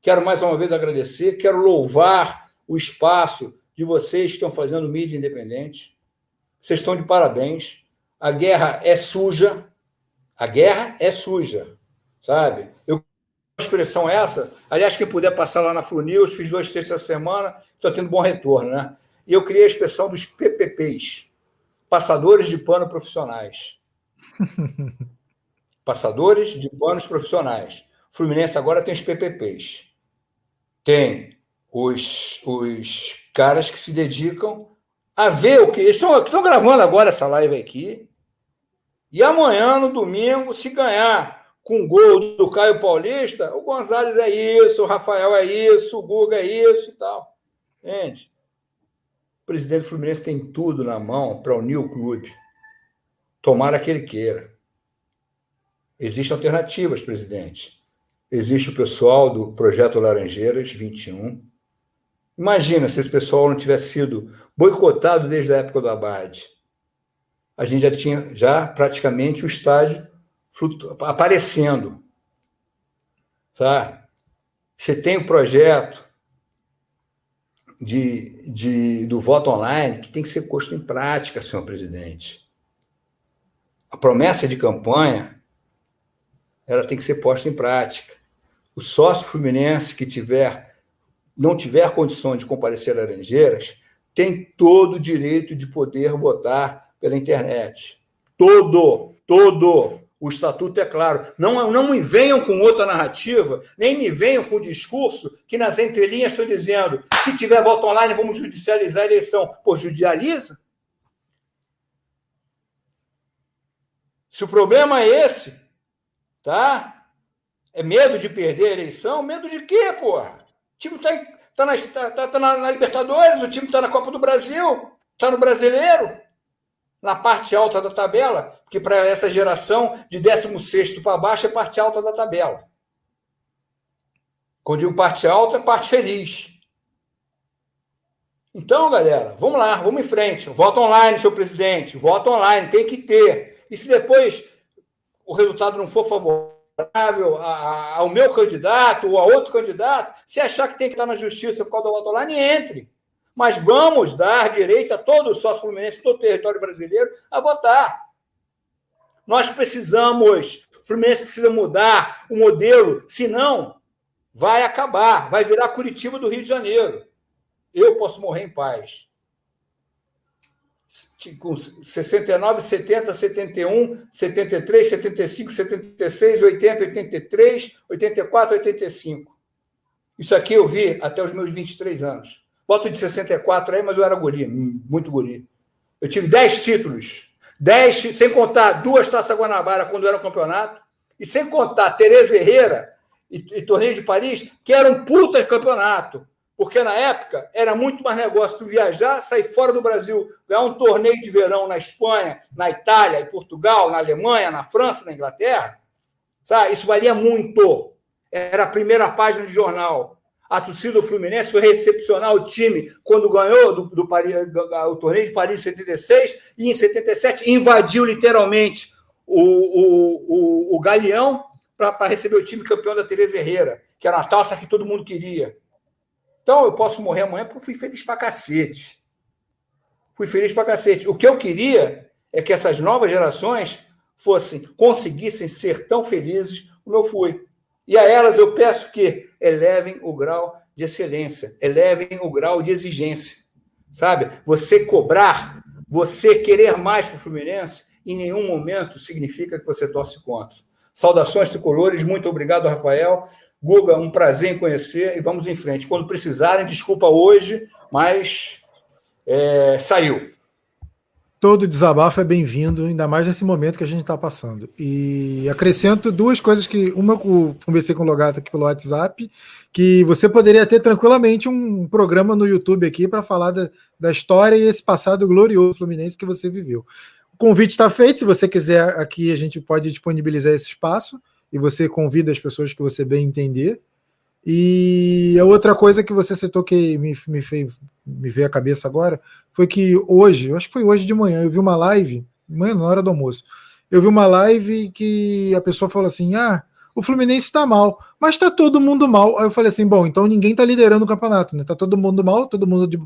Quero mais uma vez agradecer, quero louvar o espaço de vocês que estão fazendo mídia independente. Vocês estão de parabéns. A guerra é suja. A guerra é suja, sabe? Expressão essa. Aliás, quem puder passar lá na Flu News, fiz dois textos essa semana, estou tendo bom retorno, né? E eu criei a expressão dos PPPs, passadores de pano profissionais. passadores de panos profissionais. O Fluminense agora tem os PPPs. Tem os, os caras que se dedicam a ver o que. Estão, estão gravando agora essa live aqui. E amanhã, no domingo, se ganhar com gol do Caio Paulista, o Gonzalez é isso, o Rafael é isso, o Guga é isso e tal. Gente, O presidente do Fluminense tem tudo na mão para unir o clube. Tomara que ele queira. Existem alternativas, presidente. Existe o pessoal do Projeto Laranjeiras 21. Imagina se esse pessoal não tivesse sido boicotado desde a época do Abade. A gente já tinha já praticamente o estádio aparecendo. Tá? Você tem o projeto de, de, do voto online que tem que ser posto em prática, senhor presidente. A promessa de campanha ela tem que ser posta em prática. O sócio fluminense que tiver não tiver condições de comparecer a Laranjeiras tem todo o direito de poder votar pela internet. Todo, todo. O estatuto é claro. Não, não me venham com outra narrativa, nem me venham com o discurso que nas entrelinhas estou dizendo: se tiver voto online, vamos judicializar a eleição. Pô, judicializa? Se o problema é esse, tá? É medo de perder a eleição? Medo de quê, porra? O time está tá na, tá, tá na, na Libertadores, o time está na Copa do Brasil, está no Brasileiro na parte alta da tabela, porque para essa geração de 16 para baixo é parte alta da tabela. Quando digo parte alta, é parte feliz. Então, galera, vamos lá, vamos em frente. Voto online, seu presidente. Voto online, tem que ter. E se depois o resultado não for favorável ao meu candidato ou a outro candidato, se achar que tem que estar na justiça por causa do voto online, entre. Mas vamos dar direito a todo o sócio fluminense, todo o território brasileiro, a votar. Nós precisamos, o Fluminense precisa mudar o modelo, senão vai acabar, vai virar Curitiba do Rio de Janeiro. Eu posso morrer em paz. Com 69, 70, 71, 73, 75, 76, 80, 83, 84, 85. Isso aqui eu vi até os meus 23 anos. Boto de 64 aí, mas eu era guri, muito guri. Eu tive 10 títulos. 10, sem contar duas taças Guanabara quando era campeonato, e sem contar Tereza Herrera e, e Torneio de Paris, que era um puta campeonato. Porque na época era muito mais negócio tu viajar, sair fora do Brasil, ganhar um torneio de verão na Espanha, na Itália, em Portugal, na Alemanha, na França, na Inglaterra. Sabe? Isso valia muito. Era a primeira página de jornal a torcida do Fluminense foi recepcionar o time quando ganhou do, do Paris, o torneio de Paris em 76 e em 77 invadiu literalmente o, o, o, o Galeão para receber o time campeão da Tereza Herrera, que era a taça que todo mundo queria. Então eu posso morrer amanhã porque fui feliz para cacete. Fui feliz para cacete. O que eu queria é que essas novas gerações fossem, conseguissem ser tão felizes como eu fui. E a elas eu peço que elevem o grau de excelência, elevem o grau de exigência. Sabe? Você cobrar, você querer mais para o Fluminense, em nenhum momento significa que você torce contra. Saudações tricolores, muito obrigado, Rafael. Guga, um prazer em conhecer e vamos em frente. Quando precisarem, desculpa hoje, mas é, saiu todo desabafo é bem-vindo, ainda mais nesse momento que a gente está passando. E acrescento duas coisas que uma eu conversei com o Logato aqui pelo WhatsApp, que você poderia ter tranquilamente um programa no YouTube aqui para falar da, da história e esse passado glorioso fluminense que você viveu. O convite está feito, se você quiser aqui a gente pode disponibilizar esse espaço e você convida as pessoas que você bem entender. E a outra coisa que você citou que me, me, fez, me veio à cabeça agora foi que hoje, eu acho que foi hoje de manhã, eu vi uma live, manhã, na hora do almoço, eu vi uma live que a pessoa falou assim: ah, o Fluminense está mal, mas está todo mundo mal. Aí eu falei assim: bom, então ninguém está liderando o campeonato, né? Tá todo mundo mal, todo mundo de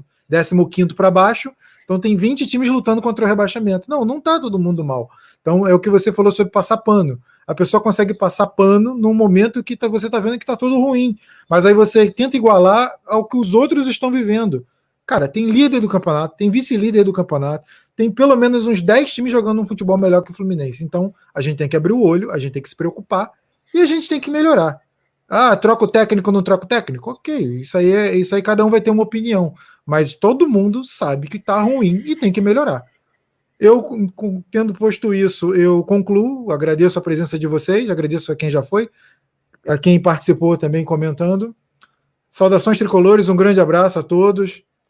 15 para baixo, então tem 20 times lutando contra o rebaixamento. Não, não está todo mundo mal. Então é o que você falou sobre passar pano a pessoa consegue passar pano num momento que tá, você está vendo que está tudo ruim. Mas aí você tenta igualar ao que os outros estão vivendo. Cara, tem líder do campeonato, tem vice-líder do campeonato, tem pelo menos uns 10 times jogando um futebol melhor que o Fluminense. Então, a gente tem que abrir o olho, a gente tem que se preocupar e a gente tem que melhorar. Ah, troca o técnico, não troca o técnico? Ok, isso aí é isso aí cada um vai ter uma opinião, mas todo mundo sabe que tá ruim e tem que melhorar. Eu, tendo posto isso, eu concluo, agradeço a presença de vocês, agradeço a quem já foi, a quem participou também comentando. Saudações tricolores, um grande abraço a todos.